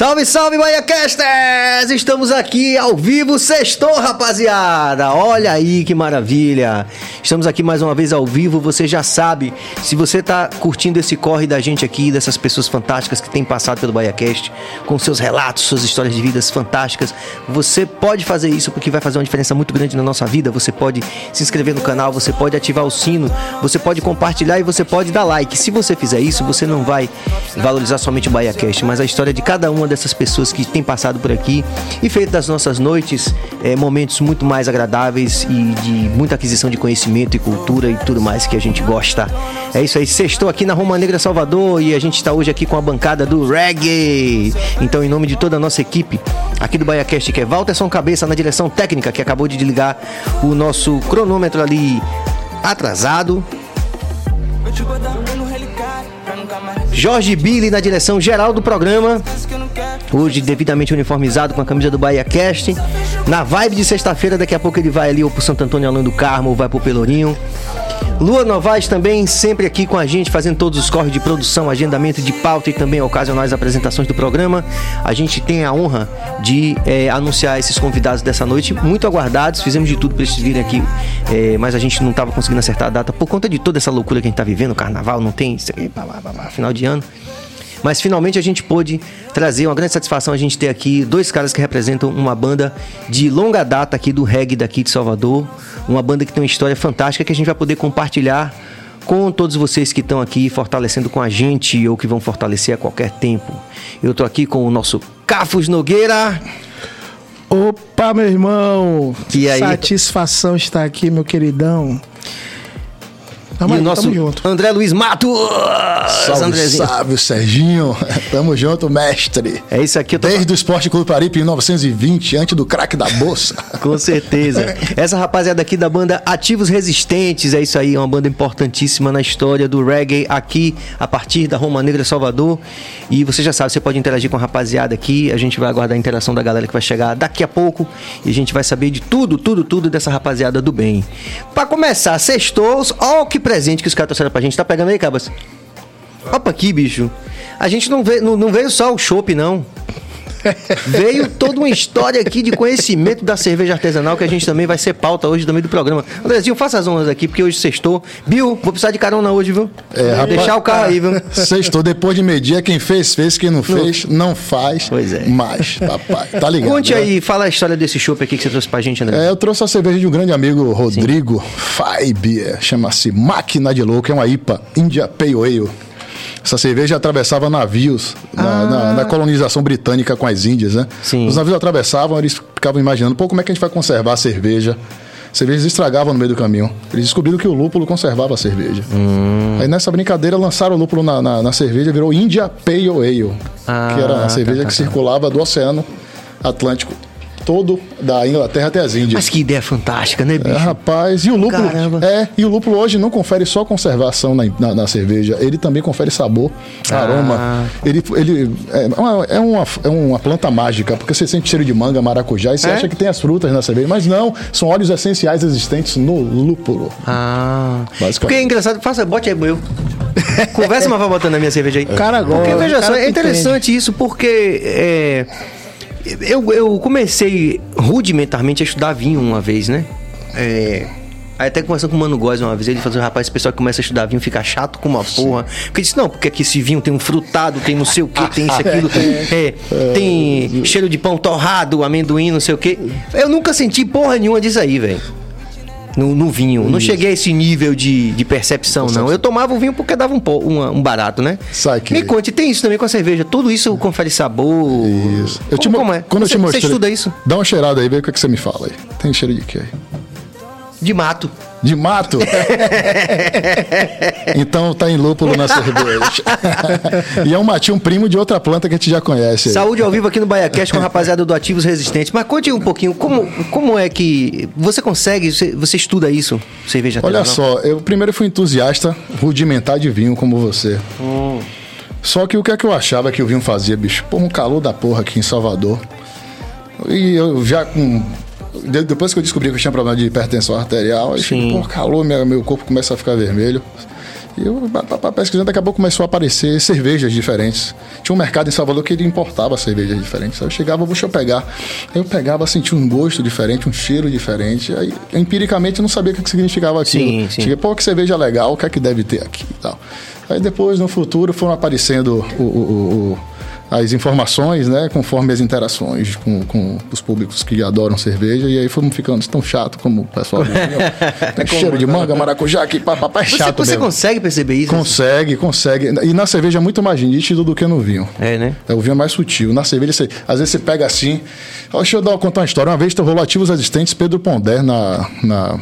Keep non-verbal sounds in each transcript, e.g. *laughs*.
Salve, salve, BaiaCasters! Estamos aqui ao vivo, sextou, rapaziada! Olha aí que maravilha! Estamos aqui mais uma vez ao vivo, você já sabe, se você tá curtindo esse corre da gente aqui, dessas pessoas fantásticas que têm passado pelo BaiaCast, com seus relatos, suas histórias de vidas fantásticas, você pode fazer isso porque vai fazer uma diferença muito grande na nossa vida. Você pode se inscrever no canal, você pode ativar o sino, você pode compartilhar e você pode dar like. Se você fizer isso, você não vai valorizar somente o BaiaCast, mas a história de cada uma dessas pessoas que tem passado por aqui e feito das nossas noites é, momentos muito mais agradáveis e de muita aquisição de conhecimento e cultura e tudo mais que a gente gosta. É isso aí, sextou aqui na Roma Negra Salvador e a gente está hoje aqui com a bancada do reggae. Então, em nome de toda a nossa equipe aqui do BaiaCast, que é Walterson Cabeça na direção técnica, que acabou de desligar o nosso cronômetro ali atrasado. Jorge Billy na direção geral do programa. Hoje devidamente uniformizado com a camisa do Bahia Cast. Na vibe de sexta-feira, daqui a pouco ele vai ali ou pro Santo Antônio Além do Carmo ou vai pro Pelourinho. Lua Novaes também sempre aqui com a gente, fazendo todos os corres de produção, agendamento de pauta e também ocasionais apresentações do programa. A gente tem a honra de é, anunciar esses convidados dessa noite, muito aguardados. Fizemos de tudo para eles virem aqui, é, mas a gente não estava conseguindo acertar a data por conta de toda essa loucura que a gente está vivendo. Carnaval não tem, final de ano. Mas finalmente a gente pôde trazer uma grande satisfação a gente ter aqui dois caras que representam uma banda de longa data aqui do reggae daqui de Salvador, uma banda que tem uma história fantástica que a gente vai poder compartilhar com todos vocês que estão aqui fortalecendo com a gente ou que vão fortalecer a qualquer tempo. Eu tô aqui com o nosso Cafos Nogueira. Opa, meu irmão! E aí? Satisfação estar aqui, meu queridão. Tamo e aí, o nosso André Luiz Matos. Salve, Andrezinho. salve, Serginho. *laughs* Tamo junto, mestre. É isso aqui. Eu tô... Desde o Esporte Clube Paripe em 1920, antes do craque da bolsa. *laughs* Com certeza. Essa rapaziada aqui da banda Ativos Resistentes, é isso aí, é uma banda importantíssima na história do reggae aqui, a partir da Roma Negra Salvador. E você já sabe, você pode interagir com a rapaziada aqui. A gente vai aguardar a interação da galera que vai chegar daqui a pouco. E a gente vai saber de tudo, tudo, tudo dessa rapaziada do bem. Para começar, sextou, ó, que presente que os caras trouxeram pra gente. Tá pegando aí, Cabas? Opa aqui, bicho. A gente não veio, não, não veio só o chopp, não. Veio toda uma história aqui de conhecimento da cerveja artesanal que a gente também vai ser pauta hoje também do programa. Andrezinho, faça as honras aqui, porque hoje sextou. Bill, vou precisar de carona hoje, viu? É, rapaz, Deixar o carro aí, viu? Sextou, depois de meio-dia, quem fez, fez, quem não fez, não, não faz. Pois é. Mais, papai. Tá ligado? Conte né? aí, fala a história desse chopp aqui que você trouxe pra gente, André. É, eu trouxe a cerveja de um grande amigo, Rodrigo Faibier. Chama-se Máquina de Louco, é uma IPA, India Pale Ale. Essa cerveja atravessava navios na, ah. na, na, colonização britânica com as Índias, né? Sim. Os navios atravessavam, eles ficavam imaginando, pô, como é que a gente vai conservar a cerveja? cervejas estragavam no meio do caminho. Eles descobriram que o lúpulo conservava a cerveja. Hum. Aí nessa brincadeira lançaram o lúpulo na, na, na cerveja, virou India Pale Ale, ah, que era a tá, cerveja tá, tá, que circulava do Oceano Atlântico todo da Inglaterra até as Índias. Mas que ideia fantástica, né, bicho? É, rapaz, e o lúpulo. Caramba. É, e o lúpulo hoje não confere só conservação na, na, na cerveja, ele também confere sabor, ah. aroma. Ele, ele é, uma, é, uma, é uma planta mágica, porque você sente cheiro de manga, maracujá, e você é? acha que tem as frutas na cerveja, mas não, são óleos essenciais existentes no lúpulo. Ah. Porque é engraçado, faça, bote aí, meu. Conversa, mas vai botando na minha cerveja aí. Cara, agora. Porque veja só, é interessante isso, porque. É, eu, eu comecei rudimentarmente a estudar vinho uma vez, né? É, Aí até conversando com o Mano Góes uma vez, ele falou, rapaz, esse pessoal que começa a estudar vinho fica chato com uma porra. Porque disse, não, porque aqui esse vinho tem um frutado, tem não sei o que, tem isso, *laughs* aquilo, é, é, tem cheiro de pão torrado, amendoim, não sei o que. Eu nunca senti porra nenhuma disso aí, velho no, no vinho. Isso. Não cheguei a esse nível de, de percepção, percepção, não. Eu tomava o vinho porque dava um, um, um barato, né? Saque. Me conte, tem isso também com a cerveja. Tudo isso confere sabor. Isso. Eu como, te, como é? Quando você, eu te mostrei, você estuda isso? Dá uma cheirada aí, vê o que, é que você me fala aí. Tem cheiro de quê aí? De mato. De mato? *laughs* então tá em lúpulo na cerveja. *laughs* e é um matinho primo de outra planta que a gente já conhece. Saúde ao vivo aqui no BaiaCast com a rapaziada do Ativos Resistentes. Mas conte um pouquinho, como, como é que você consegue, você, você estuda isso, cerveja Olha só, eu primeiro fui entusiasta rudimentar de vinho como você. Hum. Só que o que é que eu achava que o vinho fazia, bicho? Pô, um calor da porra aqui em Salvador. E eu já com depois que eu descobri que eu tinha problema de hipertensão arterial, aí pô, calor, meu, meu corpo começa a ficar vermelho. E eu, pesquisando, daqui a pouco começou a aparecer cervejas diferentes. Tinha um mercado em Salvador que ele importava cervejas diferentes. Aí eu chegava, deixa eu pegar. Aí eu pegava, sentia um gosto diferente, um cheiro diferente. Aí, empiricamente, eu não sabia o que significava aquilo. Sim, sim. Cheguei, pô, que cerveja legal, o que é que deve ter aqui e tal. Aí depois, no futuro, foram aparecendo o, o, o as informações, né, conforme as interações com, com os públicos que adoram cerveja, e aí fomos ficando tão chato como o pessoal *laughs* Tem cheiro de manga, maracujá, que papai é chato Você, você consegue perceber isso? Consegue, consegue. E na cerveja é muito mais nítido do que no vinho. É, né? É, o vinho é mais sutil. Na cerveja, você, às vezes você pega assim... Deixa eu dar, contar uma história. Uma vez rolou ativos existentes Pedro Pondé na... na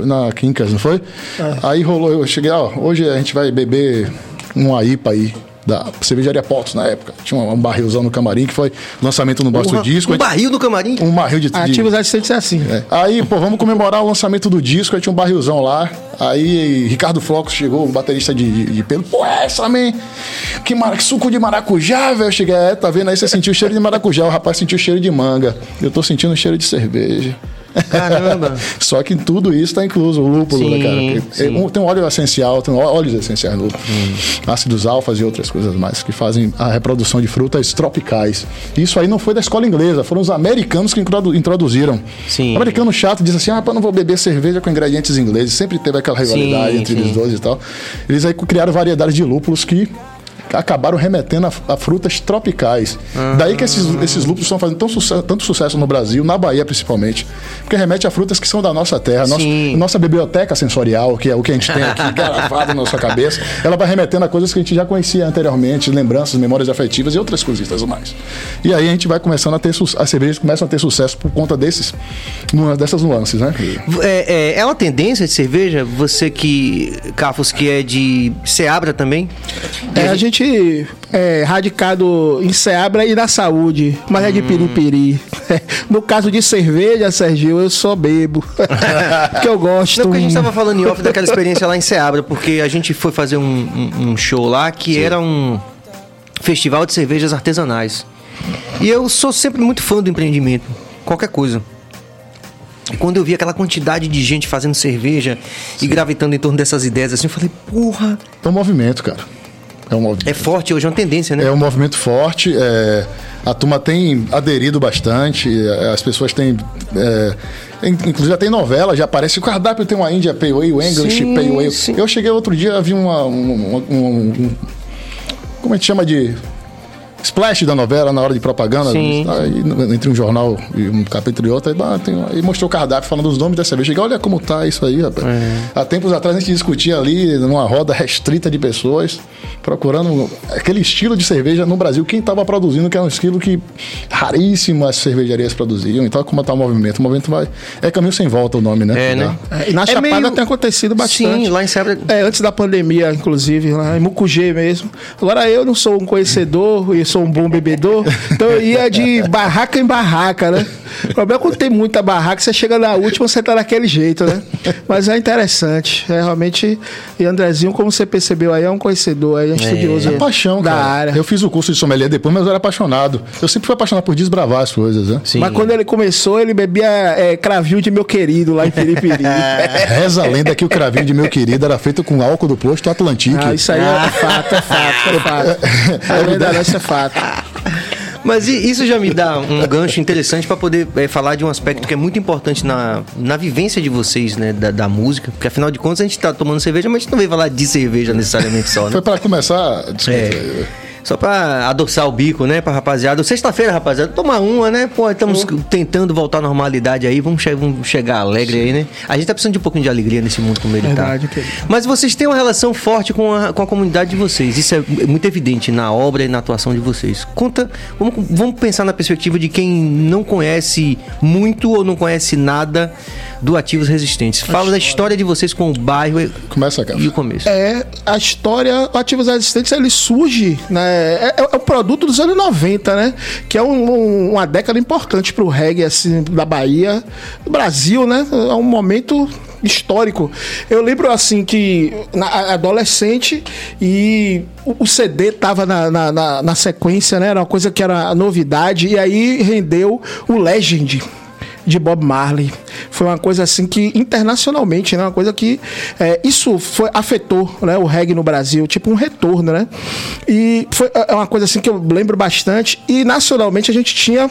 na Quincas, não foi? É. Aí rolou, eu cheguei, ó, hoje a gente vai beber um IPA aí da cervejaria Potos na época. Tinha um, um barrilzão no camarim que foi lançamento no nosso disco. Um barril no camarim? Um barril de. Ativos assistentes é assim. É. Aí, pô, vamos comemorar o lançamento do disco. Aí tinha um barrilzão lá. Aí Ricardo Flocos chegou, o baterista de, de, de pelo. Pô, é essa, man? Que, mar... que suco de maracujá, velho. Eu cheguei, é, tá vendo? Aí você sentiu o cheiro de maracujá, o rapaz sentiu o cheiro de manga. Eu tô sentindo o cheiro de cerveja. Caramba! Só que tudo isso está incluso, o lúpulo, sim, né, cara? Sim. Tem um óleo essencial, tem óleos essenciais no lúpulo, hum. ácidos alfas e outras coisas mais, que fazem a reprodução de frutas tropicais. Isso aí não foi da escola inglesa, foram os americanos que introduziram. Sim. O americano chato diz assim: ah, pá, não vou beber cerveja com ingredientes ingleses. Sempre teve aquela rivalidade sim, entre eles dois e tal. Eles aí criaram variedades de lúpulos que acabaram remetendo a, a frutas tropicais. Ah. Daí que esses, esses lúpulos estão fazendo tão sucesso, tanto sucesso no Brasil, na Bahia principalmente, porque remete a frutas que são da nossa terra. Nossa, nossa biblioteca sensorial, que é o que a gente tem aqui gravado *laughs* na nossa cabeça, ela vai remetendo a coisas que a gente já conhecia anteriormente, lembranças, memórias afetivas e outras coisitas mais. E aí a gente vai começando a ter as cervejas começam a ter sucesso por conta desses dessas nuances, né? É, é, é uma tendência de cerveja, você que, Cafos, que é de Seabra também? É, a gente gente é radicado em Seabra e na saúde, mas é de hum. piripiri. *laughs* No caso de cerveja, Sergio, eu só bebo. *laughs* que eu gosto. Não, porque a gente estava falando em off daquela experiência lá em Seabra, porque a gente foi fazer um, um, um show lá que Sim. era um festival de cervejas artesanais. E eu sou sempre muito fã do empreendimento, qualquer coisa. E quando eu vi aquela quantidade de gente fazendo cerveja Sim. e gravitando em torno dessas ideias assim, eu falei, porra. É um movimento, cara. É, um é forte hoje, é uma tendência, né? É um movimento forte. É, a turma tem aderido bastante, é, as pessoas têm. É, inclusive já tem novela, já aparece. O cardápio tem uma Índia Payway, o English sim, Payway. Eu cheguei outro dia, vi uma. Um, um, um, como a gente chama de splash da novela na hora de propaganda, Sim. Aí, entre um jornal e um capítulo e outro, aí, ah, tem, aí mostrou o cardápio falando dos nomes da cerveja. Cheguei, olha como tá isso aí, rapaz. É. Há tempos atrás a gente discutia ali numa roda restrita de pessoas, procurando aquele estilo de cerveja no Brasil, quem estava produzindo, que é um estilo que raríssimas cervejarias produziam. Então, como está o movimento? O movimento vai. É caminho sem volta o nome, né? É, né? É, e na é Chapada meio... tem acontecido bastante. Sim, lá em Sebra. É, antes da pandemia, inclusive, lá em Mucugê mesmo. Agora eu não sou um conhecedor e sou um bom bebedor, então eu ia de barraca em barraca, né? O problema é quando tem muita barraca, você chega na última, você tá daquele jeito, né? Mas é interessante. É realmente. E Andrezinho, como você percebeu aí, é um conhecedor, é um estudioso. É, é paixão, da cara. área. Eu fiz o curso de sommelier depois, mas eu era apaixonado. Eu sempre fui apaixonado por desbravar as coisas, né? Sim. Mas quando ele começou, ele bebia é, cravinho de meu querido lá em Piripiri. *laughs* Reza a lenda que o cravinho de meu querido era feito com álcool do posto Atlantique. Ah, isso aí é fato, é fato, é *laughs* fato. É verdade, isso é fato. Mas isso já me dá um gancho interessante para poder é, falar de um aspecto que é muito importante na, na vivência de vocês, né, da, da música. Porque afinal de contas a gente tá tomando cerveja, mas a gente não veio falar de cerveja necessariamente só, né? Foi para começar. Desculpa. É. Só pra adoçar o bico, né, pra rapaziada. Sexta-feira, rapaziada, tomar uma, né? Pô, estamos uhum. tentando voltar à normalidade aí. Vamos, che vamos chegar alegre Sim. aí, né? A gente tá precisando de um pouquinho de alegria nesse mundo como ele tá. Verdade, tá. Querido. Mas vocês têm uma relação forte com a, com a comunidade de vocês. Isso é muito evidente na obra e na atuação de vocês. Conta, vamos, vamos pensar na perspectiva de quem não conhece muito ou não conhece nada do Ativos Resistentes. Fala da história de vocês com o bairro Começa, cara. e o começo. É, a história Ativos Resistentes, ele surge, né, é, é, é um produto dos anos 90, né? Que é um, um, uma década importante para o reggae, assim, da Bahia, do Brasil, né? É um momento histórico. Eu lembro assim que na adolescente e o CD tava na, na, na, na sequência, né? Era uma coisa que era novidade, e aí rendeu o Legend de Bob Marley. Foi uma coisa assim que internacionalmente, né? Uma coisa que é, isso foi, afetou né, o reggae no Brasil, tipo um retorno, né? E foi é uma coisa assim que eu lembro bastante. E nacionalmente a gente tinha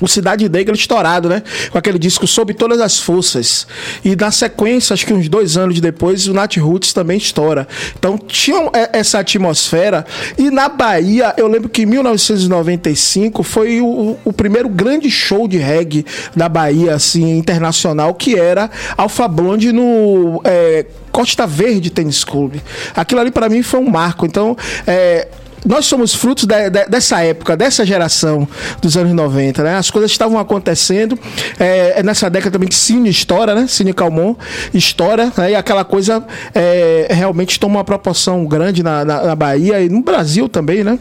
o Cidade Negra estourado, né? Com aquele disco Sob Todas as Forças. E na sequência, acho que uns dois anos depois, o Nat Roots também estoura. Então tinha essa atmosfera. E na Bahia, eu lembro que em 1995 foi o, o primeiro grande show de reggae da Bahia, assim, internacional, que era Alfa Blonde no. É, Costa Verde Tênis Clube. Aquilo ali para mim foi um marco. Então, é, nós somos frutos de, de, dessa época, dessa geração dos anos 90, né? As coisas estavam acontecendo. É, é, nessa década também que Cine estoura, né? Cine Calmon estoura, né? E aquela coisa é, realmente toma uma proporção grande na, na, na Bahia e no Brasil também, né?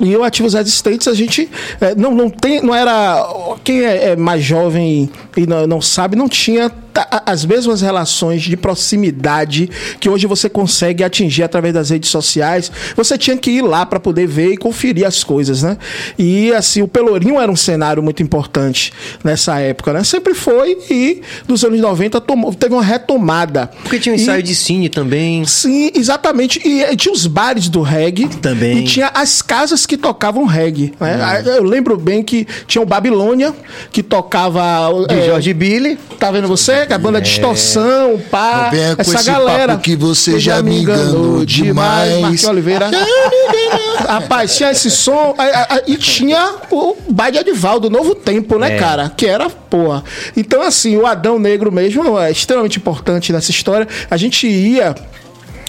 E o Ativos Existentes, a gente é, não, não tem, não era. Quem é, é mais jovem e não, não, sabe, não tinha as mesmas relações de proximidade que hoje você consegue atingir através das redes sociais. Você tinha que ir lá para poder ver e conferir as coisas, né? E assim, o Pelourinho era um cenário muito importante nessa época, né? Sempre foi e dos anos 90 tomou, teve uma retomada. Porque tinha um ensaio e, de cine também. Sim, exatamente. E, e, tinha os bares do reggae. Também. E tinha as casas que tocavam reggae. Né? Eu lembro bem que tinha o Babilônia, que tocava. De é, Jorge Billy. Tá vendo você? A banda é. Distorção, pá. essa galera. que você já me enganou demais. Marquinhos Oliveira. *laughs* Rapaz, tinha esse som. E tinha o baile de Adivaldo, Novo Tempo, né, é. cara? Que era, porra. Então, assim, o Adão Negro mesmo é extremamente importante nessa história. A gente ia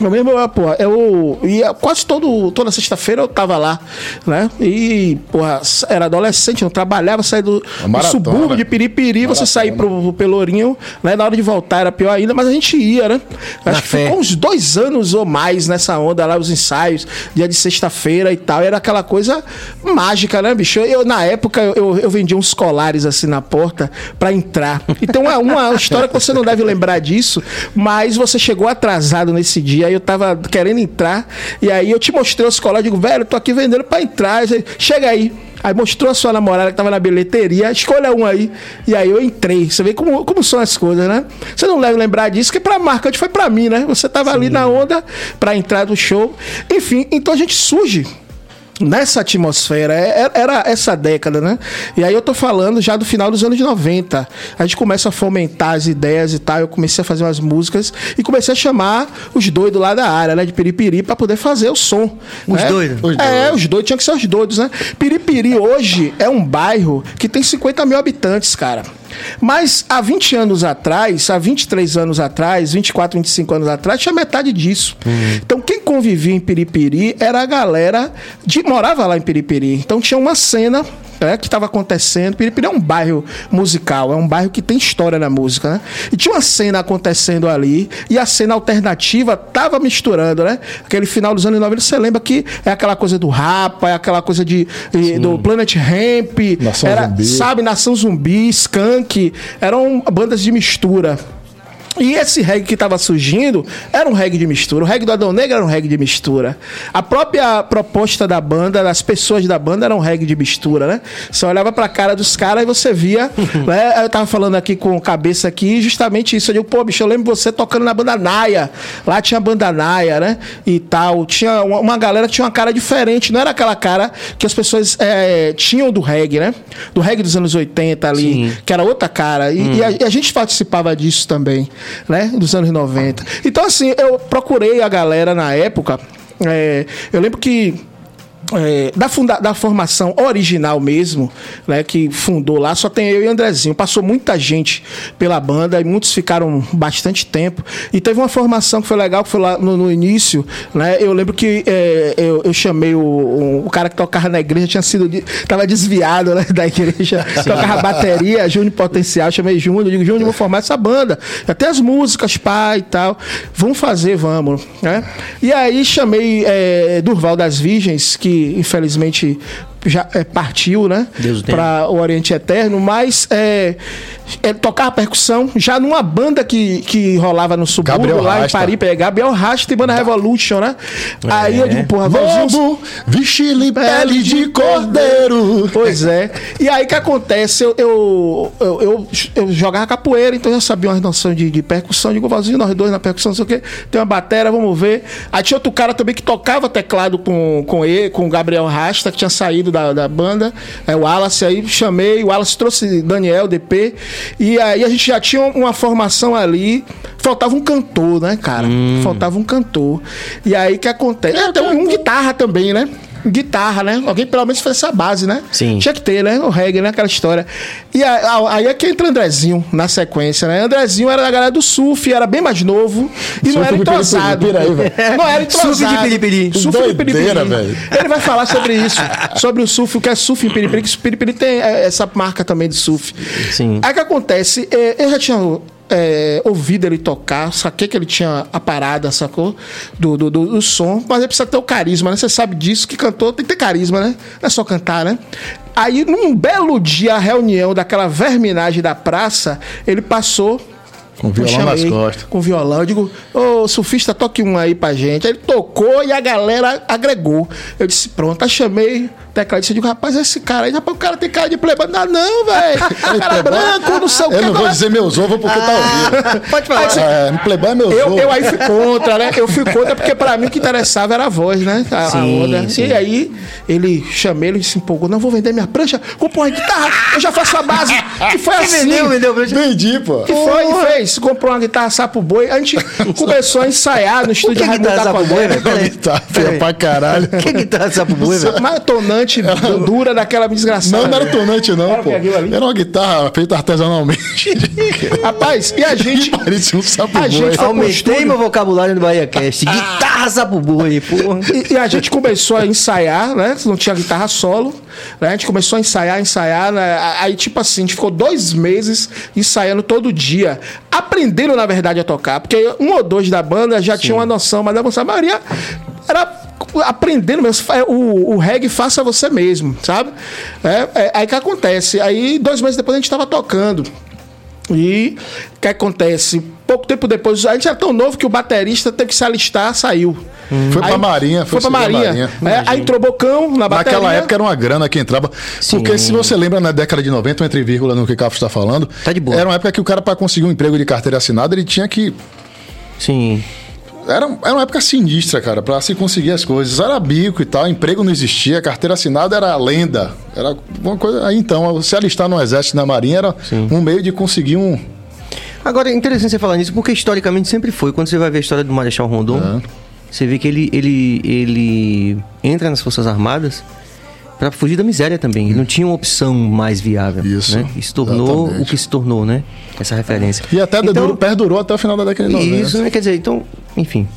eu mesmo, pô, eu ia quase todo, toda sexta-feira eu tava lá, né? E, porra, era adolescente, não trabalhava, saía do, do subúrbio de Piripiri, maratona. você sair pro, pro, Pelourinho, né? Na hora de voltar era pior ainda, mas a gente ia, né? Acho Na que fé. ficou uns dois anos ou mais nessa onda lá, os ensaios, dia de sexta-feira e tal. Era aquela coisa mágica, né, bicho? Eu, na época, eu, eu vendia uns colares assim na porta pra entrar. Então é uma história que você não deve lembrar disso, mas você chegou atrasado nesse dia Aí eu tava querendo entrar. E aí eu te mostrei os colares. Digo, velho, tô aqui vendendo pra entrar. Aí, Chega aí. Aí mostrou a sua namorada que tava na bilheteria, escolha um aí. E aí eu entrei. Você vê como, como são as coisas, né? Você não deve lembrar disso, que pra marca foi pra mim, né? Você tava Sim. ali na onda pra entrar do show. Enfim, então a gente surge nessa atmosfera. É, é, era essa década, né? E aí eu tô falando já do final dos anos 90. A gente começa a fomentar as ideias e tal. Eu comecei a fazer umas músicas e comecei a chamar os doidos lá da área, né? De Piripiri, para poder fazer o som. Os né? doidos? É, os doidos tinham que ser os doidos, né? Piripiri hoje é um bairro que tem 50 mil habitantes, cara. Mas há 20 anos atrás, há 23 anos atrás, 24, 25 anos atrás, tinha metade disso. Uhum. Então, quem convivia em Piripiri era a galera de morava lá em Piripiri. Então, tinha uma cena é, que estava acontecendo. Piripiri é um bairro musical, é um bairro que tem história na música, né? E tinha uma cena acontecendo ali, e a cena alternativa tava misturando, né? Aquele final dos anos 90, você lembra que é aquela coisa do rapa, é aquela coisa de, de do Planet Ramp, Nação era, Zumbi. sabe, Nação Zumbi, Skunk, eram bandas de mistura. E esse reggae que estava surgindo era um reggae de mistura. O reggae do Adão Negro era um reggae de mistura. A própria proposta da banda, das pessoas da banda, era um reggae de mistura, né? Você olhava pra cara dos caras e você via. *laughs* né? Eu tava falando aqui com cabeça aqui, justamente isso. Eu digo, pô, bicho, eu lembro você tocando na banda Naia. Lá tinha a banda Naia, né? E tal. Tinha uma, uma galera que tinha uma cara diferente. Não era aquela cara que as pessoas é, tinham do reggae, né? Do reggae dos anos 80 ali, Sim. que era outra cara. E, hum. e, a, e a gente participava disso também né? Dos anos 90. Então, assim, eu procurei a galera na época. É, eu lembro que é, da, funda da formação original mesmo, né, que fundou lá, só tem eu e Andrezinho. Passou muita gente pela banda e muitos ficaram bastante tempo. E teve uma formação que foi legal, que foi lá no, no início, né? Eu lembro que é, eu, eu, chamei o, o, cara que tocava na igreja, tinha sido. tava desviado né, *laughs* da igreja, tocava bateria, Júnior Potencial, chamei Júnior, digo, Júnior, vou formar essa banda. Até as músicas, pai e tal. Vamos fazer, vamos. Né? E aí chamei é, Durval das Virgens, que infelizmente já é, partiu, né? Para o Oriente Eterno, mas é, ele tocava percussão já numa banda que, que rolava no subúrbio, Gabriel lá Rasta. em Paris, é, Gabriel Rasta e banda Revolution, né? Aí eu digo, porra, vamos Lobo, vestido pele de cordeiro. Pois é. E aí o que acontece? Eu, eu, eu, eu, eu jogava capoeira, então eu já sabia umas noções de, de percussão. Digo, Valzinho, nós dois na percussão, não sei o quê. Tem uma bateria, vamos ver. Aí tinha outro cara também que tocava teclado com, com ele, com o Gabriel Rasta, que tinha saído da, da banda. É, o Wallace, aí chamei, o Wallace trouxe Daniel, DP. E aí a gente já tinha uma formação ali. Faltava um cantor, né, cara? Faltava um cantor. E aí o que acontece? É, tem um, um guitarra também, né? Guitarra, né? Alguém pelo menos fez essa base, né? Sim. Tinha que ter, né? O reggae, né? Aquela história. E aí é que entra Andrezinho na sequência, né? Andrezinho era da galera do surf, era bem mais novo e não Surf era de entrosado. velho. Não era entrosado. Surf de piripiri. Surf de Doideira, piripiri. velho. Ele vai falar sobre isso, sobre o surf, o que é surf em piripiri, que o piripiri tem é, essa marca também de surf. Sim. Aí o que acontece? É, eu já tinha é, ouvido ele tocar, saquei que ele tinha a parada, sacou? Do, do, do- do som, mas ele precisa ter o carisma, né? Você sabe disso, que cantor tem que ter carisma, né? Não é só cantar, né? Aí, num belo dia, a reunião daquela verminagem da praça, ele passou. Com violão nas chamei, costas. Com violão. Eu digo, ô, surfista, toque um aí pra gente. Aí ele tocou e a galera agregou. Eu disse, pronto, aí chamei tecladista. Eu digo, rapaz, esse cara aí, rapaz, o cara tem cara de playboy. Não, não, velho. Cara é branco, não sei o que. Eu não vou dizer meus ovos porque tá ouvindo. Pode falar. Aí você- É, Playboy é meus eu, ovos. eu aí fui contra, né? Eu fui contra porque pra mim o que interessava era a voz, né? A, a Sim, onda. sim. E aí ele chamei, ele se empolgou, não vou vender minha prancha, comprou uma guitarra, eu já faço a base. E foi assim. Vendeu, vendeu, vendeu. Vendi, pô. E foi, e fez. Comprou uma guitarra sapo boi. A gente *laughs* começou a ensaiar no estúdio que Raimundo guitarra sapo boi, velho? Tá feia pra caralho. Que guitarra sapo boi, velho? Uma tonante dura daquela desgraçada. Não, não era tonante, não, Era pô. Era uma guitarra feita artesanalmente. *laughs* Rapaz, e a gente. *laughs* Parecia um sapo A gente Aumentei meu vocabulário no Bahia Cast. Guitarra sapo boi, porra. E, e a gente começou a ensaiar, né? Não tinha guitarra solo. Né? A gente começou a ensaiar, ensaiar. Né? Aí, tipo assim, a gente ficou dois meses ensaiando todo dia. Aprendendo, na verdade, a tocar. Porque um ou dois da banda já tinham uma noção, mas a maioria era aprendendo mesmo. O, o reggae faça você mesmo, sabe? É, é, aí que acontece. Aí, dois meses depois, a gente tava tocando. E o que acontece? Pouco tempo depois, a gente era tão novo que o baterista teve que se alistar, saiu. Foi pra Marinha, Foi foi pra a Marinha. Marinha. É, aí entrou Bocão na bateria. Naquela época era uma grana que entrava. Porque se você lembra na década de 90, entre vírgula no que o Cafo está falando, Tá de boa. era uma época que o cara, para conseguir um emprego de carteira assinada, ele tinha que. Sim. Era, era uma época sinistra, cara, para se conseguir as coisas. Era bico e tal, emprego não existia, carteira assinada era lenda. Era uma coisa. Aí então, você alistar no exército na marinha era um meio de conseguir um. Agora, é interessante você falar nisso, porque historicamente sempre foi. Quando você vai ver a história do Marechal Rondon, você vê que ele, ele, ele entra nas Forças Armadas para fugir da miséria também. Ele não tinha uma opção mais viável. Isso, Né? E se tornou exatamente. o que se tornou, né? Essa referência. E até então, duro- perdurou até o final da década de 90. Isso, né? Quer dizer, então, enfim.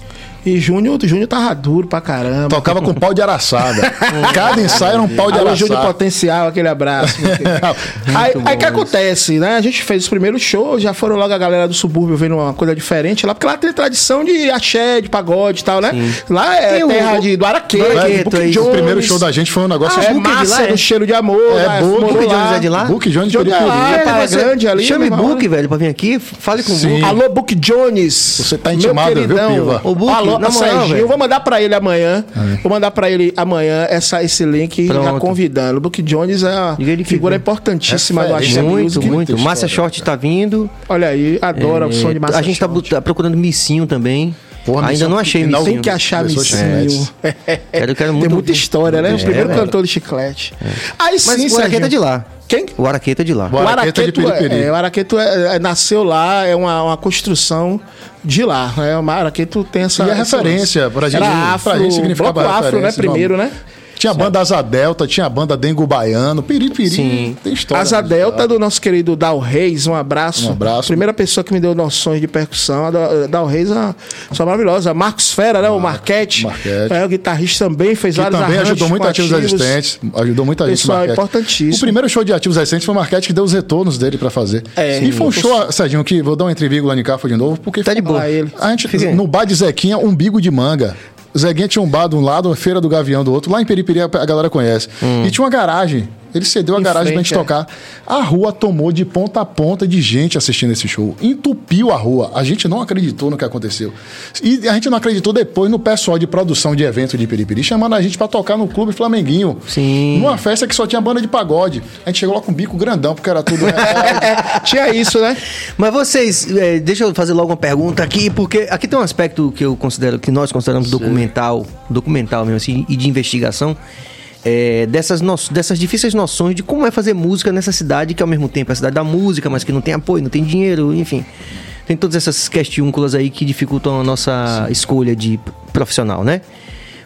E Júnior, Júnior tava duro pra caramba. Tocava com pau de araçada. *laughs* Cada ensaio era um pau de Alô, Júnior araçada. Potencial, aquele abraço. *laughs* aí o que acontece, né? A gente fez os primeiros shows, já foram logo a galera do subúrbio vendo uma coisa diferente lá, porque lá tem tradição de axé, de pagode e tal, né? Lá é Tem o- terra de, do Araqueto, Book é. O primeiro show da gente foi um negócio é. Book de massa, lá, é? do cheiro de amor. É, né? Book. Jones é de lá? Book Jones de Jones é Pericuri. lá, É, Grande ali. Chame Book, velho, pra vir aqui. Fale com o Sim. Book. Alô, Book Jones. Você tá Meu intimado, viu, queridão. Piva? Ô, Na moral, Serginho, eu vou mandar pra ele amanhã. Vou mandar pra ele amanhã essa, esse link já Pronto. convidando. O Book Jones é uma figura vem. importantíssima do Referência. Axé Muito, Music. muito. Muita Massa. Short tá vindo. Olha aí, adora o som de É, Massa A gente tá, Short. tá procurando missinho também. Porra, Ainda não achei missinho. Tem que achar missinho. chicletes. Quero, quero Tem muito muita história, né? O É, primeiro velho. cantor de chiclete. Aí sim, Mas o. Araqueta é de lá. Quem? O Araqueta é de lá. O Araqueta de Piripiri. é, o Araqueto é- é- nasceu lá, é uma, uma construção de lá. Né? O Araqueto tem essa. E a referência, pra gente- Era pra afro, gente significava bloco afro, né? Primeiro, né? Tinha a banda Asa Delta, tinha a banda Dengo Baiano, Piripiri. Sim. Tem história. Asa né? Delta do nosso querido Dal Reis, um abraço. Um abraço. Primeira pessoa que me deu noções de percussão, a Dal Reis é uma pessoa maravilhosa. Marcos Fera, né? O Marquete. Marquete. É, o guitarrista também, fez Que vários também ajudou muito com ativos existentes. Ajudou muita gente. Pessoal, Marquete. importantíssimo. O primeiro show de ativos recentes foi o Marquete que deu os retornos dele pra fazer. É. e foi um show, Serginho, que vou dar um entrevírgula em Cafo de novo, porque Tá de boa. A gente, no bar de Zequinha, umbigo de manga. Zeguinha tinha um bar de um lado, a Feira do Gavião do outro. Lá em Periperi a a galera conhece. E tinha uma garagem. Ele cedeu a Em garagem pra frente, gente é. tocar. A rua tomou de ponta a ponta de gente assistindo esse show. Entupiu a rua. A gente não acreditou no que aconteceu. E a gente não acreditou depois no pessoal de produção de evento de Periperi, chamando a gente pra tocar no Clube Flamenguinho. Sim. Numa festa que só tinha banda de pagode. A gente chegou lá com o bico grandão, porque era tudo. *laughs* Tinha isso, né? Mas vocês, é, deixa eu fazer logo uma pergunta aqui, porque aqui tem um aspecto que eu considero, que nós consideramos documental, documental mesmo assim, e de investigação, é, dessas, no, dessas difíceis noções de como é fazer música nessa cidade, que ao mesmo tempo é a cidade da música, mas que não tem apoio, não tem dinheiro, enfim. Tem todas essas questiúnculas aí que dificultam a nossa escolha de profissional, né?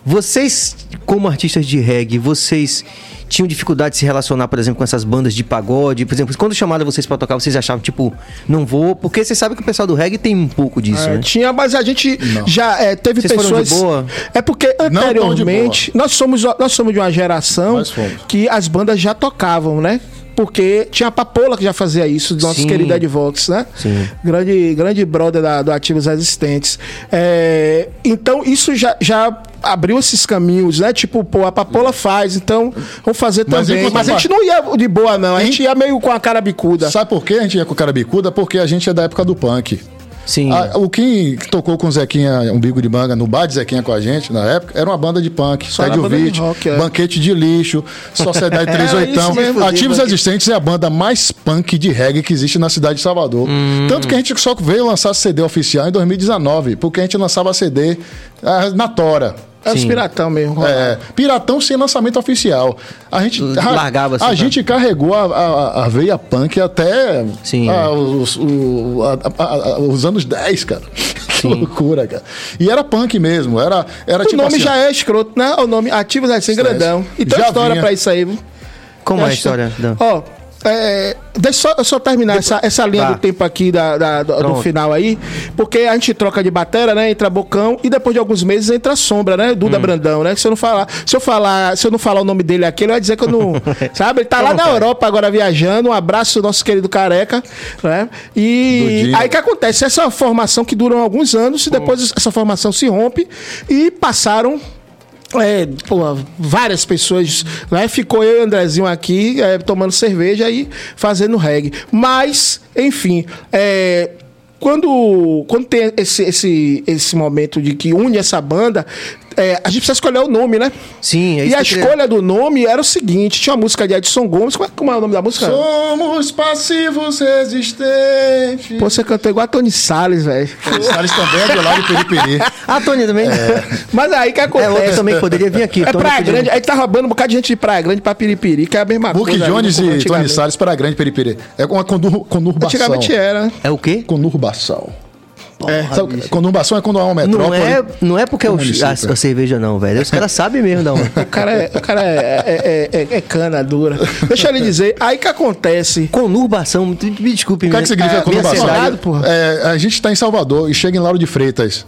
Vocês, como artistas de reggae, vocês tinham dificuldade de se relacionar, por exemplo, com essas bandas de pagode? Por exemplo, quando chamaram vocês pra tocar, vocês achavam, tipo, não vou? Porque você sabe que o pessoal do reggae tem um pouco disso, É, né? Tinha, mas a gente já é, teve Vocês foram pessoas. de boa? É porque anteriormente nós somos nós somos de uma geração que as bandas já tocavam, né? Porque tinha a Papola que já fazia isso, do nosso Sim. querido Ed Vox, né? Sim. Grande, grande brother da, do Ativos Existentes. É, então, isso já, já abriu esses caminhos, né? Tipo, pô, a Papola faz, então vamos fazer Mas também. enquanto Mas a a- gente não ia de boa, não. A gente ia meio com a cara bicuda. Sabe por que a gente ia com o cara bicuda? Porque a gente é da época do punk. Sim. Ah, o que tocou com o Zequinha, Umbigo de Manga, no bar de Zequinha com a gente, na época, era uma banda de punk. Ouvinte, rock, é. Banquete de Lixo, Sociedade 38. *laughs* isso mesmo, Ativos. Existentes é a banda mais punk de reggae que existe na cidade de Salvador. Hum. Tanto que a gente só veio lançar CD oficial em 2019, porque a gente lançava CD ah, na Tora. É os piratão mesmo. É, piratão sem lançamento oficial. A gente Largava assim, A tá? gente carregou a, a- a veia punk até Sim. ah, os, o- a- a- a- os anos 10, cara. *laughs* Que loucura, cara. E era punk mesmo. Era, era O tipo nome assim, já é escroto, né? O nome Ativos é assim, grandão. E tem história vinha. pra isso aí. viu? Como é a história? Ó, é, deixa só, eu só terminar essa, essa linha Tá. do tempo aqui da, da- do, do final aí, porque a gente troca de batera, né? Entra Bocão e depois de alguns meses entra Sombra, né? Duda Hum. Brandão, né? Se eu não falar, se eu falar, se eu não falar o nome dele aqui, ele vai dizer que eu não, *laughs* sabe? Ele tá lá na Europa agora viajando. Um abraço nosso querido careca, né? E aí o que acontece? Essa formação que durou alguns anos e depois essa formação se rompe e passaram é, pô, várias pessoas, né? Ficou eu e o Andrezinho aqui é, tomando cerveja e fazendo reggae. Mas, enfim, é, quando, quando tem esse, esse, esse momento de que une essa banda, é, a gente precisa escolher o nome, né? Sim, é e isso a que eu queria- escolha do nome era o seguinte: tinha uma música de Edson Gomes. Como é, como é o nome da música? Somos passivos resistentes. Pô, você cantou igual a Tony Salles, velho. Salles também é de lá de Periperi. *laughs* Ah, Tony também? Mas aí que É acontece? outro também que poderia vir aqui. É Tony Praia podia- Grande, aí tá roubando um bocado de gente de Praia Grande pra Piripiri, que é a mesma Book coisa. Jones né, como e Tony. Salles para a grande Periperi. É uma conur, conurbação. Antigamente era. né? É o quê? Conurbação. É. Sabe, conurbação é quando há uma Não metrópole. é, não é porque é o, a, a cerveja, não, velho. Os caras sabem mesmo, não. *laughs* O cara, é, o cara é, é, é- é cana dura. Deixa eu lhe dizer, aí que acontece. Conurbação, me desculpe. O que, é que significa minha conurbação? cidade- porra. É, a gente está em Salvador e chega em Lauro de Freitas.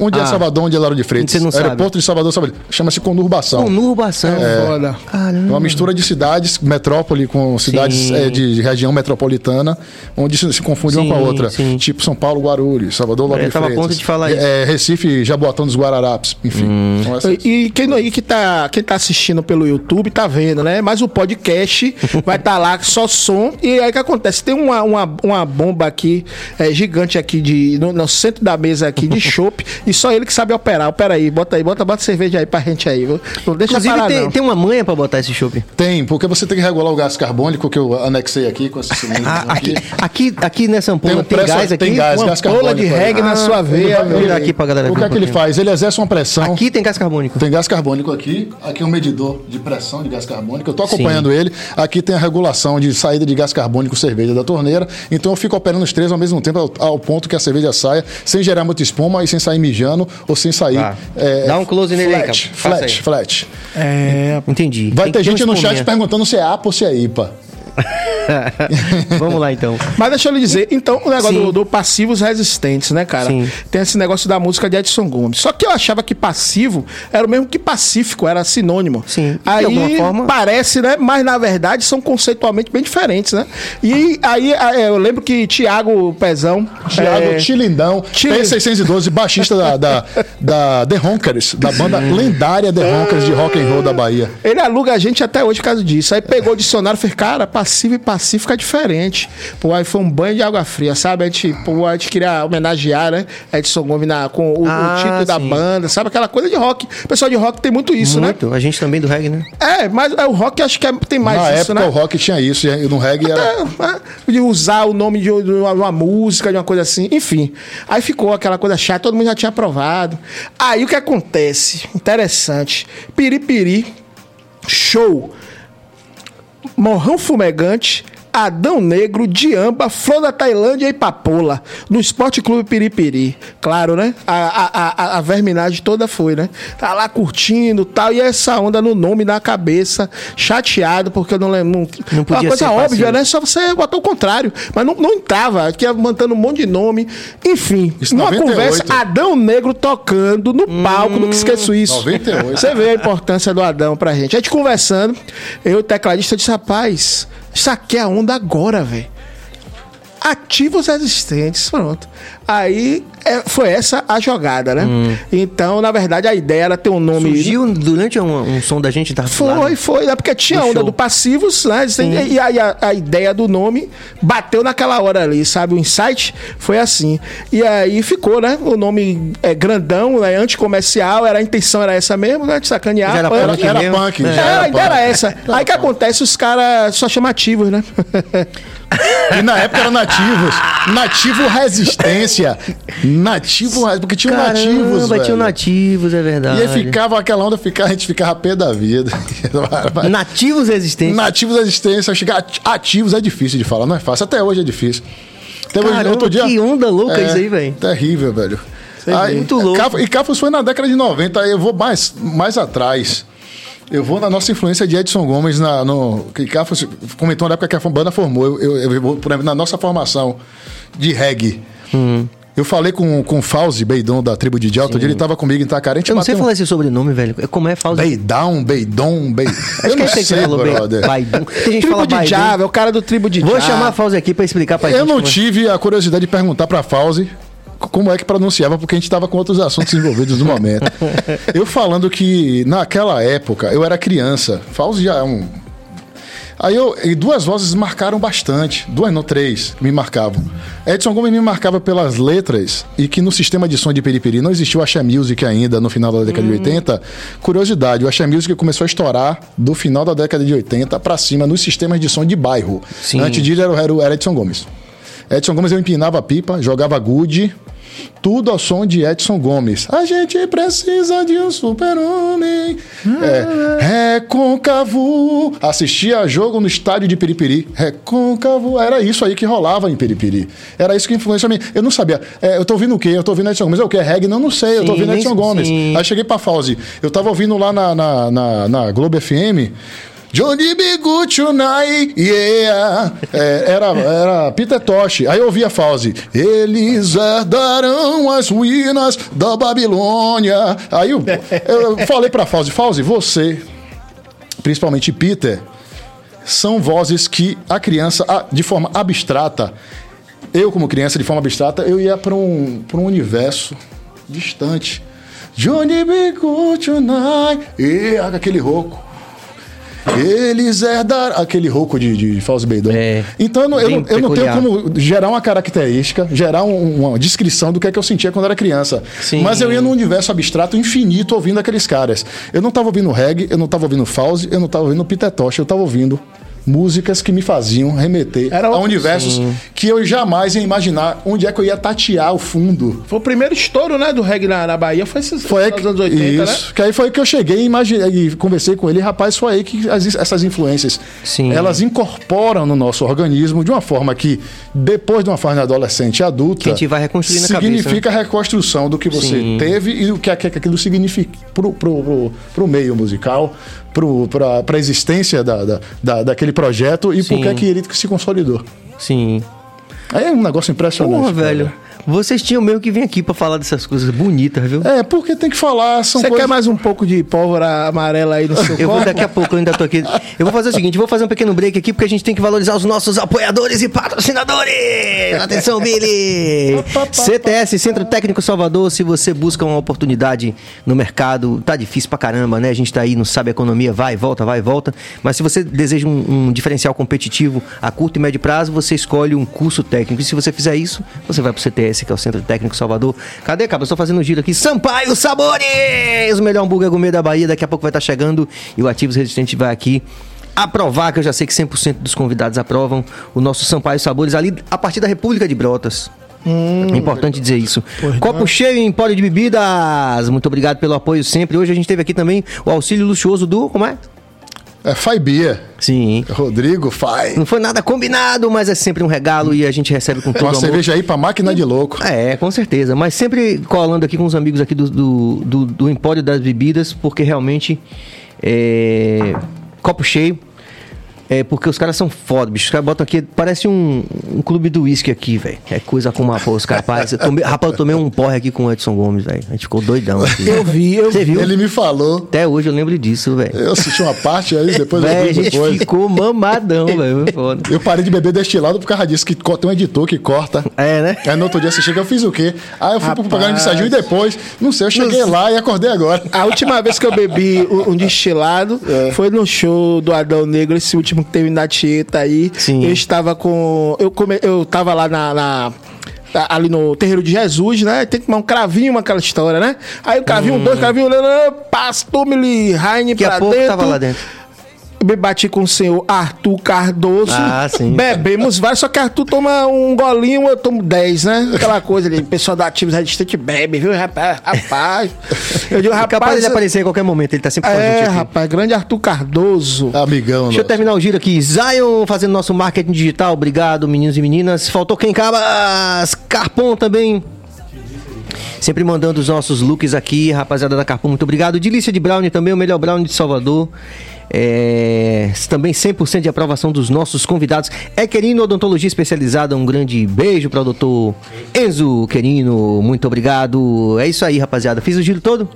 Onde Ah. é Salvador, onde é Lauro de Freitas? Você não sabe. Aeroporto de Salvador, Salvador. Chama-se conurbação. Conurbação. Foda. É uma mistura de cidades, metrópole com cidades Sim. é, de, de região metropolitana, onde se, se confunde uma com a Sim, outra. sim. Tipo São Paulo, Guarulhos, Salvador, Lauro Eu de tava a Freitas. ponto de falar isso. É, Recife, Jaboatão dos Guararapes, enfim. Hum. Então, essa- E quem não aí que tá, quem tá assistindo pelo YouTube tá vendo, né? Mas o podcast *laughs* vai estar lá só som. E aí o que acontece? Tem uma, uma, uma bomba aqui, é, gigante aqui de, no, no centro da mesa aqui de *laughs* chopp. E só ele que sabe operar. Opera aí, bota aí, bota, bota cerveja aí pra gente aí. viu? Não deixa Inclusive, parar, tem, não. tem uma manha pra botar esse chopp. Tem, porque você tem que regular o gás carbônico que eu anexei aqui com esse cilindro Ah, aqui, aqui. aqui, aqui nessa ampola tem, um pressa- gás aqui? Tem gás, Uma gás carbônico. de reggae na sua veia, meu. Virar aqui pra galera O que é que ele faz? Ele exerce uma pressão. Aqui tem gás carbônico. Tem gás carbônico aqui, aqui é um medidor de pressão de gás carbônico. Eu estou Sim. acompanhando ele. Aqui tem a regulação de saída de gás carbônico cerveja da torneira. Então eu fico operando os três ao mesmo tempo, ao, ao ponto que a cerveja saia, sem gerar muita espuma e sem sair mijando ou sem sair. Tá. é, Dá um close nele aí, flat, cara. Flat, flat. É, Entendi. Vai Tem ter gente um no chat perguntando se é APA ou se é IPA. *laughs* Vamos lá então. Mas deixa eu lhe dizer, então, o negócio do, do, passivos resistentes, né, cara? Sim. Tem esse negócio da música de Edson Gomes. Só que eu achava que passivo era o mesmo que pacífico, era sinônimo. Sim. Aí forma... parece, né? Mas na verdade são conceitualmente bem diferentes, né? E aí eu lembro que Tiago Pezão. Tiago é... Tilindão, P612, baixista da, da, da The Honkers, da banda lendária The Honkers de rock and roll da Bahia. Ele aluga a gente até hoje por causa disso. Aí pegou o dicionário e fez, cara, passivo e pacífico é diferente. Pô, aí foi um banho de água fria, sabe? A gente, pô, a gente queria homenagear, né? Edson Gomes na, com o, ah, o título sim. da banda, sabe? Aquela coisa de rock. O pessoal de rock tem muito isso, né? muito. né? A gente também do reggae, né? É, mas é, o rock acho que é, tem mais na isso, época, né? o rock tinha isso, e no reggae era... É, de usar o nome de uma, uma, música, de uma coisa assim. Enfim. Aí ficou aquela coisa chata, todo mundo já tinha aprovado. Aí o que acontece? Interessante. Piripiri, show. Morrão Fumegante Adão Negro, Diamba, Flor da Tailândia e Papola, no Esporte Clube Piripiri. Claro, né? A, a, a, a verminagem toda foi, né? Tá lá curtindo tal, e essa onda no nome na cabeça, chateado, porque eu não lembro. Não, não podia uma coisa óbvia, né? Só você botou o contrário. Mas não, não entrava, aqui mantendo um monte de nome. Enfim, isso 98. conversa, Adão Negro tocando no palco, hum, nunca esqueço isso. 98. Você vê a importância do Adão pra gente. A gente conversando, eu, o tecladista, disse, rapaz Saquei a onda agora, velho. Ativos existentes, pronto. Aí é, foi essa a jogada, né? Hum. Então, na verdade, a ideia era ter um nome. Surgiu durante um, um som da gente da Foi, lá, né? foi, né? Porque tinha a onda show. do passivos, né? Sim. E aí a, a, ideia do nome bateu naquela hora ali, sabe? O insight foi assim. E aí ficou, né? O nome é grandão, né? Anticomercial, era, a intenção era essa mesmo, né? De sacanear. Já era punk, era punk. É, já era, punk. era essa. Aí que acontece, os caras só chamativos, né? *laughs* E na época eram nativos. Nativo resistência. *laughs* Nativo, porque tinha Caramba, nativos. Velho. tinha nativos, é verdade. E aí ficava aquela onda, ficava, a gente ficava pé da vida. *laughs* nativos resistência. Nativos resistência. Chegar ativos é difícil de falar, não é fácil. Até hoje é difícil. Até Caramba, outro dia, que onda louca é, isso aí, velho. Terrível, velho. Aí, muito louco. E Cafos foi na década de 90, aí eu vou mais, mais atrás. Eu vou na nossa influência de Edson Gomes, na, no, que Cafos comentou na época que a banda formou. Eu, eu, eu por exemplo, na nossa formação de reggae. Uhum. Eu falei com, com o Fauzi Beidon, da tribo de Delta, ele estava comigo em Itacaré. Eu não sei um... falar esse sobrenome, velho. Como é Fauzi? Beidão, Beidon, Beidon. *laughs* Eu não sei, que você falou, brother. Tem gente tribo de Java, é o cara do tribo de Vou chamar a Fauzi aqui para explicar pra eu gente. Eu não é. tive a curiosidade de perguntar pra Fauzi como é que pronunciava, porque a gente estava com outros assuntos envolvidos no momento. *laughs* Eu falando que naquela época eu era criança, Fauzi já é um. Aí eu. E duas vozes marcaram bastante. Duas, não, três, me marcavam. Edson Gomes me marcava pelas letras e que no sistema de som de Periperi não existiu o Axé Music ainda no final da década hum. de 80. Curiosidade, o Axé Music começou a estourar do final da década de 80 para cima nos sistemas de som de bairro. Sim. Antes disso era o Edson Gomes. Edson Gomes eu empinava a pipa, jogava gude, tudo ao som de Edson Gomes. A gente precisa de um super-homem. É, recôncavo. Assistia jogo no estádio de Peripiri. Recôncavo. Era isso aí que rolava em Peripiri. Era isso que influenciou a mim. Eu não sabia. É, eu tô ouvindo o quê? Eu tô ouvindo Edson Gomes. É o quê? Reggae? Não, não sei. Eu tô ouvindo Edson Gomes. Sim. Aí cheguei pra Fauzi. Eu tava ouvindo lá na, na, na, na Globo FM. Johnny Be Good Tonight, yeah. É, era, era Peter Tosh. Aí eu ouvia Fauzi. Eles herdarão as ruínas da Babilônia. Aí eu, eu falei pra Fauzi, Fauzi, você, principalmente Peter, são vozes que a criança, de forma abstrata, eu como criança, de forma abstrata, eu ia para um, um universo distante. Johnny Be Good Tonight, e aquele rouco. Eles herdaram. Aquele rouco de, de Fausto Beidon. É, então eu, não, eu, não, eu não tenho como gerar uma característica, gerar um, uma descrição do que é que eu sentia quando era criança. Sim. Mas eu ia num universo abstrato infinito ouvindo aqueles caras. Eu não estava ouvindo reggae, eu não estava ouvindo Fausto, eu não estava ouvindo Peter Tosh, eu estava ouvindo músicas que me faziam remeter Era a universos que que eu jamais ia imaginar onde é que eu ia tatear o fundo. Foi o primeiro estouro, né, do reggae na, na Bahia, foi esses Foi que, nos anos 80, isso, né? que aí foi que eu cheguei e, imaginei, e conversei com ele, rapaz, foi aí que as- essas influências, Sim. elas incorporam no nosso organismo de uma forma que, depois de uma fase adolescente e adulta, Que a gente vai reconstruindo a cabeça, né? significa a reconstrução do que você Sim. teve e o que, que aquilo significa pro, pro, pro, pro meio musical, pra, pra existência da, da, da- daquele projeto e Sim. por que que ele se consolidou. Sim. Aí é um negócio impressionante. Porra, cara. Vocês tinham mesmo que vir aqui pra falar dessas coisas bonitas, viu? É, porque tem que falar, são Você coisas... quer mais um pouco de pólvora amarela aí no seu *laughs* Eu vou copo? daqui a pouco, eu ainda tô aqui. Eu vou fazer o seguinte, vou fazer um pequeno break aqui porque a gente tem que valorizar os nossos apoiadores e patrocinadores. Atenção, Billy! CTS, Centro Técnico Salvador, se você busca uma oportunidade no mercado, tá difícil pra caramba, né? A gente tá aí, não sabe a economia, vai, volta, vai, volta. Mas se você deseja um, um diferencial competitivo a curto e médio prazo, você escolhe um curso técnico. E se você fizer isso, você vai pro CTS, que é o Centro Técnico Salvador. Cadê, cara? Eu estou fazendo um giro aqui. Sampaio Sabores! O melhor hambúrguer gourmet da Bahia. Daqui a pouco vai estar chegando e o Ativos Resistente vai aqui aprovar, que eu já sei que 100% dos convidados aprovam, o nosso Sampaio Sabores ali a partir da República de Brotas. é importante dizer isso. Copo cheio em Empório de Bebidas. Muito obrigado pelo apoio sempre. Hoje a gente teve aqui também o auxílio luxuoso do. Como é? É Faibia. Sim. Rodrigo, Fai. Não foi nada combinado, mas é sempre um regalo e a gente recebe com todo Uma amor. cerveja aí pra máquina de louco. É, com certeza. Mas sempre colando aqui com os amigos aqui do, do, do, do Empório das Bebidas, porque realmente é. Copo cheio. É porque os caras são foda, bicho. Os caras botam aqui, parece um, um clube do uísque aqui, velho. É coisa com uma porra, os caras. parecem- eu Rapaz, eu tomei um porre aqui com o Edson Gomes, velho. A gente ficou doidão aqui. Eu vi, eu Você viu? Ele me falou. Até hoje eu lembro disso, velho. Eu assisti uma parte aí, depois eu Véi, a vi gente depois. ficou mamadão, velho. Foi foda. Eu parei de beber destilado por causa disso, que tem um editor que corta. É, né? Aí no outro dia você chega, eu fiz o quê? Aí eu fui pro Rapaz. programa de e depois, não sei, eu cheguei lá e acordei agora. A última vez que eu bebi um, um destilado foi no show do Adão Negro, esse último teve na Tieta aí. Sim. Eu estava com. Eu, come, eu tava lá na. na- Ali no terreiro de Jesus, né? Tem que tomar um cravinho, aquela história, né? Aí o cravinho, dois cravinhos, pastor me Heine Daqui pra a pouco dentro. tava lá dentro. Me bati com o senhor Arthur Cardoso. Ah, sim. Bebemos vários, só que Arthur toma um golinho, eu tomo 10, né? Aquela coisa ali, o pessoal da Ativos Resistente bebe, viu, rapaz? Rapaz. Eu digo, É capaz rapaz. de aparecer em qualquer momento, ele tá sempre com a gente É, aqui. rapaz, grande Arthur Cardoso. Amigão, Deixa eu nosso. terminar o giro aqui. Zion fazendo nosso marketing digital. Obrigado, meninos e meninas. Faltou quem cabas? Carpon também. Sempre mandando os nossos looks aqui, rapaziada da Carpon, muito obrigado. Delícia de Brownie também, o melhor Brownie de Salvador. É, também 100% de aprovação dos nossos convidados. É Querino Odontologia Especializada. Um grande beijo para o doutor Enzo Querino. Muito obrigado. É isso aí, rapaziada. Fiz o giro todo?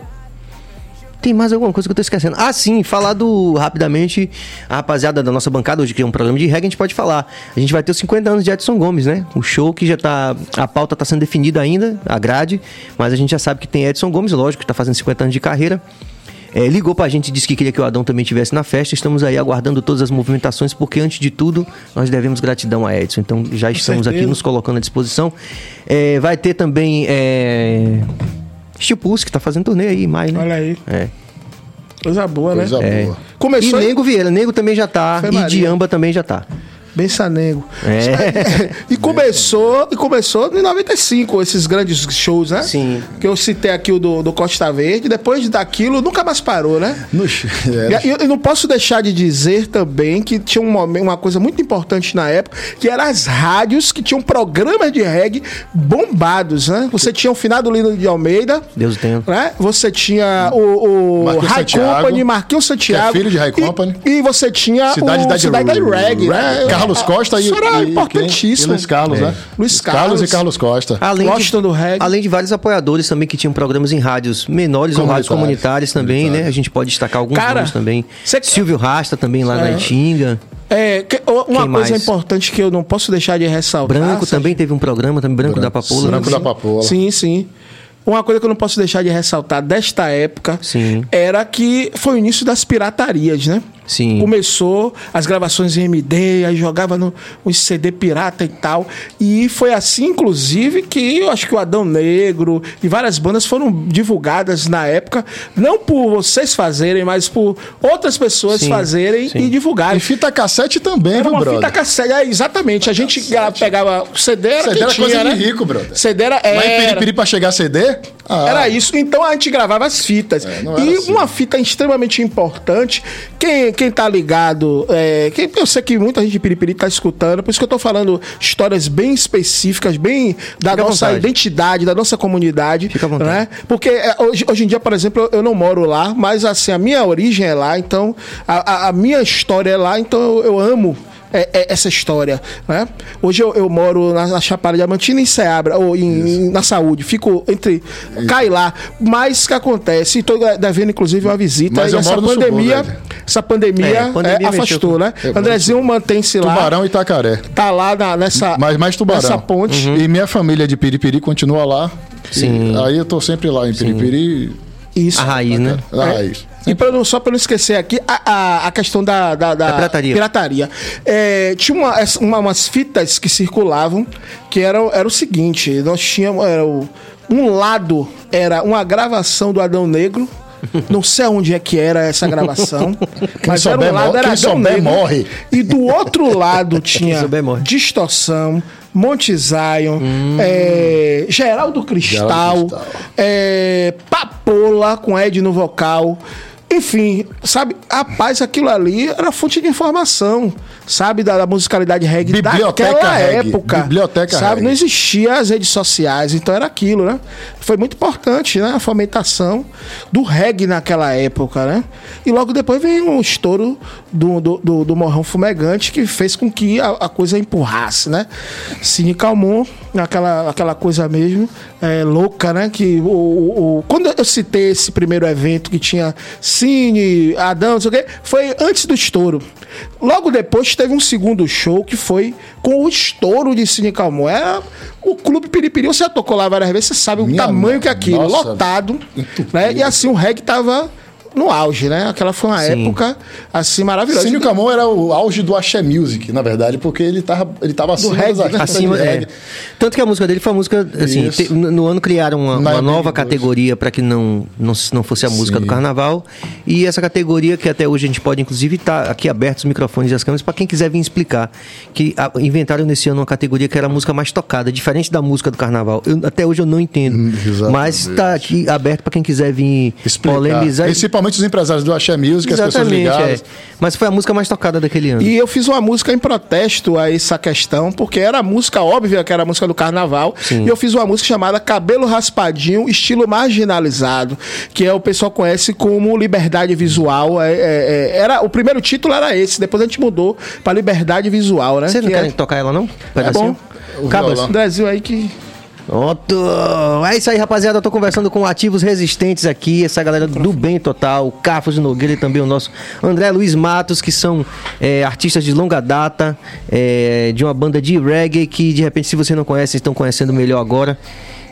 Tem mais alguma coisa que eu tô esquecendo? Ah, sim, falar do rapidamente a rapaziada da nossa bancada hoje, que é um programa de reggae, a gente pode falar. A gente vai ter os 50 anos de Edson Gomes, né? O show que já tá. A pauta tá sendo definida ainda, a grade, mas a gente já sabe que tem Edson Gomes, lógico, que tá fazendo 50 anos de carreira. É, ligou pra gente e disse que queria que o Adão também estivesse na festa. Estamos aí aguardando todas as movimentações, porque antes de tudo, nós devemos gratidão a Edson. Então já estamos aqui nos colocando à disposição. É, vai ter também. É... Steel Pulse, que tá fazendo turnê aí em maio, né? Olha aí. É. Coisa boa, Coisa né? boa. E Começou Nego Vieira, Nego também já tá. E Maria. Diamba também já tá. Bem sanego. É. *laughs* e começou, e começou em 95, esses grandes shows, né? Sim. Que eu citei aqui o do, do Costa Verde, depois daquilo nunca mais parou, né? No- é, E eu, eu não posso deixar de dizer também que tinha um momento, uma coisa muito importante na época, que eram as rádios que tinham programas de reggae bombados, né? Você tinha o finado Lino de Almeida, Deus o tenha. né? Você tinha o, o Marquinhos High Santiago, Company, Marquinhos Santiago. que é filho de High E- Company. E, você tinha Cidade o da Cidade da Reggae, né? Carlos Costa e, e- e importantíssimo. E Luiz Carlos, né? Luiz Carlos. e Carlos Costa. Além de, do reggae. além de vários apoiadores também que tinham programas em rádios menores ou rádios Comunitários. comunitárias também, né? A gente pode destacar alguns Cara, nomes também. cê- Silvio Rasta também lá na Itinga. É, que- uma Quem coisa mais? importante que eu não posso deixar de ressaltar. Branco também teve um programa, também Branco, da Papoula. Branco né? da Papoula. Sim, sim. Uma coisa que eu não posso deixar de ressaltar desta época Sim. era que foi o início das piratarias, né? Sim. Começou as gravações em MD, aí jogava no um CD pirata e tal. E foi assim, inclusive, que eu acho que o Adão Negro e várias bandas foram divulgadas na época, não por vocês fazerem, mas por outras pessoas Sim, fazerem sim. e divulgarem. E fita cassete também, Era viu, uma brother? fita cassete, é, exatamente. A gente pegava o CD, era CD era tinha, coisa né? de rico, brother. CD era, Mas em era, Piripiri pra chegar CD? Ah, era isso. Então a gente gravava as fitas. É, e assim. uma fita extremamente importante. Quem, quem tá ligado, é, quem, eu sei que muita gente de Piripiri tá escutando, por isso que eu tô falando histórias bem específicas, bem da Fica nossa identidade, da nossa comunidade. Fica à vontade. Né? Porque é, hoje, hoje em dia, por exemplo, eu, eu não moro lá, mas assim, a minha origem é lá, então a, a- a minha história é lá, então eu, eu amo é- é essa história, né? Hoje eu, eu moro na, na Chapada Diamantina em Ceabra, ou em, na Saúde, fico entre cai lá. Mas o que acontece? Estou devendo inclusive uma visita. Mas e eu essa moro no pandemia, subúrbio, essa pandemia, É, a pandemia é, afastou, mexeu né? com- Andrezinho mantém-se lá, Tubarão e Itacaré. tá lá na- nessa Mas mais Tubarão. nessa ponte. E minha família de Piripiri continua lá. Sim. E aí eu tô sempre lá em Piripiri. Isso. A raiz, né? A É. raiz. E pra não, só para não esquecer aqui, a, a, a questão da, da, da Da pirataria. pirataria. É, tinha uma, uma- umas fitas que circulavam que eram, era o seguinte: nós tínhamos. Era o, um lado era uma gravação do Adão Negro. *laughs* Não sei onde é que era essa gravação. *laughs* mas era um lado era Adão Negro. morre. E do outro *laughs* lado tinha. Distorção, Monte Zion, é, Geraldo Cristal, Geraldo Cristal. é, Papola com Ed no vocal. Enfim, sabe? Rapaz, aquilo ali era fonte de informação, sabe? Da, da musicalidade reggae Biblioteca daquela reggae. época. Biblioteca sabe? reggae. Não existia as redes sociais, então era aquilo, né? Foi muito importante, né? A fomentação do reggae naquela época, né? E logo depois veio um estouro do, do, do, do Morrão Fumegante que fez com que a, a coisa empurrasse, né? Cine Calmon, aquela, aquela coisa mesmo é, louca, né? Que o, o- o- quando eu citei esse primeiro evento que tinha Cine, Adão, não sei o quê, foi antes do estouro. Logo depois teve um segundo show que foi com o estouro de Cine Calmon. Era o Clube Piripiri. Você já tocou lá várias vezes, você sabe o Minha tamanho mãe, que é aquilo. nossa, lotado. Né? E assim, o reggae tava no auge, né? Aquela foi uma Sim. época assim maravilhosa. Cínio Camon era o auge do axé music, na verdade, porque ele tava, ele tava acima reggae. dos artistas Acima, de é. Tanto que a música dele foi uma música, assim, te- no, no ano criaram uma, uma nova 2012. categoria para que não, não, não fosse a música Sim. do carnaval. E essa categoria, que até hoje a gente pode, inclusive, estar aqui abertos os microfones e as câmeras para quem quiser vir explicar. Que a- inventaram nesse ano uma categoria que era a música mais tocada, diferente da música do carnaval. Eu- até hoje eu não entendo. exatamente. mas está aqui aberto para quem quiser vir Explicar. polemizar. Principalmente os empresários do axé music, as pessoas Exatamente, ligadas. é. Mas foi a música mais tocada daquele ano. E eu fiz uma música em protesto a essa questão, porque era a música óbvia, que era a música do carnaval. Sim. E eu fiz uma música chamada Cabelo Raspadinho, estilo marginalizado, que é o pessoal conhece como liberdade visual. É, é, é, era, o primeiro título era esse, depois a gente mudou para liberdade visual, né? Vocês não Que querem é, tocar ela, não? é Pedacinho? bom. O Cabas. Brasil aí que. Pronto! É isso aí, rapaziada. Eu tô conversando com ativos resistentes aqui, essa galera do Bem Total, o Cafos Nogueira e também o nosso André Luiz Matos, que são é, artistas de longa data, é, de uma banda de reggae que, de repente, se você não conhece, estão conhecendo melhor agora.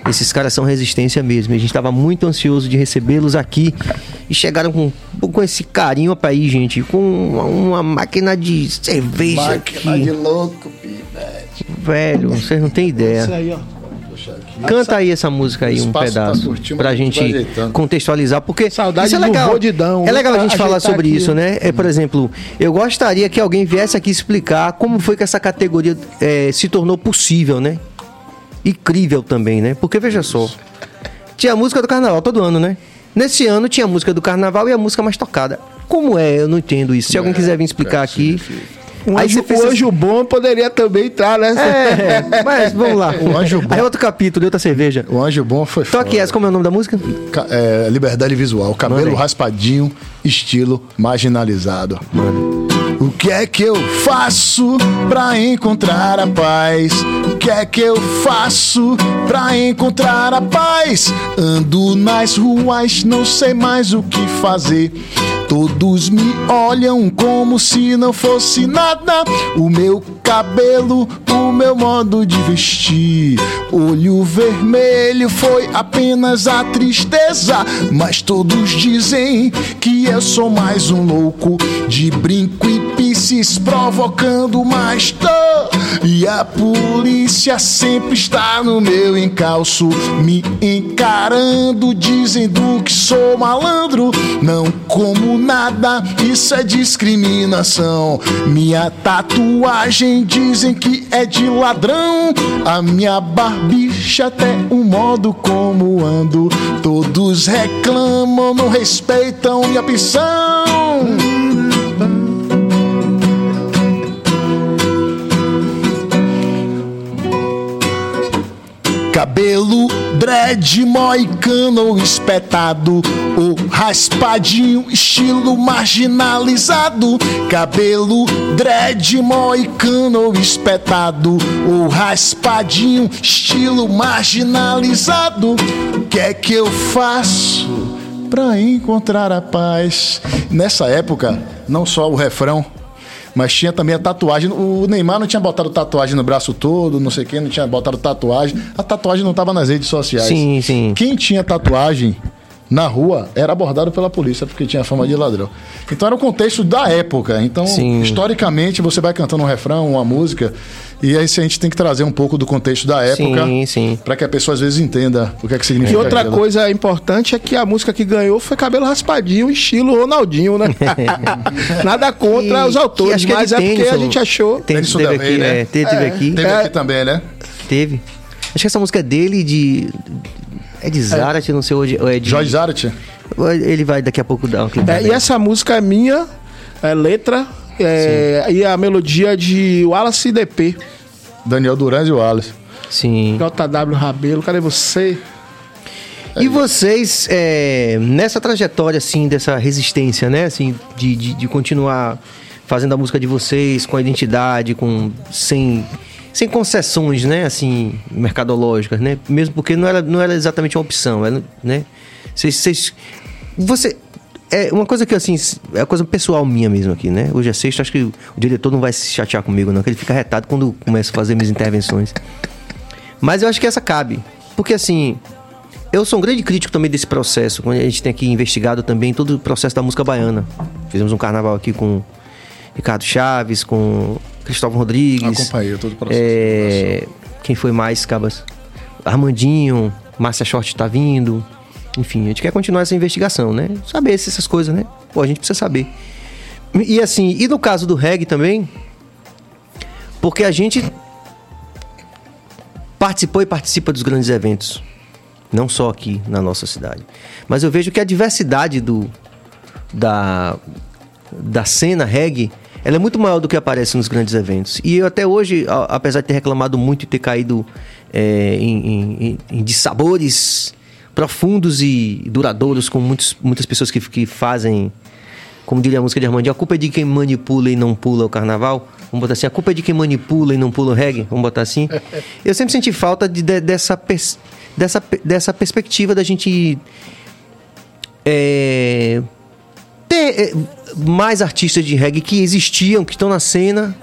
Esses caras são resistência mesmo. A gente estava muito ansioso de recebê-los aqui e chegaram com, com esse carinho pra aí, gente, com uma, uma máquina de cerveja Máquina aqui. de louco, pivete. Velho, vocês não têm ideia. Isso aí, ó. Canta aí essa música aí, um tá pedaço, pra mas a gente contextualizar, porque Saudade isso é legal. rodidão, é legal a gente falar sobre aqui. isso, né? É, por exemplo, eu gostaria que alguém viesse aqui explicar como foi que essa categoria é, se tornou possível, né? Incrível também, né? Porque veja só, tinha a música do carnaval todo ano, né? Nesse ano tinha a música do carnaval e a música mais tocada. Como é? Eu não entendo isso. Se alguém quiser vir explicar aqui. Um Aí o essa- anjo bom poderia também entrar, né? É, *laughs* mas vamos lá. O Anjo Bom. Aí outro capítulo, outra cerveja. O Anjo Bom foi Toque foda. essa, como é o nome da música? Ca- é, liberdade visual, cabelo raspadinho, estilo marginalizado. O que é que eu faço pra encontrar a paz? O que é que eu faço pra encontrar a paz? Ando nas ruas, não sei mais o que fazer. Todos me olham como se não fosse nada. O meu cabelo, o meu modo de vestir. Olho vermelho foi apenas a tristeza. Mas todos dizem que eu sou mais um louco de brinco e piscis provocando mais dor. E a polícia sempre está no meu encalço, me encarando, dizendo que sou malandro. Não como nada, isso é discriminação. Minha tatuagem dizem que é de ladrão. A minha barbicha, até o modo como ando. Todos reclamam, não respeitam minha opção. Cabelo dread, moicano espetado. Ou raspadinho, estilo marginalizado. Cabelo dread, moicano espetado. Ou raspadinho, estilo marginalizado. Que é que eu faço pra encontrar a paz? Nessa época, não só o refrão mas tinha também a tatuagem. O Neymar não tinha botado tatuagem no braço todo, não sei quem, não tinha botado tatuagem. A tatuagem não estava nas redes sociais. Sim, sim. Quem tinha tatuagem na rua era abordado pela polícia porque tinha fama de ladrão. Então era o contexto da época. Então, Sim. historicamente, você vai cantando um refrão, uma música, e aí a gente tem que trazer um pouco do contexto da época Sim, sim. para que a pessoa às vezes entenda o que é que E significa. outra aquilo. coisa importante é que a música que ganhou foi cabelo raspadinho, estilo Ronaldinho, né? *laughs* Nada contra E- os autores, e acho que é mas é porque tênis, a gente achou. Tem, Tênis teve Sudamei, aqui, né? é, teve, teve aqui. Teve É. aqui também, né? Teve. Acho que essa música é dele de. É de Zarat, não sei hoje. Ou é de. Jorge Zarat. ou Ele vai daqui a pouco dar um clipe. É, e essa música é minha, é letra, é, e a melodia de Wallace DP. Daniel Duran e o Wallace. Sim. JW Rabelo, cadê você? E vocês, é, nessa trajetória, assim, dessa resistência, né? Assim, de, de, de continuar fazendo a música de vocês com a identidade, com sem, sem concessões, né? Assim, mercadológicas, né? Mesmo porque não era, não era exatamente uma opção, era, né? Vocês, vocês... Você... É uma coisa que, assim, é uma coisa pessoal minha mesmo aqui, né? Hoje é sexta, acho que o diretor não vai se chatear comigo, não. Que ele fica retado quando começa a fazer minhas intervenções. Mas eu acho que essa cabe. Porque, assim, eu sou um grande crítico também desse processo, quando a gente tem aqui investigado também todo o processo da música baiana. Fizemos um carnaval aqui com Ricardo Chaves, com Cristóvão Rodrigues. Acompanhei todo o processo. É, quem foi mais, Cabas? Armandinho, Márcia Short tá vindo. Enfim, a gente quer continuar essa investigação, né? Saber se essas coisas, né? Pô, a gente precisa saber. E assim, e no caso do reggae também, porque a gente participou e participa dos grandes eventos. Não só aqui na nossa cidade. Mas eu vejo que a diversidade do, da, da cena reggae ela é muito maior do que aparece nos grandes eventos. E eu até hoje, apesar de ter reclamado muito e ter caído é, em, em, em- em dissabores profundos e duradouros com muitos, muitas pessoas que, que fazem, como diria a música de Armandinho, a culpa é de quem manipula e não pula o carnaval. Vamos botar assim, a culpa é de quem manipula e não pula o reggae. Vamos botar assim. *laughs* Eu sempre senti falta de, de- dessa, pers- dessa, dessa perspectiva da gente é, ter é, mais artistas de reggae que existiam, que estão na cena,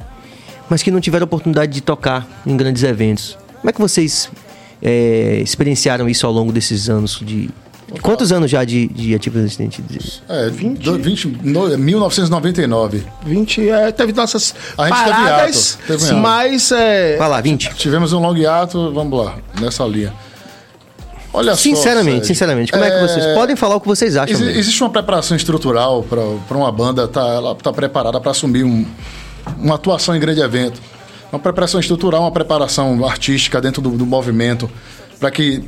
mas que não tiveram oportunidade de tocar em grandes eventos. Como é que vocês é, experienciaram isso ao longo desses anos de. Quantos anos já de, de ativo resistente? É, 20, 20 no, 1999. 20, é, teve nossas A gente teve paradas, ato, teve ato. mas é, Vai lá, 20. Tivemos um long hiato, vamos lá, nessa linha. Olha só. Sinceramente, Sérgio. sinceramente, como é, que vocês. Podem falar o que vocês acham. Exi- mesmo. existe uma preparação estrutural para uma banda tá, ela tá preparada para assumir um- uma atuação em grande evento. Uma preparação estrutural, uma preparação artística dentro do, do movimento para que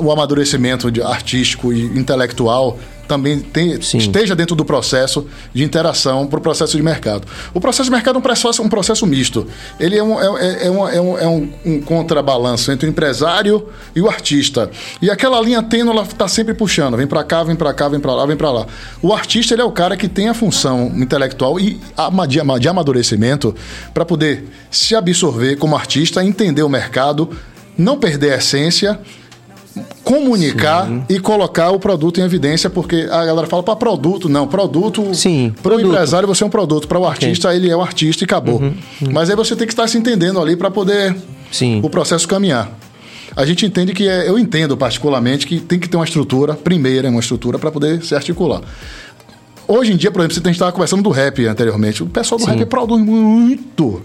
o amadurecimento artístico e intelectual também tem, esteja dentro do processo de interação para o processo de mercado. O processo de mercado é um processo, um processo misto. Ele é um, é, é, é um, é um, é um, um contrabalanço entre o empresário e o artista. E aquela linha tênue, ela está sempre puxando. Vem para cá, vem para cá, vem para lá, vem para lá. O artista, ele é o cara que tem a função intelectual e de, de amadurecimento para poder se absorver como artista, entender o mercado, não perder a essência comunicar Sim. e colocar o produto em evidência, porque a galera fala para produto, não, produto. Sim. Para o empresário você é um produto, para o artista okay. ele é o um artista e acabou. Uhum, uhum. Mas aí você tem que estar se entendendo ali para poder Sim. o processo caminhar. A gente entende que é, eu entendo particularmente que tem que ter uma estrutura, primeira uma estrutura para poder se articular. Hoje em dia, por exemplo, você estava conversando do rap anteriormente. O pessoal do Sim. rap produz muito.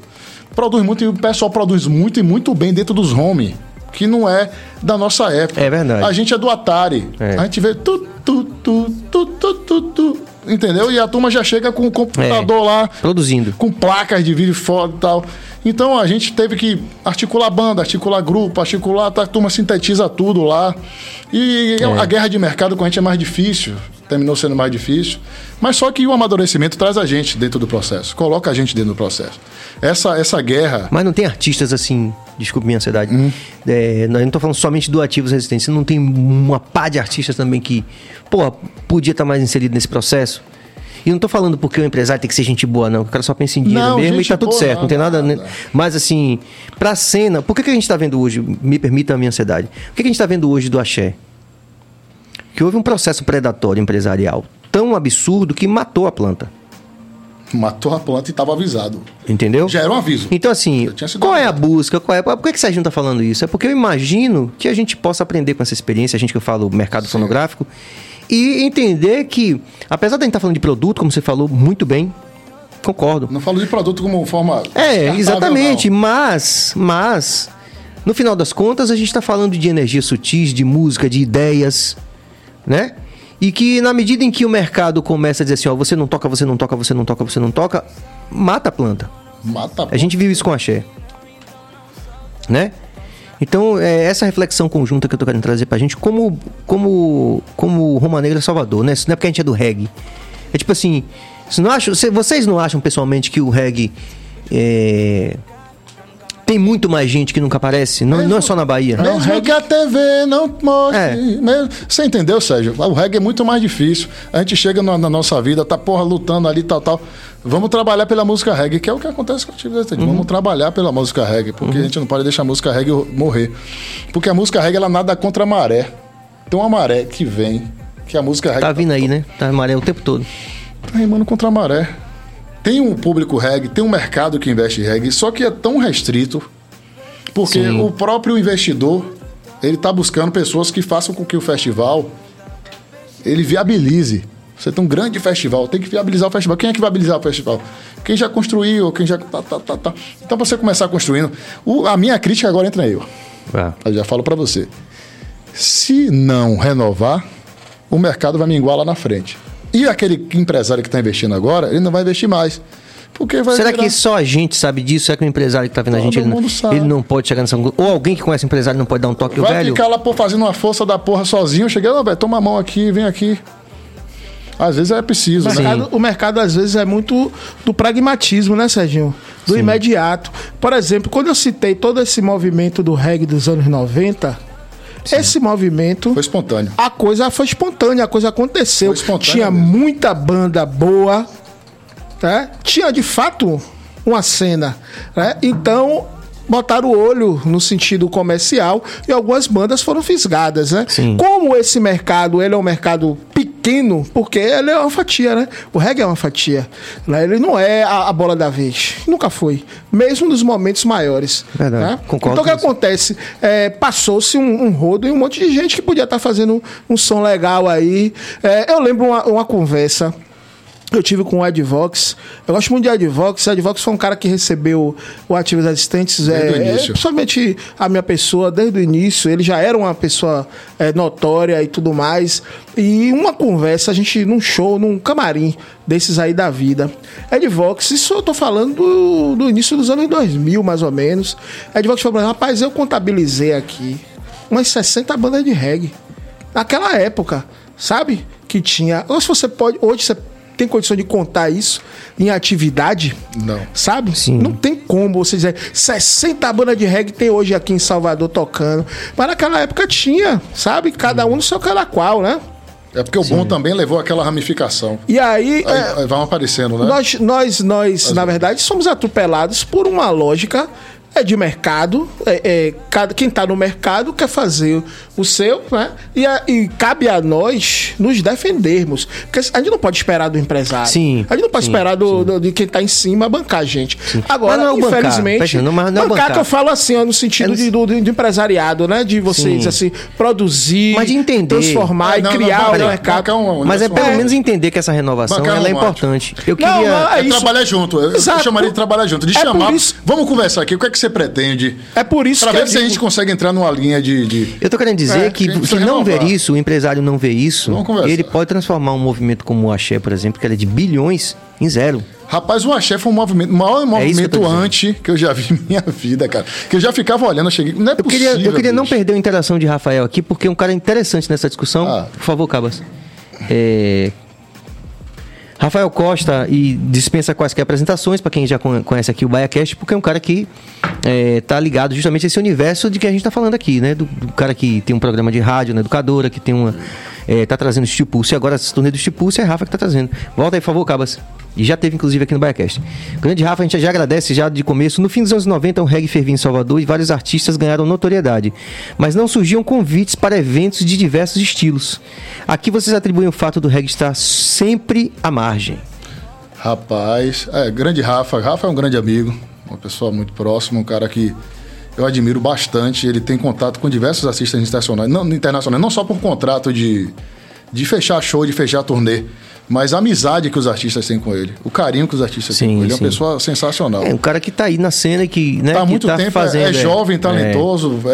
Produz muito e o pessoal produz muito e muito bem dentro dos home que não é da nossa época. É verdade. A gente é do Atari. É. A gente vê tu, tu, tu, tu, tu, tu, tu, entendeu? E a turma já chega com o computador é. lá. Produzindo. Com placas de vídeo foda e tal. Então a gente teve que articular banda, articular grupo, articular, tá, a turma sintetiza tudo lá. E é. a guerra de mercado com a gente é mais difícil, terminou sendo mais difícil. Mas só que o amadurecimento traz a gente dentro do processo, coloca a gente dentro do processo. Essa, essa guerra. Mas não tem artistas assim, desculpe minha ansiedade. Hum. É, não estou falando somente do Ativos Resistência, não tem uma pá de artistas também que, pô, podia estar tá mais inserido nesse processo? E não tô falando porque o empresário tem que ser gente boa, não. O cara só pensa em dinheiro não, mesmo e tá tudo boa, certo. Não, não tem nada. nada. Né? Mas assim, pra cena, por que, que a gente tá vendo hoje? Me permita a minha ansiedade. Por que, que a gente tá vendo hoje do axé? Que houve um processo predatório empresarial tão absurdo que matou a planta. Matou a planta e estava avisado. Entendeu? Já era um aviso. Então, assim, qual é a busca? Qual é... Por que, que Serginho está falando isso? É porque eu imagino que a gente possa aprender com essa experiência, a gente que eu falo mercado Sim. fonográfico, e entender que, apesar de a gente estar tá falando de produto, como você falou muito bem, concordo. Não falo de produto como forma. É, exatamente, não. mas, mas, no final das contas, a gente está falando de energia sutis, de música, de ideias, né? E que na medida em que o mercado começa a dizer assim, ó, você não toca, você não toca, você não toca, você não toca, mata a planta. Mata a planta. A gente vive isso com axé. Né? Então, é essa reflexão conjunta que eu tô querendo trazer pra gente, como, como, como Roma Negra Salvador, né? Isso não é porque a gente é do reggae. É tipo assim, não acham, vocês não acham pessoalmente que o reggae é, tem muito mais gente que nunca aparece. Não, não é só na Bahia. Mesmo o reggae... que a TV não mostre. É. Mesmo... Você entendeu, Sérgio? O reggae é muito mais difícil. A gente chega na, na nossa vida, tá porra lutando ali, tal, tal. Vamos trabalhar pela música reggae, que é o que acontece com a atividade. Uhum. Vamos trabalhar pela música reggae, porque uhum. a gente não pode deixar a música reggae morrer. Porque a música reggae, ela nada contra a maré. Tem uma maré que vem, que a música reggae... Tá vindo aí, né? Tá maré o tempo todo. Tá rimando contra a maré. Tem um público reggae, tem um mercado que investe em reggae, só que é tão restrito porque Sim. o próprio investidor, ele está buscando pessoas que façam com que o festival ele viabilize. Você tem um grande festival, tem que viabilizar o festival. Quem é que viabilizar o festival? Quem já construiu, quem já. Tá, tá, tá, tá. Então, você começar construindo. O, a minha crítica agora entra eu. É. Eu já falo para você. Se não renovar, o mercado vai minguar lá na frente. E aquele empresário que está investindo agora, ele não vai investir mais. Porque vai Será virar... que só a gente sabe disso? Será que o empresário que está vendo Todo a gente, ele não, ele não, pode chegar nessa... Ou alguém que conhece o empresário não pode dar um toque vai o velho? Vai ficar lá pô, fazendo uma força da porra sozinho, chegando, não, velho, toma a mão aqui, vem aqui. Às vezes é preciso. O mercado, o mercado, às vezes, é muito do pragmatismo, né, Serginho? Do Sim. imediato. Por exemplo, quando eu citei todo esse movimento do reggae dos anos 90, Sim. esse movimento. Foi espontâneo. A coisa foi espontânea, a coisa aconteceu. Tinha mesmo. muita banda boa né? tinha de fato uma cena. Né? Então, botaram o olho no sentido comercial e algumas bandas foram fisgadas, né? Sim. Como esse mercado, ele é um mercado pequeno, porque ele é uma fatia, né? O reggae é uma fatia. Né? Ele não é a, a bola da vez. Nunca foi. Mesmo nos momentos maiores. Verdade. Né? Concordo então o que acontece? É, Passou-se um, um, rodo e um monte de gente que podia estar tá fazendo um som legal aí. É, eu lembro uma, uma conversa eu tive com o Ed Vox. Eu gosto muito de Ed Vox. Ed Vox foi um cara que recebeu o Ativos Assistentes, desde é, é, principalmente a minha pessoa, desde o início. Ele já era uma pessoa é, notória e tudo mais. E uma conversa, a gente num show, num camarim desses aí da vida. Ed Vox, isso eu tô falando do, do início dos anos 2000, mais ou menos. Ed Vox falou: rapaz, eu contabilizei aqui umas 60 bandas de reggae. Naquela época, sabe? que tinha. Ou se você pode. Hoje você tem condição de contar isso em atividade? Não. Sabe? Sim. Não tem como você dizer 60 bandas de reggae tem hoje aqui em Salvador tocando. Mas naquela época tinha, sabe? Cada um no seu cada qual, né? É porque o bom também levou aquela ramificação. E aí, Aí, é, aí vão aparecendo, né? nós, nós, nós na verdade, somos atropelados por uma lógica é de mercado. É, é, cada, quem está no mercado quer fazer o seu, né? E, a- e cabe a nós nos defendermos. Porque a gente não pode esperar do empresário. Sim, A gente não pode sim, esperar do, do- de quem está em cima bancar a gente. Agora, Mas não é bancar, infelizmente. Peixe, não- mas não é bancar, bancar. que eu falo assim, ó, no sentido É no- de, do, do empresariado, né? De vocês, Sim. assim, produzir, Mas de entender. transformar É, não, e não, criar bancar- o mercado. bancar um- um Mas é negócio- pelo menos entender que essa renovação Bancar ela é importante. Eu Não, queria. não, É é isso. trabalhar junto. Eu, eu Exato. chamaria de trabalhar junto. De É chamar. isso- Vamos conversar aqui. O que é que você pretende? É por isso Pra que ver eu se a digo- gente consegue entrar numa linha de. de- Eu tô querendo dizer É, que que se não ver isso, o empresário não vê isso, ele pode transformar um movimento como o Axé, por exemplo, que era de bilhões, em zero. Rapaz, o Axé foi um movimento, o maior É isso que eu movimento tô dizendo. anti que eu já vi *laughs* em minha vida, cara. Que eu já ficava olhando, eu cheguei. Não é Eu possível. queria, eu queria não bicho. perder a interação de Rafael aqui, porque é um cara interessante nessa discussão. Ah. Por favor, Cabas. É, Rafael Costa e dispensa quaisquer apresentações para quem já con- conhece aqui o BaiaCast, porque é um cara que é, tá ligado justamente a esse universo de que a gente tá falando aqui, né? Do, do cara que tem um programa de rádio na educadora, que tem uma. É, tá trazendo o Pulse, e agora esse torneio do Steel Pulse é Rafa que tá trazendo. Volta aí, por favor, Cabas. E já teve, inclusive, aqui no BaiaCast. Grande Rafa, a gente já agradece já de começo. No fim dos anos 90, um reggae fervia em Salvador e vários artistas ganharam notoriedade. Mas não surgiam convites para eventos de diversos estilos. Aqui vocês atribuem o fato do reggae estar sempre à margem. Rapaz, é, grande Rafa. Rafa é um grande amigo, uma pessoa muito próxima, um cara que eu admiro bastante. Ele tem contato com diversos artistas internacionais, não, internacionais, não só por contrato de, de fechar show, de fechar turnê, mas a amizade que os artistas têm com ele, o carinho que os artistas têm Sim, com ele. É sim. uma pessoa sensacional. É um cara que tá aí na cena e que, né, Tá há que muito tá tempo, é- fazendo. é, jovem, talentoso, é,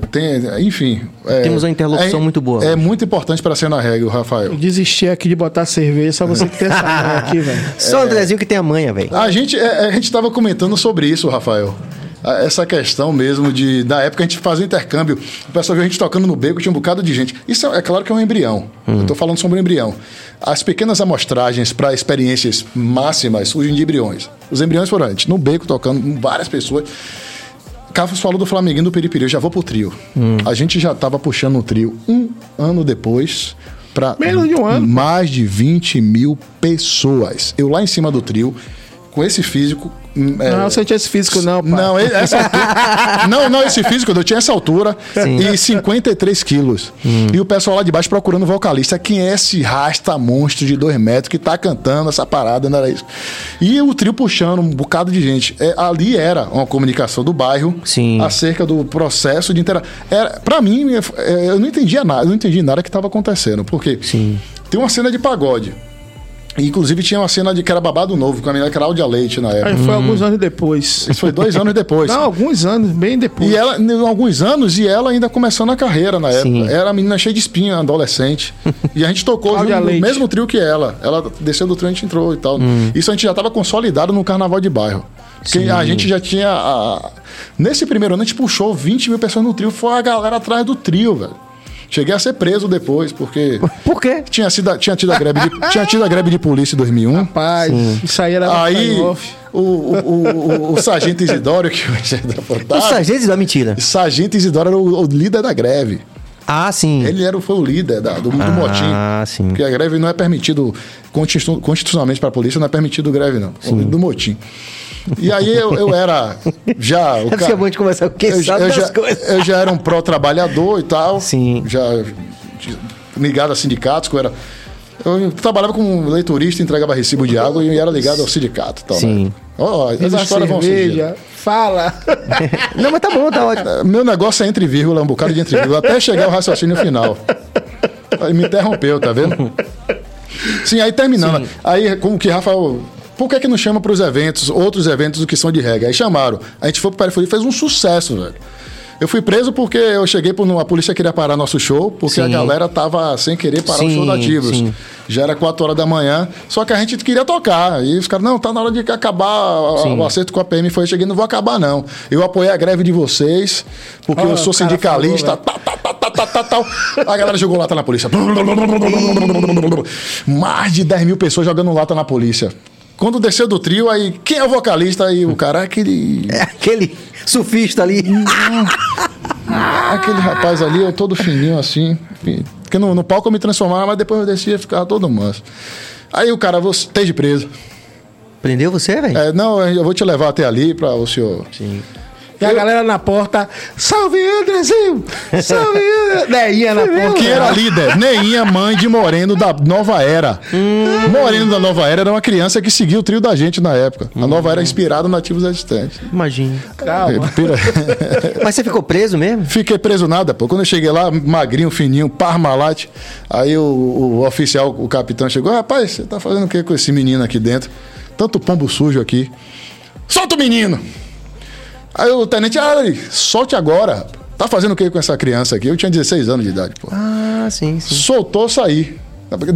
é, tem, enfim. é- Temos uma interlocução é- muito boa. É muito importante para a cena reggae, o Rafael. Desistir aqui de botar cerveja, só você que tem essa aqui, *laughs* velho. Só o Andrezinho que tem a manha, velho. A gente é, a gente estava comentando sobre isso, Rafael. A- Essa questão mesmo de da época a gente fazia intercâmbio, o pessoal viu a gente tocando no beco, tinha um bocado de gente. Isso é, é claro que é um embrião. Eu estou falando sobre um embrião. As pequenas amostragens para experiências máximas surgem de embriões. Os embriões foram antes, no beco tocando com várias pessoas. Cafos falou do Flamenguinho do Peripiri, eu já vou pro trio. A gente já estava puxando o trio um ano depois para Menos de um ano. mais de 20 mil pessoas. Eu lá em cima do trio, com esse físico. hum, é, Não, você tinha esse físico, não, pai. não, essa altura, *laughs* não, não, esse físico, eu tinha essa altura Sim. e 53 quilos. E o pessoal lá de baixo procurando vocalista. Quem é esse rasta monstro de dois metros que tá cantando essa parada, não era isso? E o trio puxando um bocado de gente. É, ali era uma comunicação do bairro Sim. acerca do processo de interação. Pra mim, é, é, eu não entendia nada, eu não entendi nada que estava acontecendo. Porque Sim. tem uma cena de pagode. Inclusive tinha uma cena de que era babado novo, com a menina Cláudia Leite na época. Aí foi alguns anos depois. Isso foi dois anos depois. Não, alguns anos, bem depois. E ela, alguns anos, e ela ainda começando a carreira na época. Sim. Era a menina cheia de espinha, adolescente. e a gente tocou junto no Leite. mesmo trio que ela. Ela desceu do trio, a gente entrou e tal. Hum. Isso a gente já estava consolidado no carnaval de bairro. Porque a gente já tinha. a- Nesse primeiro ano, a gente puxou 20 mil pessoas no trio. Foi a galera atrás do trio, velho. Cheguei a ser preso depois, porque. *laughs* Por quê? Tinha, sido, tinha, tido a greve de, *laughs* tinha tido a greve de polícia em 2001. Rapaz, isso aí era Aí, o, o, o, o sargento Isidório, que hoje é da O Fantasma, sargento da mentira. Sargento Isidoro era o, o líder da greve. Ah, sim. Ele era, foi o líder da- do, do Ah, motim. sim. Porque a greve não é permitido, constitu- constitucionalmente para a polícia, não é permitido greve, não. Do motim. E aí eu, eu era já. *laughs* O É porque é bom de conversar com quem eu, sabe eu das já, coisas. eu já era um pró-trabalhador e tal. Sim. Já ligado a sindicatos, que eu era. Eu trabalhava como leiturista, entregava recibo de água e era ligado ao sindicato. e Tal, Sim. Né? Ó, ó, as histórias vão surgir. cerveja. Fala. *laughs* Não, mas tá bom, tá ótimo. É, Meu negócio é entre vírgula, um bocado de entre vírgula, até chegar ao raciocínio final. Aí me interrompeu, tá vendo? Sim, aí terminando. Aí, como que Rafael. Por que, que não chama para os eventos, outros eventos do que são de reggae? Aí chamaram. A gente foi pro Periferia e fez um sucesso, velho. Eu fui preso porque eu cheguei, por, a polícia queria parar nosso show, porque a Sim. galera tava sem querer parar o Sim, show da Ativos. sim. Já era 4 horas da manhã, só que a gente queria tocar. E os caras, não, tá na hora de acabar a- o acerto com a PM. Foi, eu cheguei, não vou acabar não. Eu apoiei a greve de vocês, porque Olha, eu sou o cara sindicalista. falou, tá, tá, tá, tá, tá. A galera jogou lata na polícia. *laughs* Mais de 10 mil pessoas jogando lata na polícia. Quando desceu do trio, aí, quem é o vocalista? Aí o cara é aquele. *laughs* É aquele surfista ali. *laughs* aquele rapaz ali, eu todo fininho assim. Porque no, no palco eu me transformava, mas depois eu descia e ficava todo manso. Aí o cara, você esteja preso. Prendeu você, velho? É, não, eu vou te levar até ali para o senhor. Sim. E a galera na porta, salve Andrezinho! Salve Andrezinho! *laughs* Neinha na porta. Que era líder. Neinha, mãe de Moreno da Nova Era. Hum. Moreno da Nova Era era uma criança que seguia o trio da gente na época. Hum. A Nova Era é inspirada no Ativos Existentes. Imagina. Calma. *laughs* Mas você ficou preso mesmo? Fiquei preso nada, pô. Quando eu cheguei lá, magrinho, fininho, parmalate, aí o, o, oficial, o capitão chegou, rapaz, você tá fazendo o que com esse menino aqui dentro? Tanto pombo sujo aqui. Solta o menino! Aí o tenente, ah, solte agora. Tá fazendo o que com essa criança aqui? Eu tinha 16 anos de idade, pô. Ah, sim, sim. Soltou, saí.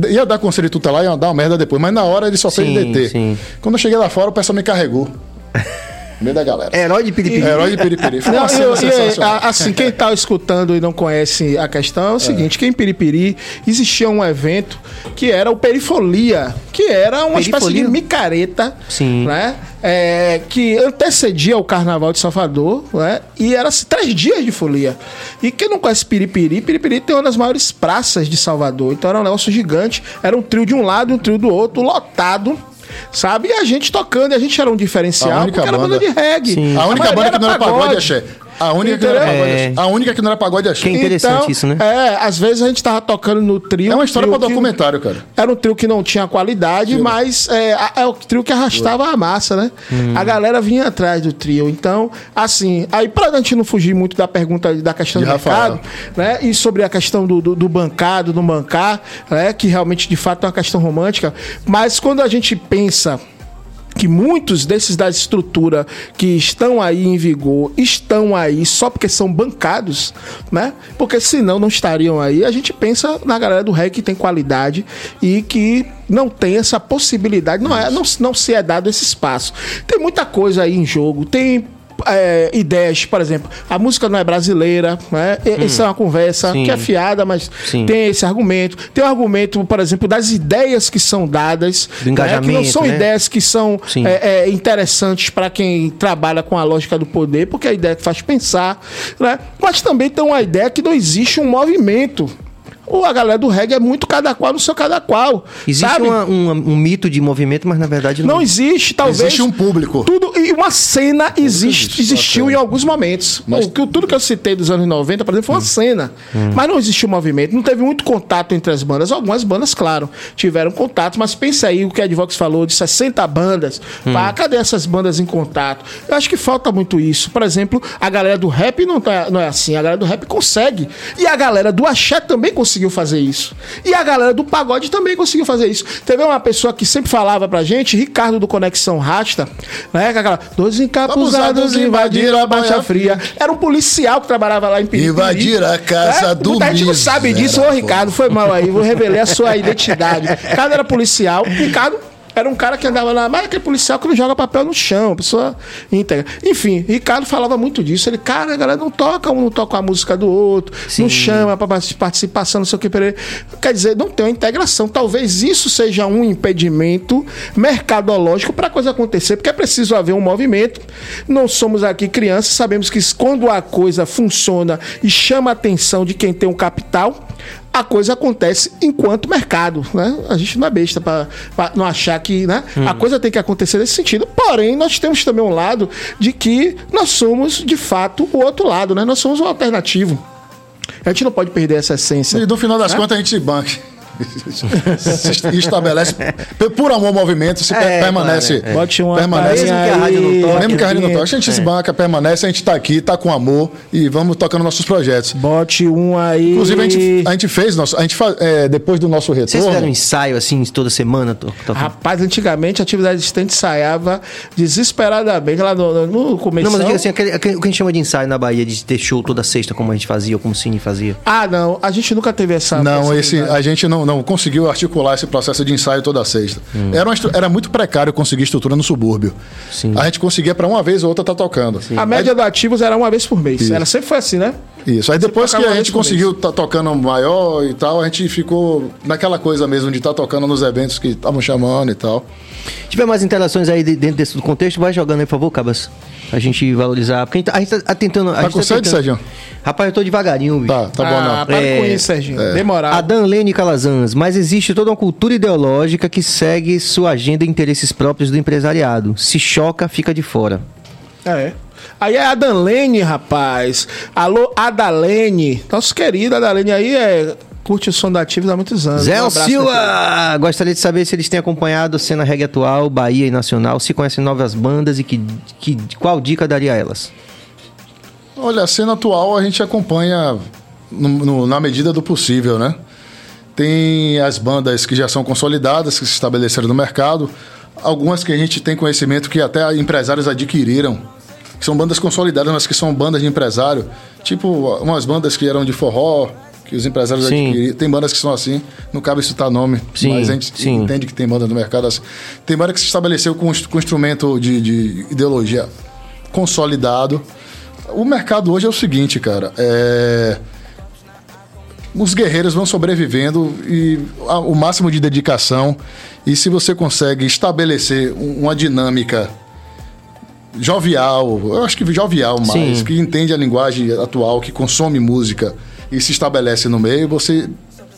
Ia dar conselho tutelar, ia dar uma merda depois, mas na hora ele só sim, fez DT. Sim. Quando eu cheguei lá fora, o pessoal me carregou. *laughs* meio da galera. Herói de piripiri. Herói de piripiri. Não, eu, eu, assim, quem está escutando e não conhece a questão é o seguinte, é. que em Piripiri existia um evento que era o Perifolia, que era uma Perifolia? espécie de micareta, Sim. né? É, que antecedia o Carnaval de Salvador, né? E era assim, três dias de folia. E quem não conhece Piripiri, Piripiri tem uma das maiores praças de Salvador. Então era um negócio gigante, era um trio de um lado e um trio do outro, lotado sabe? E a gente tocando, e a gente era um diferencial, porque era banda de reggae. Sim. A única banda que não era pagode, axé. A única, que não era pagode, é. a única que não era pagode achei. Que é interessante então, isso, né? É, às vezes a gente tava tocando no trio. É uma história para documentário, cara. Era um trio que não tinha qualidade, Sim. mas é, é, o trio que arrastava a massa, né? Hum. A galera vinha atrás do trio. Então, assim, aí pra gente não fugir muito da pergunta da questão de do Rafael. mercado, né? E sobre a questão do, do, do bancado, do bancar, né? Que realmente, de fato, é uma questão romântica. Mas quando a gente pensa que muitos desses da estrutura que estão aí em vigor estão aí só porque são bancados, né? Porque senão não estariam aí. A gente pensa na galera do REC que tem qualidade e que não tem essa possibilidade, não, é, não, não se é dado esse espaço. Tem muita coisa aí em jogo, tem é, ideias, por exemplo, a música não é brasileira, né? Hum. Essa é uma conversa Sim. que é fiada, mas Sim. tem esse argumento. Tem o argumento, por exemplo, das ideias que são dadas, Do engajamento, né? que não são né? ideias que são é, é, interessantes para quem trabalha com a lógica do poder, porque a ideia que faz pensar, né? Mas também tem uma ideia que não existe um movimento ou a galera do reggae é muito cada qual no seu cada qual. Existe? Uma, um, um, mito de movimento, mas na verdade não. Não existe, talvez. Existe um público. Tudo, e uma cena existe, existiu em alguns momentos. Mas... O, tudo que eu citei dos anos 90, por exemplo, foi uma hum. cena. Hum. Mas não existiu movimento. Não teve muito contato entre as bandas. Algumas bandas, claro, tiveram contato, mas pense aí o que a Advox falou de 60 bandas. Hum. Pá, cadê essas bandas em contato? Eu acho que falta muito isso. Por exemplo, a galera do rap não, tá, não é assim. A galera do rap consegue. E a galera do axé também conseguiu conseguiu fazer isso. E a galera do pagode também conseguiu fazer isso. Teve uma pessoa que sempre falava pra gente, Ricardo do Conexão Rasta, né? Com aquela, dois encapuzados invadiram a Baixa Fria. Era um policial que trabalhava lá em Piripiri. Invadir a casa né? do Muita gente não sabe disso. Ô, Ricardo, foi mal aí. Vou revelar a sua identidade. Ricardo era policial. Ricardo era um cara que andava na. Mas aquele policial que não joga papel no chão, pessoa íntegra. Enfim, Ricardo falava muito disso. Ele, cara, a galera não toca, um não toca a música do outro, Sim. não chama para participação, não sei o que. Quer dizer, não tem uma integração. Talvez isso seja um impedimento mercadológico para a coisa acontecer, porque é preciso haver um movimento. Não somos aqui crianças, sabemos que quando a coisa funciona e chama a atenção de quem tem um capital, a coisa acontece enquanto mercado, né? A gente não é besta para não achar que, né? Hum. A coisa tem que acontecer nesse sentido. Porém, nós temos também um lado de que nós somos, de fato, o outro lado, né? Nós somos o alternativo. A gente não pode perder essa essência. E no final das né? contas a gente banca se estabelece por amor ao movimento, se é, permanece. Claro, é. Bote uma permanece mesmo que a rádio não toque. Mesmo que a rádio não toque. A gente é. se banca, permanece, a gente está aqui, está com amor e vamos tocando nossos projetos. Bote um aí. Inclusive, a gente, a gente fez, nosso, a gente faz, é, depois do nosso retorno. Vocês fizeram um ensaio assim toda semana? Tô, tô... Rapaz, antigamente a atividade existente ensaiava desesperadamente lá no, no começo. Não, mas eu digo assim, aquele, aquele, o que a gente chama de ensaio na Bahia, de ter show toda sexta, como a gente fazia, ou como o Cine fazia. Ah, não. A gente nunca teve essa. Não, esse, a gente não não conseguiu articular esse processo de ensaio toda sexta. Hum. Era, uma, era muito precário conseguir estrutura no subúrbio. Sim. A gente conseguia para uma vez ou outra estar tá tocando. Sim. A média do ativos era uma vez por mês. Isso. Era sempre foi assim, né? Isso. Aí depois que a gente conseguiu estar tocando maior e tal, a gente ficou naquela coisa mesmo de estar tocando nos eventos que estavam chamando e tal. Se tiver mais interações aí de- dentro desse contexto, vai jogando aí, por favor, Cabas. A gente valorizar. Porque a gente tá, gente tá tentando. Tá gente com sede, Sérgio? Rapaz, eu tô devagarinho, bicho. Tá, tá bom ah, não. para É, com isso, Serginho. Demorado. Adam Lene Calazans, mas existe toda uma cultura ideológica que segue sua agenda e interesses próprios do empresariado. Se choca, fica de fora. É. Aí é a Danlene, rapaz. Alô, Adalene. Nosso querido Adalene aí é. Curte o som da Ativos há muitos anos. Zé Um Silva! Gostaria de saber se eles têm acompanhado a cena reggae atual, Bahia e nacional, se conhecem novas bandas e que, que, qual dica daria a elas? Olha, a cena atual a gente acompanha no- no- na medida do possível, né? Tem as bandas que já são consolidadas, que se estabeleceram no mercado, algumas que a gente tem conhecimento que até empresários adquiriram, que são bandas consolidadas, mas que são bandas de empresário, tipo umas bandas que eram de forró, que os empresários Sim. adquiriram. Tem bandas que são assim, não cabe citar nome, Sim, mas a gente sim. entende que tem banda no mercado assim. Tem banda que se estabeleceu com, com instrumento de, de ideologia consolidado. O mercado hoje é o seguinte, cara. É... Os guerreiros vão sobrevivendo e a- o máximo de dedicação. E se você consegue estabelecer um- uma dinâmica jovial, eu acho que jovial mais, Sim. que entende a linguagem atual, que consome música e se estabelece no meio, você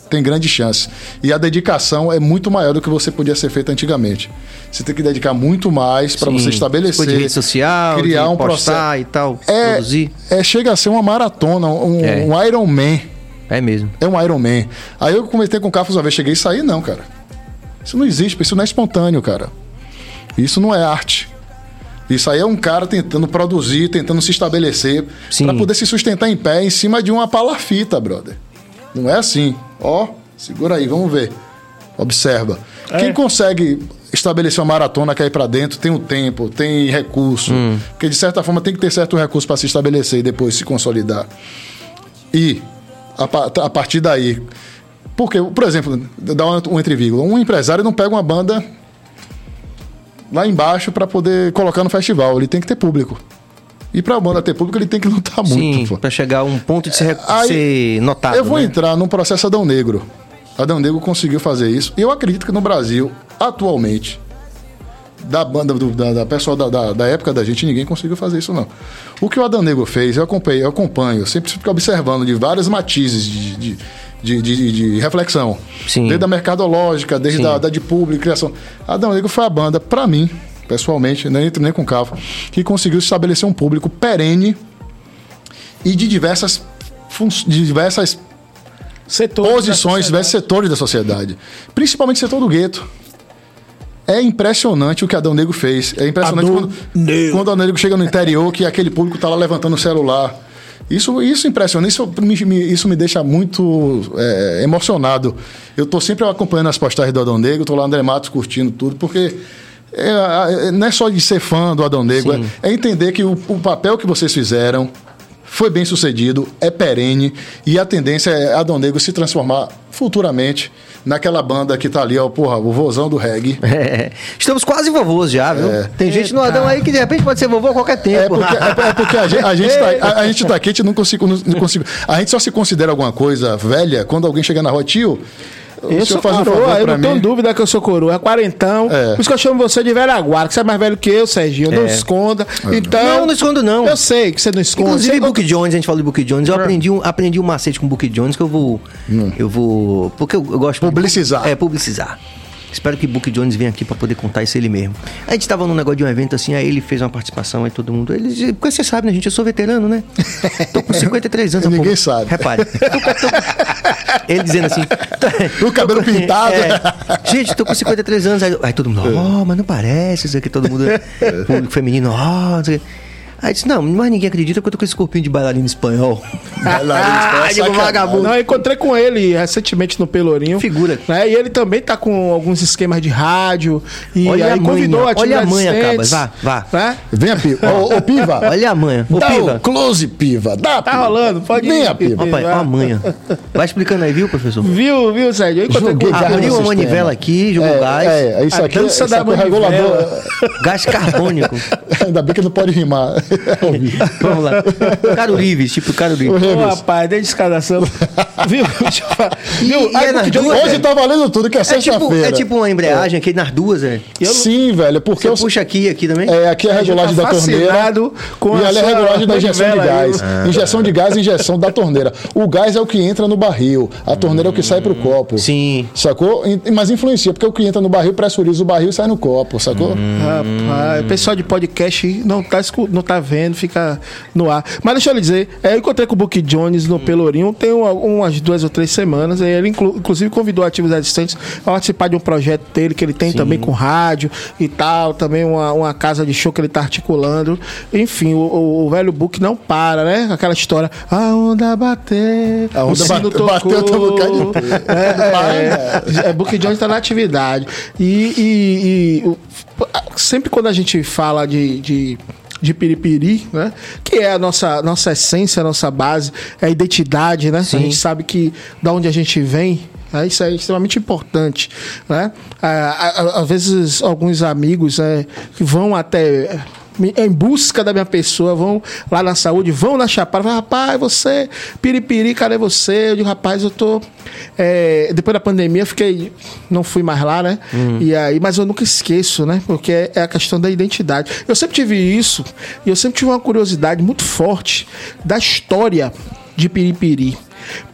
tem grande chance. E a dedicação é muito maior do que você podia ser feito antigamente. Você tem que dedicar muito mais para você estabelecer, de rede social, criar de um processo. e tal, É, produzir. é, chega a ser uma maratona, um, É. um Iron Man. É mesmo. É um Iron Man. Aí eu comentei com o Cafos uma vez, cheguei e saí, não, cara. Isso não existe, isso não é espontâneo, cara. Isso não é arte. Isso aí é um cara tentando produzir, tentando se estabelecer para poder se sustentar em pé em cima de uma palafita, brother. Não é assim. Ó, segura aí, vamos ver. Observa. Quem consegue estabelecer uma maratona, cair para dentro, tem o tempo, tem recurso. Porque de certa forma tem que ter certo recurso para se estabelecer e depois se consolidar. E a, a partir daí. Porque, por exemplo, dá um, um entre vírgula, um empresário não pega uma banda lá embaixo para poder colocar no festival. Ele tem que ter público. E para a banda ter público, ele tem que lutar Sim, muito. pô. pra chegar a um ponto de ser, Aí, ser notado. Eu vou né? entrar num processo Adão Negro. Adão Negro conseguiu fazer isso. E eu acredito que no Brasil, atualmente, da banda, do, da, da pessoal da, da, da época da gente, ninguém conseguiu fazer isso, não. O que o Adão Negro fez, eu acompanhei, eu acompanho, eu sempre fico observando de vários matizes de, de, de, de- de reflexão. Sim. Desde a mercadológica, desde a da de público, criação. Adão Negro foi a banda, pra mim, pessoalmente, nem entro nem com cavo, que conseguiu estabelecer um público perene e de diversas, de diversas Setores posições, diversos setores da sociedade. Principalmente o setor do gueto. É impressionante o que Adão Negro fez. É impressionante Adão quando, Negro. quando o Adão Negro chega no interior, que aquele público tá lá levantando o celular. Isso, isso impressiona, isso me, isso me deixa muito é, emocionado. Eu tô sempre acompanhando as postagens do Adão Negro, tô lá André Matos curtindo tudo, porque é, é, não é só de ser fã do Adão Negro, é, é entender que o, o papel que vocês fizeram foi bem sucedido, é perene e a tendência é Adão Negro se transformar futuramente naquela banda que tá ali, ó, porra, o vozão do reggae. *laughs* É, estamos quase vovôs já, viu? Tem gente no. Adão aí que de repente pode ser vovô a qualquer É tempo. porque, é, é porque a, gente, a, gente tá, a, a gente tá aqui, a gente não consigo, não, não consigo. A gente só se considera alguma coisa velha quando alguém chega na rua, tio. O Eu sou faz um coroa, favor eu não tenho mim?" dúvida que eu sou coroa. É quarentão. É. Por isso que eu chamo você de velho aguarda, que você é mais velho que eu, Serginho. Não esconda. Então. Não, não escondo não. Eu sei que você não esconde. Inclusive, Você- Book Jones, a gente falou de Book Jones, eu aprendi um, aprendi um macete com Book Jones que eu vou. Eu vou. Porque eu, eu gosto. Publicizar. É, publicizar. Espero que Book Jones venha aqui pra poder contar isso ele mesmo. A gente tava num negócio de um evento assim, aí ele fez uma participação, aí todo mundo. Ele, porque você sabe, né, gente? Eu sou veterano, né? *laughs* Tô com 53 anos. Ninguém pô. sabe. Repare. Tô- tô- *laughs* ele dizendo assim. O cabelo pintado. É, gente, tô com 53 anos. Aí, aí todo mundo, oh, mas não parece isso aqui, todo mundo. *laughs* Público feminino, ó, não sei o quê. Aí disse, não, mas ninguém acredita porque eu tô com esse corpinho de bailarino espanhol. *laughs* Bailarino, Ah, digo, sacanagem. vagabundo. Não, eu encontrei com ele recentemente no Pelourinho. Figura. Né? E ele também tá com alguns esquemas de rádio. E Olha aí a manha, convidou olha a atividades manha, assistentes, Cabas, vá, Né? Venha, Piva. Ô, ô, Piva. *laughs* Olha a manha. Ô, Dá Piva. o close, Piva. Dá, Tá rolando? Pode ir. Venha, Piva. Rapaz, ó a manha. Vai explicando aí, viu, professor? Viu, viu, Sérgio? Eu encontrei Joguei com Abriu uma manivela aqui, jogou gás. É, é, isso A aqui, dança isso da aqui é manivela. regulador. Gás carbônico. *laughs* Ainda bem que não pode rimar. *laughs* Vamos lá. Caro Lives, tipo Caro Lives. Ô, rapaz, desde escadação. *laughs* Viu? Eu. Viu? e Aí, é nas duas, Hoje tá valendo tudo, que é É tipo, sexta-feira. é tipo uma embreagem aqui nas duas, é. Sim, velho, porque Você eu, puxa aqui aqui também? É, aqui é a regulagem tá da torneira. com e a ali é a regulagem da injeção de gás. Injeção de gás e injeção da torneira. O gás é o que entra no barril. A torneira é o que sai pro copo. Sim. Sacou? Mas influencia, porque o que entra no barril pressuriza o barril e sai no copo, sacou? Rapaz, o pessoal de podcast não tá, não tá vendo, fica no ar. Mas deixa eu lhe dizer, é, eu encontrei com o Book Jones no Pelourinho tem uma- umas duas ou três semanas. e Ele, inclu- inclusive, convidou ativos existentes a participar de um projeto dele que ele tem também com rádio e tal. Também uma, uma casa de show que ele tá articulando. Enfim, o, o- o velho Book não para, né? Aquela história. A onda bater. A onda bateu, tá um bocado de tempo. é, é, é, Book Jones está na atividade. E, e- e sempre quando a gente fala de. de de piripiri, né? Que é a nossa, nossa essência, a nossa base, é a identidade, né? A gente sabe que da onde a gente vem, né? isso é extremamente importante, né? Ah, Às vezes alguns amigos né, que vão até em busca da minha pessoa, vão lá na saúde, vão na chapada, falam, rapaz, você, piripiri, cadê você? Eu digo, rapaz, eu tô. é, depois da pandemia, eu fiquei. Não fui mais lá, né? E aí, mas eu nunca esqueço, né? Porque é, é a questão da identidade. Eu sempre tive isso, e eu sempre tive uma curiosidade muito forte da história de piripiri.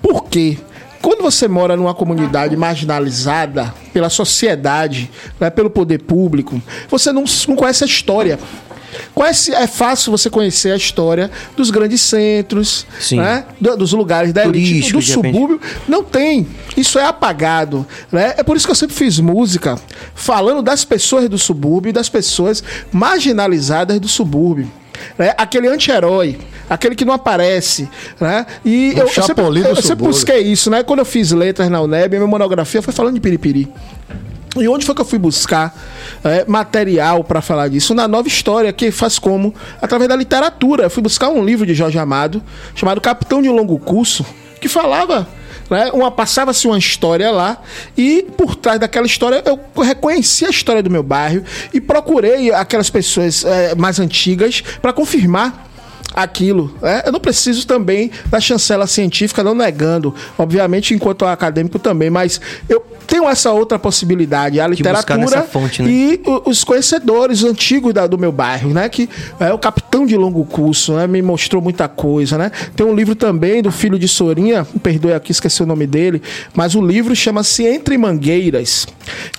Por quê? Quando você mora numa comunidade marginalizada pela sociedade, né, pelo poder público, você não, não conhece a história. Conhece, é fácil você conhecer a história dos grandes centros, né, do- dos lugares da elite, Turístico, do subúrbio. Não tem. Isso é apagado. Né? É por isso que eu sempre fiz música falando das pessoas do subúrbio e das pessoas marginalizadas do subúrbio. Né? Aquele anti-herói, aquele que não aparece. Né? E O eu, eu sempre, do eu sempre busquei isso. Né? Quando eu fiz letras na UNEB, minha monografia foi falando de piripiri. E onde foi que eu fui buscar é, material para falar disso? Na nova história, que faz como? Através da literatura. Eu fui buscar um livro de Jorge Amado, chamado Capitão de Longo Curso, que falava. Né, uma passava-se uma história lá e por trás daquela história eu reconheci a história do meu bairro e procurei aquelas pessoas é, mais antigas para confirmar aquilo. né? Eu não preciso também da chancela científica, não negando, obviamente, enquanto acadêmico também, mas eu tenho essa outra possibilidade, a literatura fonte, né? e os conhecedores antigos da- do meu bairro, né? Que é o capitão de longo curso, né? Me mostrou muita coisa, né? Tem um livro também do filho de Sorinha, perdoe aqui, esqueci o nome dele, mas o livro chama-se Entre Mangueiras,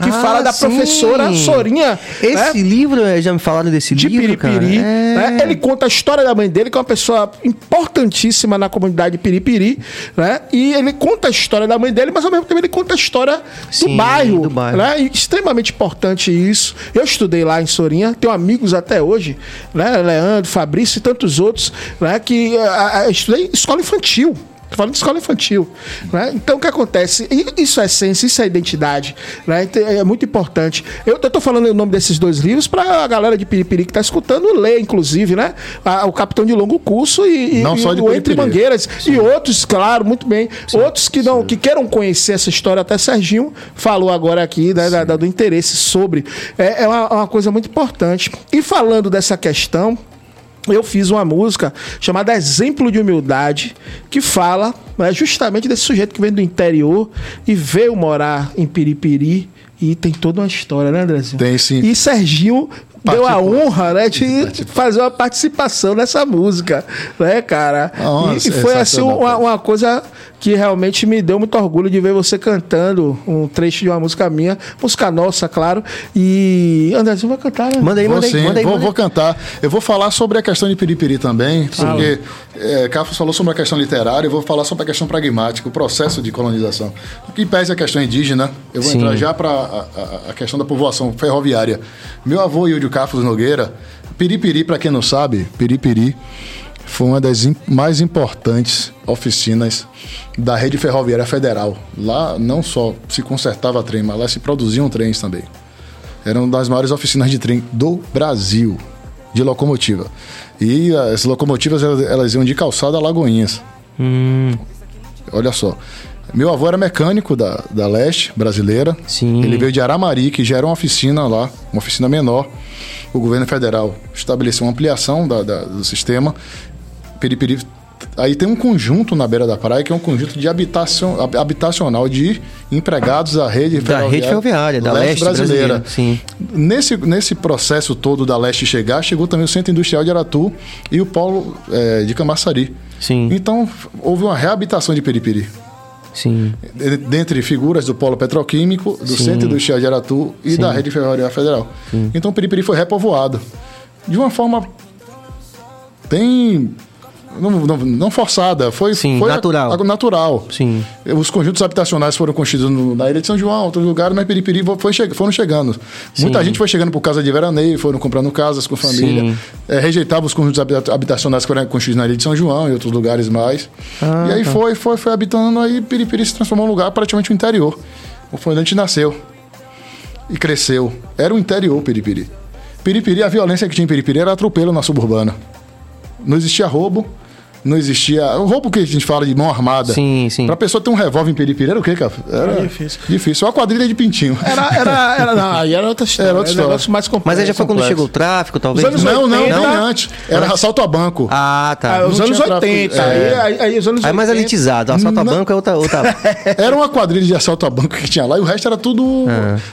que Ah, fala da sim. professora Sorinha. Esse né? livro, é, já me falaram desse de livro, cara. Piripiri. É. né? Ele conta a história da mãe dele, que é uma pessoa importantíssima na comunidade Piripiri, né? E ele conta a história da mãe dele, mas ao mesmo tempo ele conta a história Sim, do bairro, do bairro. né? E extremamente importante isso. Eu estudei lá em Sorinha, tenho amigos até hoje, né? Leandro, Fabrício e tantos outros, né? Que ah, ah, estudei escola infantil. Tô falando de escola infantil. Né? Então, o que acontece? Isso é essência, isso é identidade. Né? Então, É muito importante. Eu estou falando o nome desses dois livros para a galera de Piripiri que está escutando ler, inclusive, né? O Capitão de Longo Curso e, Não e só de o Entre. Mangueiras. E outros, claro, muito bem. outros que, não, que queiram conhecer essa história. Até Serginho falou agora aqui né, da- da- do interesse sobre. É, é uma, uma coisa muito importante. E falando dessa questão eu fiz uma música chamada Exemplo de Humildade, que fala né, justamente desse sujeito que vem do interior e veio morar em Piripiri. E tem toda uma história, né, Andrezinho? Tem, sim. E Serginho deu a honra né, de fazer uma participação nessa música, né, cara? Honra e, e foi assim uma, uma coisa que realmente me deu muito orgulho de ver você cantando um trecho de uma música minha, música nossa, claro. E Andrezinho vai cantar, né? Manda aí, Vou manda aí, sim, manda aí. vou, manda vou aí. cantar. Eu vou falar sobre a questão de Piripiri também, porque é, Cafos falou sobre a questão literária, eu vou falar sobre a questão pragmática, o processo de colonização. O que pese a questão indígena, eu vou Sim. entrar já para a, a- a questão da povoação ferroviária. Meu avô, Ildio Cafos Nogueira, Piripiri, para quem não sabe, Piripiri foi uma das mais importantes oficinas da rede ferroviária federal. Lá não só se consertava trem, mas lá se produziam trens também. Era uma das maiores oficinas de trem do Brasil, de locomotiva. E as locomotivas elas, iam de calçada a Lagoinhas. Olha só. Meu avô era mecânico da, da Leste brasileira. Sim. Ele veio de Aramari, que já era uma oficina lá, uma oficina menor. O governo federal estabeleceu uma ampliação da, da- do sistema. Periperi. Aí tem um conjunto na beira da praia que é um conjunto de habitacion, hab- habitacional de empregados da rede Da rede ferroviária, da Leste brasileira. Sim. Nesse, nesse processo todo da Leste chegar, chegou também o Centro Industrial de Aratu e o Polo eh, de Camaçari. Sim. Então, houve uma reabitação de Peripiri. Sim. De- Dentre figuras do Polo Petroquímico, do Sim. Centro Industrial de Aratu e da Rede Ferroviária Federal. Então, Peripiri foi repovoado. De uma forma bem... Não, não- não forçada, foi, Sim, foi natural. algo natural. Sim. Os conjuntos habitacionais foram construídos no- na Ilha de São João, outros lugares, mas Peripiri foi che- foram chegando. Muita Sim. gente foi chegando por casa de veraneio, foram comprando casas com família. É, rejeitava os conjuntos habita- habitacionais que foram construídos na Ilha de São João e outros lugares mais. Ah, e aí tá. foi, foi, foi habitando, aí Peripiri se transformou num lugar praticamente o interior. A gente nasceu e cresceu. Era o interior Peripiri. Peripiri, a violência que tinha em Peripiri era atropelo na suburbana. Não existia roubo, não existia. O roubo que a gente fala de mão armada. Sim, sim. Pra pessoa ter um revólver em Peripiri era o quê, cara? Era, Era difícil. Difícil. Uma quadrilha de pintinho. Era, era, era, não, aí era outra história. Era outra um história. negócio mais complexo. Mas aí já foi quando chegou o tráfico, talvez? Os anos Não, não, 80. bem antes. Era assalto a banco. Ah, tá. Ah, os Não anos tinha tráfico, 80. é. Aí, aí, aí os anos Aí é mais 80. elitizado. Assalto a Não. banco é outra. outra... *laughs* Era uma quadrilha de assalto a banco que tinha lá e o resto era tudo.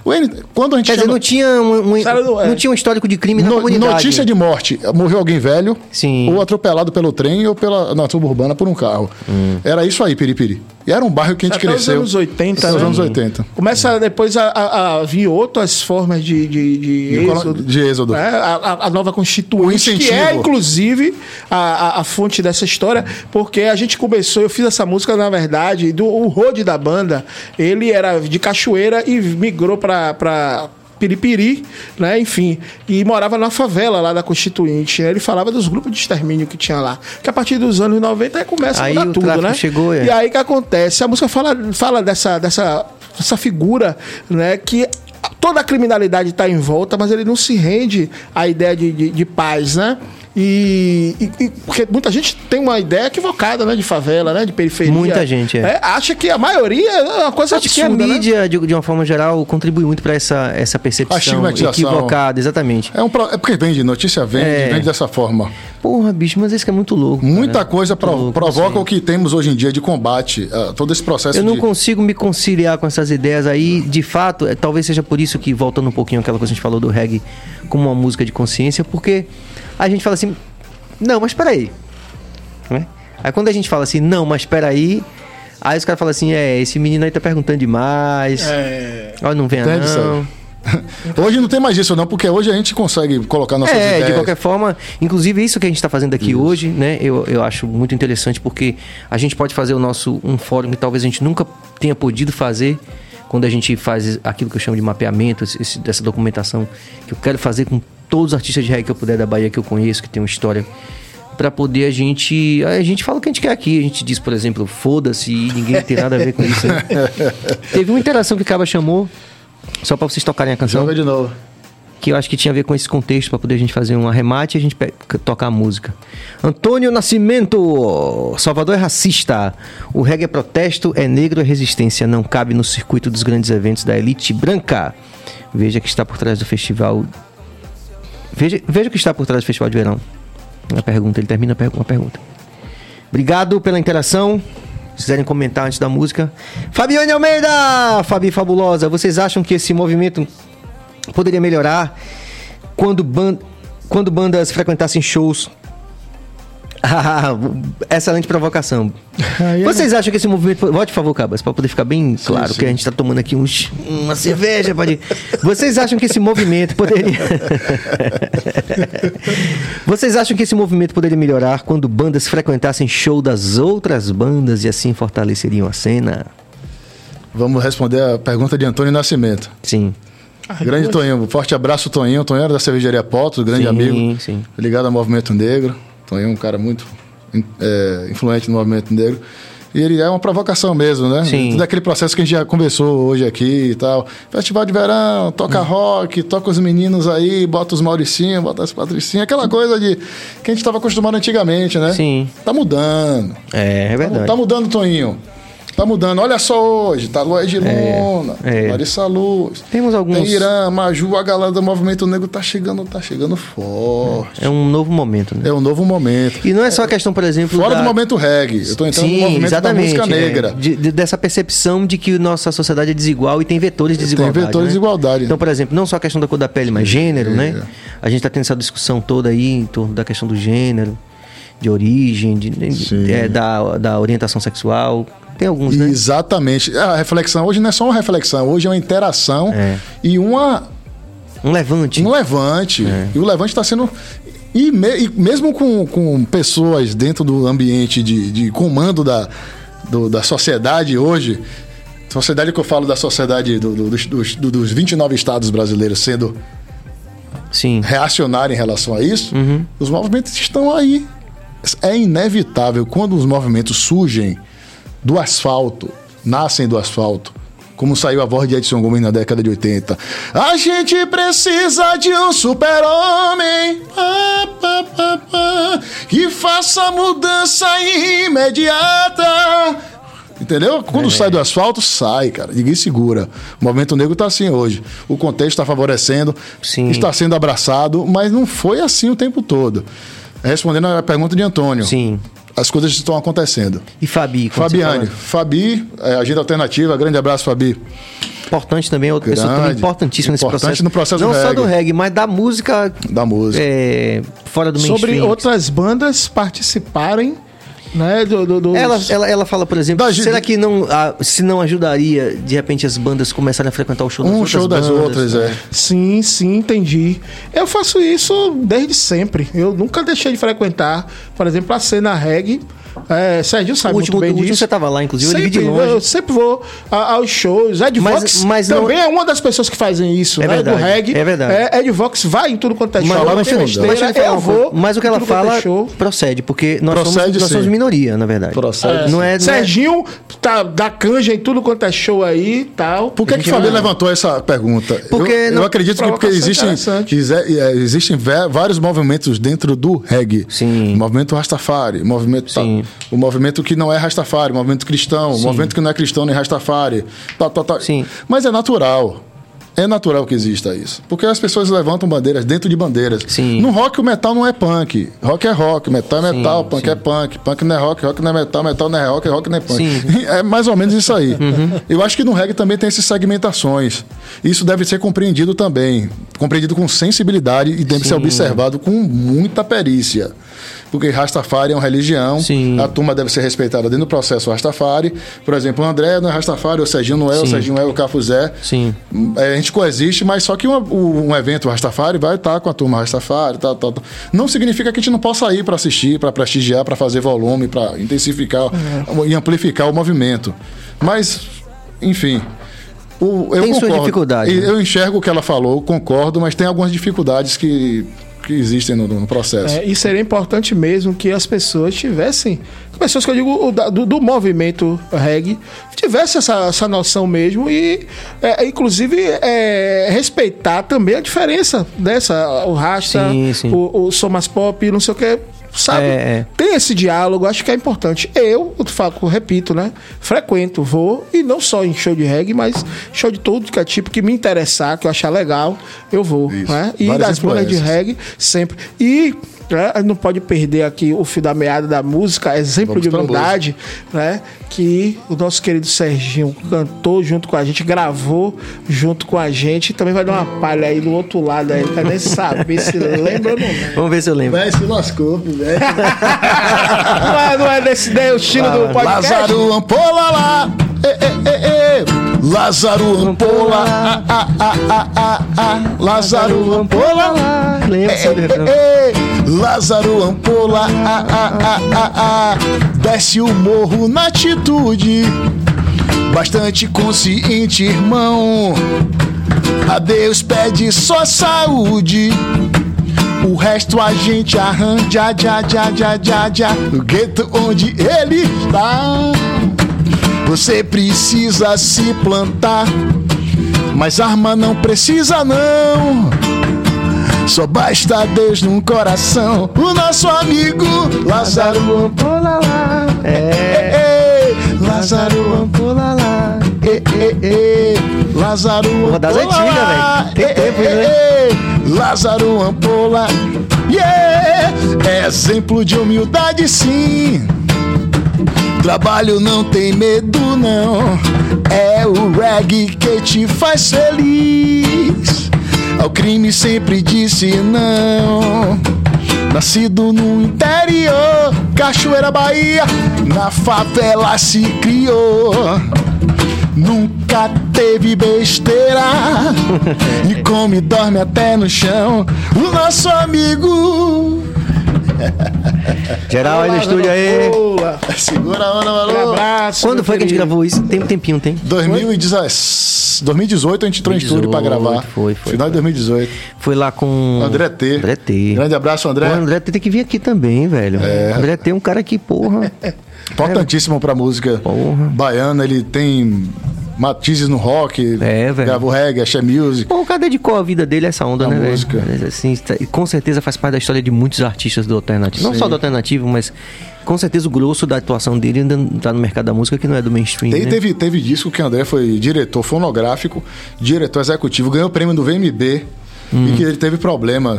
N- Quando a gente Quer dizer, chama- não tinha um, um- é. não tinha um histórico de crime na No- comunidade. notícia de morte. Morreu alguém velho, Sim. ou atropelado pelo trem, ou pela na suburbana por um carro. Era isso aí, Piripiri. E era um bairro que a gente Até cresceu. anos 80, Até os né? anos 80. Começa depois a, a, a vir outras formas de, de, de De êxodo. de êxodo. né? A, a- a nova constituinte, que é, inclusive, a, a, a fonte dessa história, porque a gente começou, eu fiz essa música, na verdade, do, o Rode da banda, ele era de Cachoeira e migrou pra... Piripiri, né? Enfim, e morava na favela lá da Constituinte. Ele falava dos grupos de extermínio que tinha lá. Que a partir dos anos 90 aí começa Aí a mudar tudo, né? chegou, é. E aí que acontece? A música fala, fala dessa, dessa, dessa figura, né? Que toda a criminalidade está em volta, mas ele não se rende à ideia de, de, de paz, né? E, e- e- porque muita gente tem uma ideia equivocada, né? De favela, né? De periferia. Muita gente, é. acha que a maioria é uma coisa Acho que a absurda, né? mídia, de, de uma forma geral, contribui muito para essa, essa percepção equivocada, exatamente. É, um, é porque vende, notícia vende, É. vende dessa forma. Porra, bicho, mas isso que é muito louco. Muita cara. coisa pro- louco, provoca assim. o que temos hoje em dia de combate, ah, todo esse processo Eu não de... consigo me conciliar com essas ideias aí. De fato, é, talvez seja por isso que, voltando um pouquinho àquela coisa que a gente falou do reggae como uma música de consciência, porque a gente fala assim, não, mas peraí. Né? Aí quando a gente fala assim, não, mas peraí, aí os caras falam assim, é, esse menino aí tá perguntando demais. É, Ó, não venha Entende, não. *laughs* Hoje não tem mais isso não, porque hoje a gente consegue colocar nossas É, ideias. de qualquer forma, inclusive isso que a gente está fazendo aqui hoje, né? Eu, eu acho muito interessante porque a gente pode fazer o nosso um fórum que talvez a gente nunca tenha podido fazer quando a gente faz aquilo que eu chamo de mapeamento, esse- esse- dessa documentação que eu quero fazer com todos os artistas de reggae que eu puder da Bahia que eu conheço, que tem uma história para poder a gente a gente fala o que a gente quer aqui a gente diz por exemplo foda-se e ninguém tem nada a ver com isso né? *laughs* teve uma interação que o Caba chamou só para vocês tocarem a canção Joga de novo. que eu acho que tinha a ver com esse contexto para poder a gente fazer um arremate e a gente tocar a música. Antônio Nascimento, Salvador é racista. O reggae é protesto, é negro, é resistência. Não cabe no circuito dos grandes eventos da elite branca. Veja que está por trás do festival. Veja, veja o que está por trás do festival de verão. Uma pergunta, ele termina a per- uma pergunta. Obrigado pela interação. Se quiserem comentar antes da música. Fabiane Almeida! Fabi Fabulosa, vocês acham que esse movimento poderia melhorar quando, ban quando bandas frequentassem shows. Ah, *laughs* Excelente provocação. Aí é- Vocês acham que esse movimento. Volte, por favor, Cabas, para poder ficar bem claro, sim. que a gente está tomando aqui uns, uma cerveja. Pode... Vocês acham que esse movimento poderia. *laughs* Vocês acham que esse movimento poderia melhorar quando bandas frequentassem show das outras bandas e assim fortaleceriam a cena? Vamos responder a pergunta de Antônio Nascimento. Sim. grande Toninho, forte abraço Toninho. Toninho era da cervejaria Potos, grande Sim, amigo. sim. Ligado ao movimento negro. Toninho é um cara muito é, influente no movimento negro. E ele é uma provocação mesmo, né? Sim. Tudo aquele processo que a gente já conversou hoje aqui e tal. Festival de verão, toca Hum. rock, toca os meninos aí, bota os Mauricinhos, bota as Patricinhas, aquela coisa de que a gente estava acostumado antigamente, né? Sim. Tá mudando. É, é Tá, verdade. tá mudando, Toninho. Tá mudando. Olha só hoje, tá Luiz de Luna, é. Larissa Luz. Temos alguns- Tem Irã, Maju, a galera do movimento negro tá chegando, tá chegando forte. É um novo momento, né? É um novo momento. E não é só a questão, por exemplo. Fora da- do momento reggae. Eu tô entrando no Sim, movimento exatamente. da música é. negra. De- de- dessa percepção de que nossa sociedade é desigual e tem vetores de Tem desigualdade. vetores né? de desigualdade. Então, por exemplo, não só a questão da cor da pele, mas gênero, né? A gente está tendo essa discussão toda aí em torno da questão do gênero, de origem, de, de- é, da, da orientação sexual. Tem alguns, né? Exatamente. A reflexão hoje não é só uma reflexão, hoje é uma interação É. e uma, Um levante. um levante. É. E o levante está sendo. E, me- e mesmo com, com pessoas dentro do ambiente de, de comando da, do- da sociedade hoje, sociedade que eu falo da sociedade do- do- dos, dos, do- dos 29 estados brasileiros sendo Sim. reacionária em relação a isso, Uhum. os movimentos estão aí. É inevitável quando os movimentos surgem do asfalto, nascem do asfalto. Como saiu a voz de Edson Gomes na década de 80. A gente precisa de um super-homem que faça mudança imediata. Entendeu? Quando sai do asfalto, sai, cara. Ninguém segura. O movimento negro tá assim hoje. O contexto está favorecendo, Sim. está sendo abraçado, mas não foi assim o tempo todo. Respondendo a pergunta de Antônio, Sim. As coisas estão acontecendo. E Fabi? Fabiane, Fabi, é, Agenda Alternativa, grande abraço, Fabi. Importante também, outra pessoa Grande. também importantíssima nesse Importante processo. no processo Não do só reggae. do reggae, mas da música Da música. é, fora do Sobre mainstream. outras bandas participarem, né? Do, do, dos- Ela, ela, ela fala, por exemplo, Da será que não, ah, se não ajudaria, de repente, as bandas começarem a frequentar o show das Um outras show das bandas? outras, é. Sim, sim, entendi. Eu faço isso desde sempre. Eu nunca deixei de frequentar, por exemplo, a cena reggae. É, Serginho sabe O último, muito bem o último disso. você tava lá, inclusive, eu vi de Sempre, longe. eu sempre vou a- aos shows. Ed Mas- Vox mas não- também é uma das pessoas que fazem isso, É né? verdade, do reggae. é verdade. É, Ed Vox vai em tudo quanto é Mas, show. lá no não tem fundo. besteira, mas, eu eu vou. Mas o que ela é fala show. procede, porque nós, Procede, somos, nós somos minoria, na verdade. Procede, Não é, não é- Serginho tá, dá canja em tudo quanto é show aí e tal. Por que, que Fabi levantou essa pergunta? Porque eu, eu não- acredito que porque existem, é, existem vários movimentos dentro do reggae. Sim. Movimento Rastafari, movimento, Sim. O movimento que não é Rastafari, o movimento cristão, o movimento que não é cristão nem Rastafari. Tá, tá, tá. Sim. Mas é natural. É natural que exista isso. Porque as pessoas levantam bandeiras dentro de bandeiras. Sim. No rock, o metal não é punk. Rock é rock, metal é Sim, metal, punk sim. é punk. Punk não é rock, rock não é metal, metal não é rock, rock não é punk. Sim. *laughs* É mais ou menos isso aí. *laughs* Uhum. Eu acho que no reggae também tem essas segmentações. Isso deve ser compreendido também. Compreendido com sensibilidade e deve ser Sim. observado com muita perícia. Porque Rastafari é uma religião, Sim. a turma deve ser respeitada dentro do processo Rastafari. Por exemplo, o André não é Rastafari, o Serginho não é, o Sim. Serginho é, o Cafuzé. Sim. É, a gente coexiste, mas só que uma- o- um evento Rastafari vai estar com a turma Rastafari. Não significa que a gente não possa ir para assistir, para prestigiar, para fazer volume, para intensificar e amplificar o movimento. Mas, enfim. o- eu Tem concordo. dificuldades, E né? Eu enxergo o que ela falou, concordo, mas tem algumas dificuldades que, que existem no, no processo. É, e seria importante mesmo que as pessoas tivessem, pessoas que eu digo do, do movimento reggae, tivessem essa, essa noção mesmo e, é, inclusive, é, respeitar também a diferença dessa, o rasta, Sim, sim. o, o Somas Pop, não sei o que. Sabe? É, é. Tem esse diálogo, acho que é importante. Eu, eu falo, repito, né? Frequento, vou, e não só em show de reggae, mas show de todo que é tipo que me interessar, que eu achar legal, eu vou. Isso. Né? E Várias das bandas de reggae, sempre. E né, a gente não pode perder aqui o fio da meada da música, exemplo Vamos de pra humildade, né? Que o nosso querido Serginho cantou junto com a gente, gravou junto com a gente, também vai dar uma palha aí do outro lado aí, não quero nem saber se lembra ou não lembra. Vamos ver se eu lembro. Véi, se lascou, velho. *laughs* Não é, não é desse daí o estilo do podcast? Lázaro Ampola lá. Lázaro Ampola. Ah, ah, ah, ah, ah, ah. Lázaro Ampola lá. Lázaro Ampola. Ah, ah, ah, ah. Desce o morro na atitude. Bastante consciente, irmão. A Deus pede só saúde. O resto a gente arranja, já, já, já, já, já, no gueto onde ele está. Você precisa se plantar, mas arma não precisa não. Só basta Deus num coração. O nosso amigo Lázaro Ampola lá. É, Lázaro ei, Lázaro Porra, das Ampola. antigas, velho. Tem Ei, tempo, ei, né? ei, Lázaro Ampola. Yeah! Exemplo de humildade, sim. Trabalho não tem medo, não. É o reggae que te faz feliz. Ao crime sempre disse não. Nascido no interior, Cachoeira Bahia, na favela se criou. Nunca teve besteira *laughs* e come e dorme até no chão. O nosso amigo. *laughs* Geral aí no estúdio aí. Boa. Segura a onda, Um maluco. abraço. Quando foi que a gente querido. gravou isso? Tem um tempinho, tem? 2010 2018 a gente entrou em estúdio pra 2018, gravar. foi, foi, Final de 2018. Foi lá com. André T. André T. Grande abraço, André. Pô, André T tem que vir aqui também, velho. André T é um cara que, porra. *laughs* Importantíssimo pra música Porra. baiana. Ele tem matizes no rock. É, velho. Gravou reggae, axé music. Pô, o cara dedicou a vida dele a essa onda, A né, velho? música. Mas, Assim, tá- e com certeza faz parte da história de muitos artistas do alternativo. Não Sim. só do alternativo, mas com certeza o grosso da atuação dele ainda tá no mercado da música que não é do mainstream. Tem- né? teve, teve disco que o André foi diretor fonográfico, diretor executivo, ganhou o prêmio do VMB. E que ele teve problema.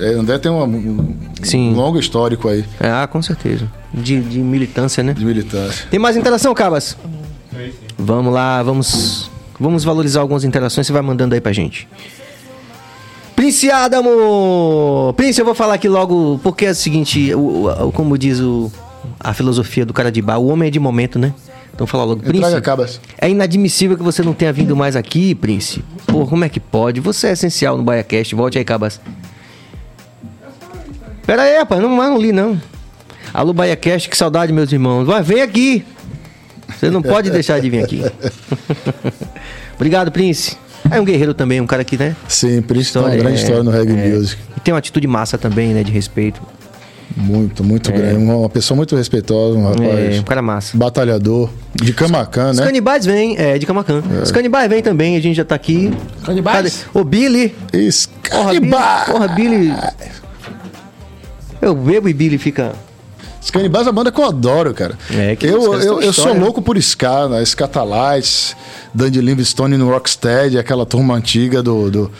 É, André tem uma- um, Sim. longo histórico aí Ah, com certeza. De, de militância, né? de militância. Tem mais interação, Cabas? Vamos lá, vamos, vamos valorizar algumas interações. Você vai mandando aí pra gente. Prince Adamo! Prince, eu vou falar aqui logo, porque é o seguinte, o, o- como diz o, a filosofia do cara de bar, o homem é de momento, né? Então vou falar logo. Prince, é inadmissível que você não tenha vindo mais aqui, Prince. Pô, como é que pode? Você é essencial no BaiaCast. Volte aí, Cabas. Pera aí, rapaz. Não, não li, não. Alô, BaiaCast, que saudade, meus irmãos. Vai, vem aqui. Você não pode deixar de vir aqui. *laughs* Obrigado, Prince. É um guerreiro também, um cara que, né? Sim, Prince tem uma grande é, história no reggae é. music. E tem uma atitude massa também, né? De respeito. Muito, muito grande. Uma, pessoa muito respeitosa, um É, rapaz um cara massa. batalhador. De Camacan, Os né? canibais vêm, é, de Camacan. Os canibais vêm também, a gente já tá aqui. Canibais? Cadê? Ô, Billy. Isso, Porra, Billy. canibais! Porra, Billy. Eu bebo e Billy fica. Os canibais é uma banda que eu adoro, cara. É, que eu, eu, têm eu sou louco por Ska, né? Scatalites, Dandy Livingstone no Rocksteady, aquela turma antiga do. do-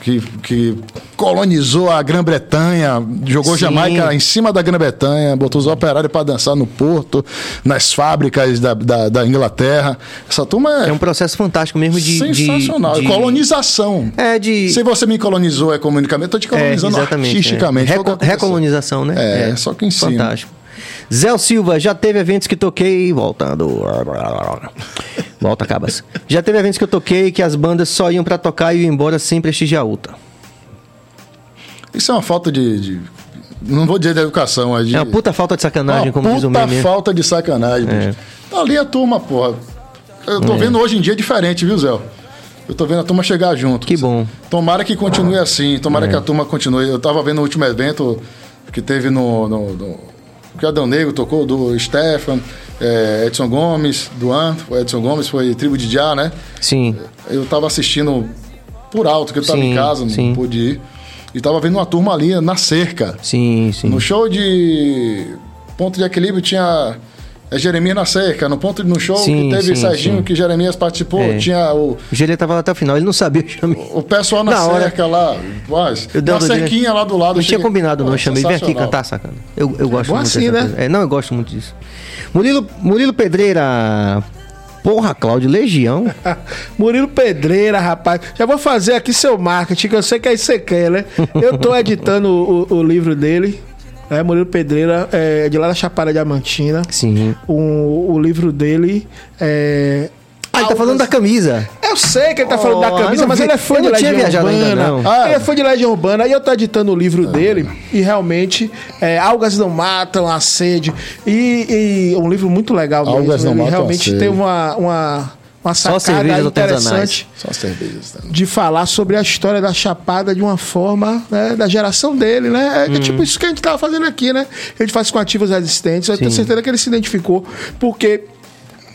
que, que colonizou a Grã-Bretanha, jogou Sim. Jamaica em cima da Grã-Bretanha, botou os operários para dançar no porto, nas fábricas da, da, da Inglaterra. Essa turma é, É um processo fantástico mesmo de. de- sensacional. de- Colonização. É, de. Se você me colonizou economicamente, eu tô te É, colonizando exatamente. artisticamente. é. Reco- recolonização, né? É, só que ensina. Fantástico. Zé Silva, já teve eventos que toquei. Voltando. Volta, Cabas. Já teve eventos que eu toquei que as bandas só iam pra tocar e iam embora sem prestigiar outra. Isso é uma falta de. de- não vou dizer de educação, mas de. É uma puta falta de sacanagem, uma como diz o puta meme. falta de sacanagem, É. bicho. Tá ali a turma, porra. Eu tô vendo hoje em dia diferente, viu, Zé? Eu tô vendo a turma chegar junto. Que bom. Tomara que continue assim, tomara que a turma continue. Eu tava vendo o último evento que teve no. no, no que o Adão Negro tocou, do Stefan, é, Edson Gomes, do An, o Edson Gomes foi tribo de Já, né? Sim. Eu tava assistindo por alto, que eu tava Sim, em casa, não sim. pude ir. E tava vendo uma turma ali na cerca. Sim, sim. No show de ponto de equilíbrio tinha é, Jeremias na cerca. No ponto no show Sim, que teve sim, Serginho, sim. que Jeremias participou, É. tinha o, O Gelê tava lá até o final, ele não sabia, eu chamei. o pessoal na, Na hora. cerca lá. Mas, Eu na cerquinha lá do lado. Não tinha combinado, não. Eu chamei, vem aqui cantar, sacana. Eu, eu gosto bom muito assim, né? É, não, eu gosto muito disso. Murilo, Murilo Pedreira. Porra, Cláudio, Legião. *laughs* Murilo Pedreira, rapaz. Já vou fazer aqui seu marketing, que eu sei que aí você quer, né? Eu tô editando o, o livro dele. É, Murilo Pedreira, é, de lá da Chapada Diamantina. Sim. O, o livro dele é. Ah, ele tá falando da camisa. Eu sei que ele tá falando Oh, da camisa, não mas vi- ele é fã de Legião Urbana. ainda, não. Ah. Ele é fã de Legião Urbana. E eu tô editando o livro dele. E realmente, é, Algas Não Matam a Sede. E, e um livro muito legal mesmo. Algas Não ele Matam a realmente Sede. tem uma, uma, uma Só sacada cervejas interessante artesanais. Só cervejas. né? de falar sobre a história da Chapada de uma forma né, da geração dele, né? É, Uhum. tipo isso que a gente tava fazendo aqui, né? A gente faz com ativos resistentes. Eu tenho Sim. certeza que ele se identificou, porque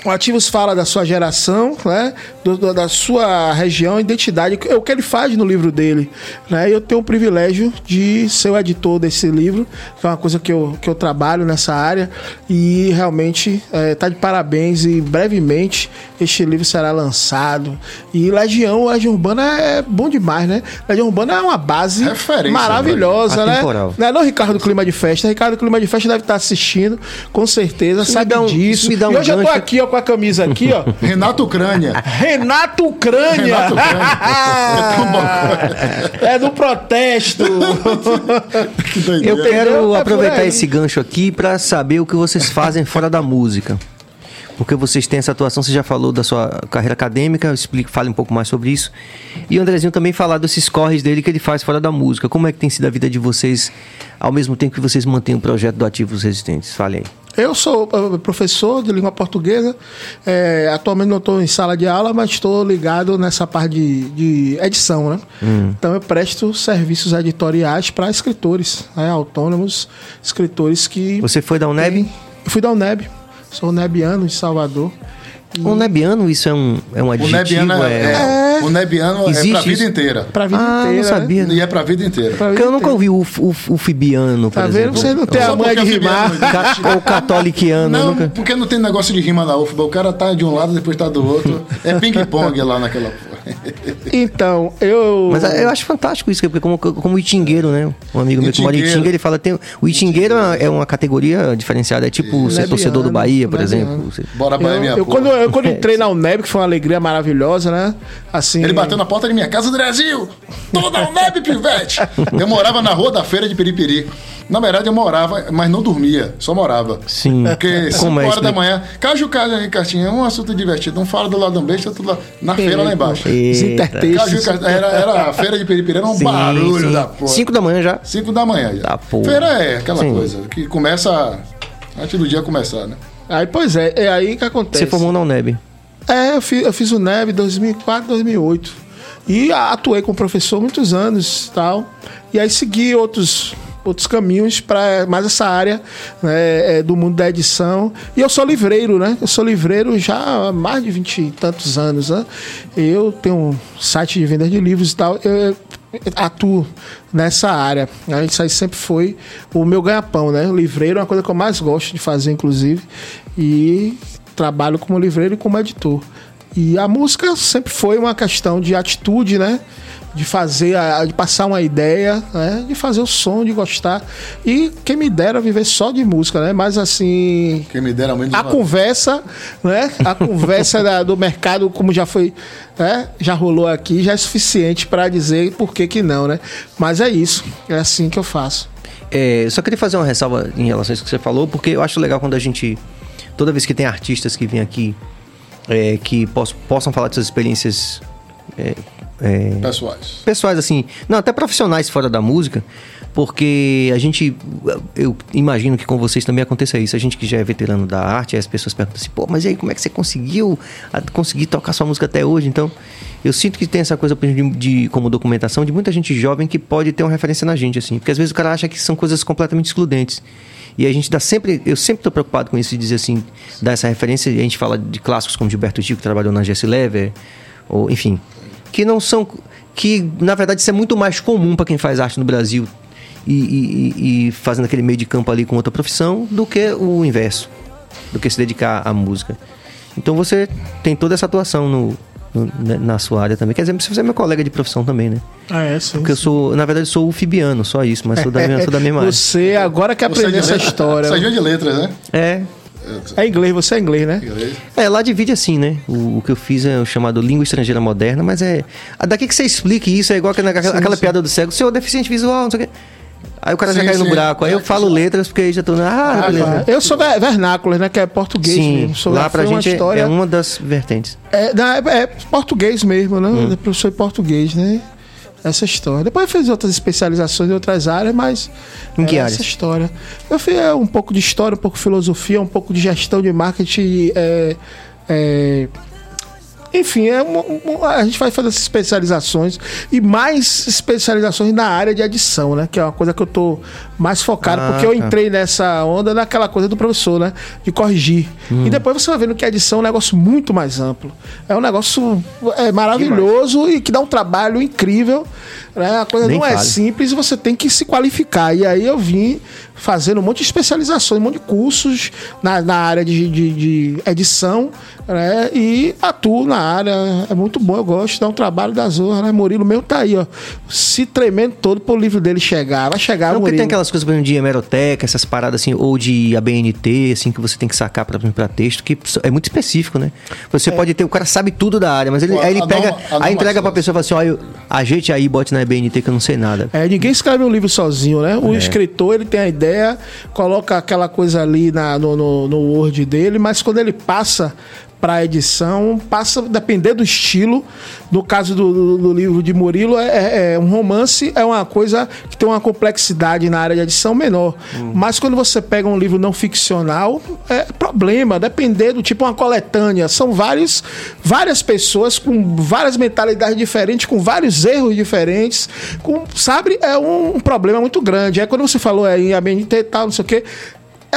O Ativos fala da sua geração, né? Do, do, da sua região, identidade, é o que ele faz no livro dele. Né? Eu tenho o privilégio de ser o editor desse livro, que é uma coisa que eu, que eu trabalho nessa área, e realmente está é, de parabéns. E brevemente este livro será lançado. E Legião, Legião Urbana é bom demais, né? Legião Urbana é uma base Referência, maravilhosa, né? Não é não, Ricardo Clima de Festa. Ricardo Clima de Festa deve estar assistindo, com certeza, isso sabe um, disso. Um e hoje eu tô aqui, ó, com a camisa aqui, ó. *laughs* Renato Ucrânia. Renato Ucrânia. Renato Ucrânia. *laughs* é do protesto. que Eu quero é aproveitar esse gancho aqui para saber o que vocês fazem fora da música. Porque vocês têm essa atuação, você já falou da sua carreira acadêmica, explique, fale um pouco mais sobre isso. E o Andrezinho também falar desses corres dele que ele faz fora da música. Como é que tem sido a vida de vocês ao mesmo tempo que vocês mantêm o projeto do Ativos Resistentes? Fale aí. Eu sou uh, professor de língua portuguesa. É, atualmente não estou em sala de aula, mas estou ligado nessa parte de, de edição, né? Hum. Então eu presto serviços editoriais para escritores, né? autônomos, escritores que. Você foi da UNEB? Eu fui da UNEB. Sou nebiano de Salvador. O nebiano, isso é um, é um adjetivo? O nebiano é, é, é, o nebiano Existe é pra vida inteira. Pra vida ah, inteira. não sabia. Né? E é pra vida inteira. Pra vida Porque eu nunca ouvi o, o, o fibiano, por tá exemplo. Vendo? Você não tem a mãe de rimar. Ou catoliciano. Não, nunca... porque não tem negócio de rima na UFBA. O cara tá de um lado, depois tá do outro. É ping-pong lá naquela... Então, eu. Mas eu acho fantástico isso, porque como, como itingueiro, né? Um amigo meu que mora em Itinga, ele fala: tem, o itingueiro é uma categoria diferenciada, é tipo ser torcedor do Bahia, por exemplo. Bora, Bahia, minha eu, quando, eu, quando entrei *laughs* na UNEB, que foi uma alegria maravilhosa, né? Assim. Ele bateu na porta de minha casa do Brasil! Toda UNEB, pivete! Eu morava na rua da feira de Piripiri. Na verdade, eu morava, mas não dormia, só morava. Sim. Porque 5 é horas da manhã, Caju Caju Ricartinho, é um assunto divertido. Um fala do lado um beijo, outro lá, na feira lá embaixo. Caju, era, era a feira de Peripiri, era um sim, barulho sim. da porra. 5 da manhã já? 5 da manhã já. Tá, porra. Feira é aquela sim. coisa que começa antes do dia começar, né? Aí, pois é, é aí que acontece. Você formou na UNEB? É, eu fiz, eu fiz o NEB 2004, 2008. E atuei com o professor muitos anos tal. E aí segui outros outros caminhos para mais essa área né, é, do mundo da edição. E eu sou livreiro, né? Eu sou livreiro já há mais de vinte e tantos anos, né? Eu tenho um site de venda de livros e tal. Eu, atuo nessa área. Isso aí sempre foi o meu ganha-pão, né? O livreiro é uma coisa que eu mais gosto de fazer, inclusive. E trabalho como livreiro e como editor. E a música sempre foi uma questão de atitude, né? De fazer, de passar uma ideia, né? De fazer o som, de gostar. E quem me dera viver só de música, né? Mas assim. Quem me dera menos A conversa, né? A conversa da, do mercado, como já foi, né? Já rolou aqui, já é suficiente para dizer por que que não, né? Mas é isso. É assim que eu faço. É, eu só queria fazer uma ressalva em relação a isso que você falou, porque eu acho legal quando a gente. Toda vez que tem artistas que vêm aqui é, que poss possam falar de suas experiências é, é, pessoais. Pessoais, assim. Não, até profissionais fora da música. Porque a gente. Eu imagino que com vocês também aconteça isso. A gente que já é veterano da arte, as pessoas perguntam assim, pô, mas e aí, como é que você conseguiu conseguir tocar sua música até hoje? Então, eu sinto que tem essa coisa de, de, como documentação de muita gente jovem que pode ter uma referência na gente, assim. Porque às vezes o cara acha que são coisas completamente excludentes. E a gente dá sempre, eu sempre estou preocupado com isso, de dizer assim, dar essa referência. A gente fala de clássicos como Gilberto Gil, que trabalhou na Jesse Lever, ou enfim, que não são. que na verdade isso é muito mais comum para quem faz arte no Brasil e, e, e, fazendo aquele meio de campo ali com outra profissão do que o inverso, do que se dedicar à música. Então você tem toda essa atuação no, no na sua área também. Quer dizer, você é meu colega de profissão também, né? Ah, é, sim. Porque sim. eu sou, na verdade, sou o Fibiano, só isso, mas sou da, minha, sou da mesma *laughs* área. Você agora que aprendeu essa história. Você é de letras, né? É, é inglês, você é inglês, né? É, lá divide assim, né? O, o, que eu fiz é o chamado língua estrangeira moderna, mas é. Daqui que você explique isso, é igual aquela, sim, aquela sim. piada do cego, seu deficiente visual, não sei o quê. Aí o cara sim, já cai no buraco. Aí eu falo letras porque aí já tô. Ah, ah beleza. Eu sou vernáculo, né? Que é português Sim, mesmo. Sou, lá pra gente é história... é uma das vertentes. É, é, é português mesmo, né? Hum. Professor de português, né? Essa história. Depois eu fiz outras especializações em outras áreas, mas em que essa história. Eu fiz é, um pouco de história, um pouco de filosofia, um pouco de gestão de marketing, é, é, enfim, é uma, uma, a gente vai fazer essas especializações e mais especializações na área de edição, né? Que é uma coisa que eu tô mais focado, ah, porque eu tá. entrei nessa onda naquela coisa do professor, né? De corrigir. Hum. E depois você vai vendo que a edição é um negócio muito mais amplo. É um negócio é, maravilhoso que e que dá um trabalho incrível. Né? A coisa Nem não é fale. é simples e você tem que se qualificar. E aí eu vim fazendo um monte de especializações, um monte de cursos na, na área de, de, de edição, né? E atuo na área. É muito bom, eu gosto, dá um trabalho da zorra, né? Murilo meu tá aí, ó. Se tremendo todo pro livro dele chegar. Vai chegar, Não, Murilo. tem aquelas coisas, por exemplo, de hemeroteca, essas paradas assim, ou de ABNT, assim, que você tem que sacar pra, pra texto, que é muito específico, né? Você é. pode ter, o cara sabe tudo da área, mas ele, aí ele pega, aí entrega pra pessoa e fala assim, ó, ajeite aí, bote na ABNT que eu não sei nada. É, ninguém escreve um livro sozinho, né? O é. escritor, ele tem a ideia, coloca aquela coisa ali na, no, no, no Word dele, mas quando ele passa para edição, passa depender do estilo. No caso do, do, do livro de Murilo, é, é, é, um romance, é uma coisa que tem uma complexidade na área de edição menor. Hum. Mas quando você pega um livro não ficcional, é problema, depender do tipo uma coletânea. São vários, várias pessoas com várias mentalidades diferentes, com vários erros diferentes, com, sabe? É um, um problema muito grande. É quando você falou aí, a BNT e tal, não sei o quê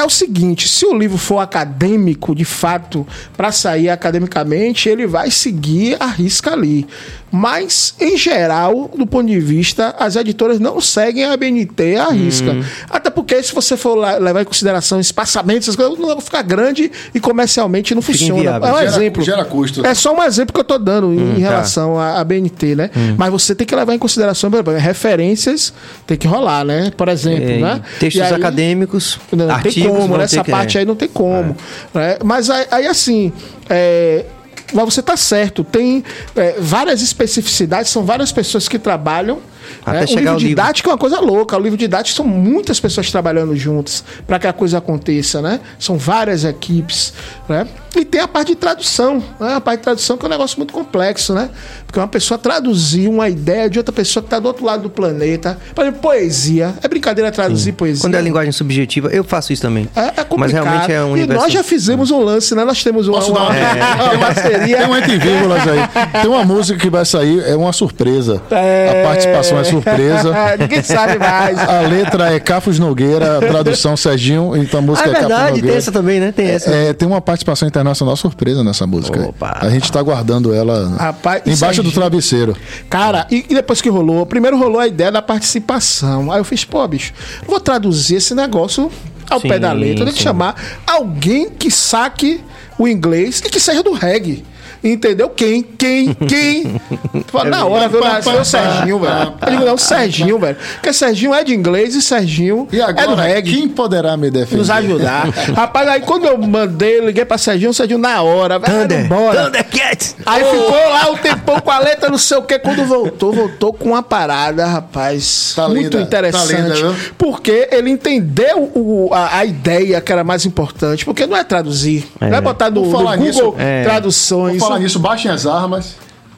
é o seguinte: se o livro for acadêmico, de fato, para sair academicamente, ele vai seguir a risca ali. Mas, em geral, do ponto de vista, as editoras não seguem a BNT à risca. Hum. Até porque, se você for levar em consideração espaçamentos, essas coisas, não vai ficar grande e comercialmente não funciona. Inviável. É um gera, exemplo. Gera custo. É só um exemplo que eu estou dando hum, em tá. relação tá. à BNT, né? Hum. Mas você tem que levar em consideração, por exemplo, referências tem que rolar, né? Por exemplo, é, né? Textos aí, acadêmicos, não, não tem como, né? Essa parte é. aí não tem como. É. Né? Mas aí, aí assim. É, mas você está certo, tem é, várias especificidades, são várias pessoas que trabalham até é, chegar livro didático livro. é uma coisa louca. O livro didático são muitas pessoas trabalhando juntas para que a coisa aconteça, né? São várias equipes, né? E tem a parte de tradução, né? A parte de tradução que é um negócio muito complexo, né? Porque uma pessoa traduzir uma ideia de outra pessoa que está do outro lado do planeta. Por exemplo, poesia. É brincadeira traduzir Sim. poesia. Quando é linguagem subjetiva, eu faço isso também. É, é complicado. Mas realmente é um E nós já fizemos um lance, né? Nós temos uma, uma, é. *laughs* uma parceria. Tem um entre vírgulas aí. Tem uma música que vai sair, é uma surpresa. É... A participação é surpresa. *laughs* Ninguém sabe mais. A letra é Cafos Nogueira, tradução Serginho, então a música ah, é, é verdade, Cafos Nogueira. tem essa também, né? Tem essa. É, tem uma participação internacional surpresa nessa música. Opa. A gente tá guardando ela Rapaz, embaixo do travesseiro. Cara, e, e, depois que rolou, primeiro rolou a ideia da participação. Aí eu fiz, pô, bicho, vou traduzir esse negócio ao sim, pé da letra. Tem que chamar alguém que saque o inglês e que seja do reggae. Entendeu? Quem? Quem? Quem? *laughs* Fala, na hora, viu? Nasceu o Serginho, velho. Eu digo, não, o Serginho, velho. Porque Serginho é de inglês e Serginho e agora, é do reggae. Quem poderá me defender? Nos ajudar. *laughs* Rapaz, aí quando eu mandei, liguei pra Serginho, o Serginho na hora, velho. Thunder, bora. Thundercat. Aí oh. ficou lá o tempão com a letra, não sei o quê. Quando voltou, voltou com uma parada, rapaz. Tá muito linda, interessante. Tá linda, porque ele entendeu o, a, a, ideia que era mais importante. Porque não é traduzir. É. Não é botar no, no Google nisso, é. traduções falar nisso, baixem as armas,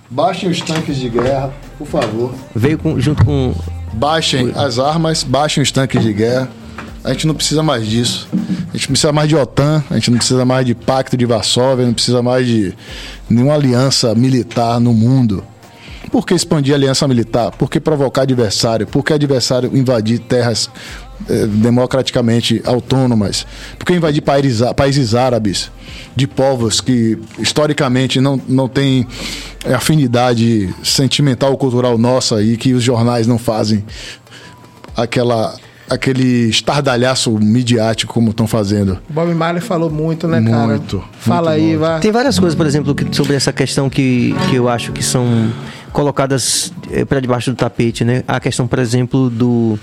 baixem os tanques de guerra, por favor. Veio com, junto com. Baixem as armas, baixem os tanques de guerra. A gente não precisa mais disso. A gente precisa mais de OTAN, a gente não precisa mais de Pacto de Varsóvia, não precisa mais de nenhuma aliança militar no mundo. Por que expandir a aliança militar? Por que provocar adversário? Por que adversário invadir terras democraticamente autônomas? Por que invadir países, países árabes? de povos que historicamente não, não têm afinidade sentimental ou cultural nossa e que os jornais não fazem aquela aquele estardalhaço midiático como estão fazendo. Bob Marley falou muito, né, cara? Muito. Fala muito, aí, muito. vai. Tem várias coisas, por exemplo, que, sobre essa questão que, que eu acho que são colocadas eh, para debaixo do tapete, né? A questão, por exemplo, do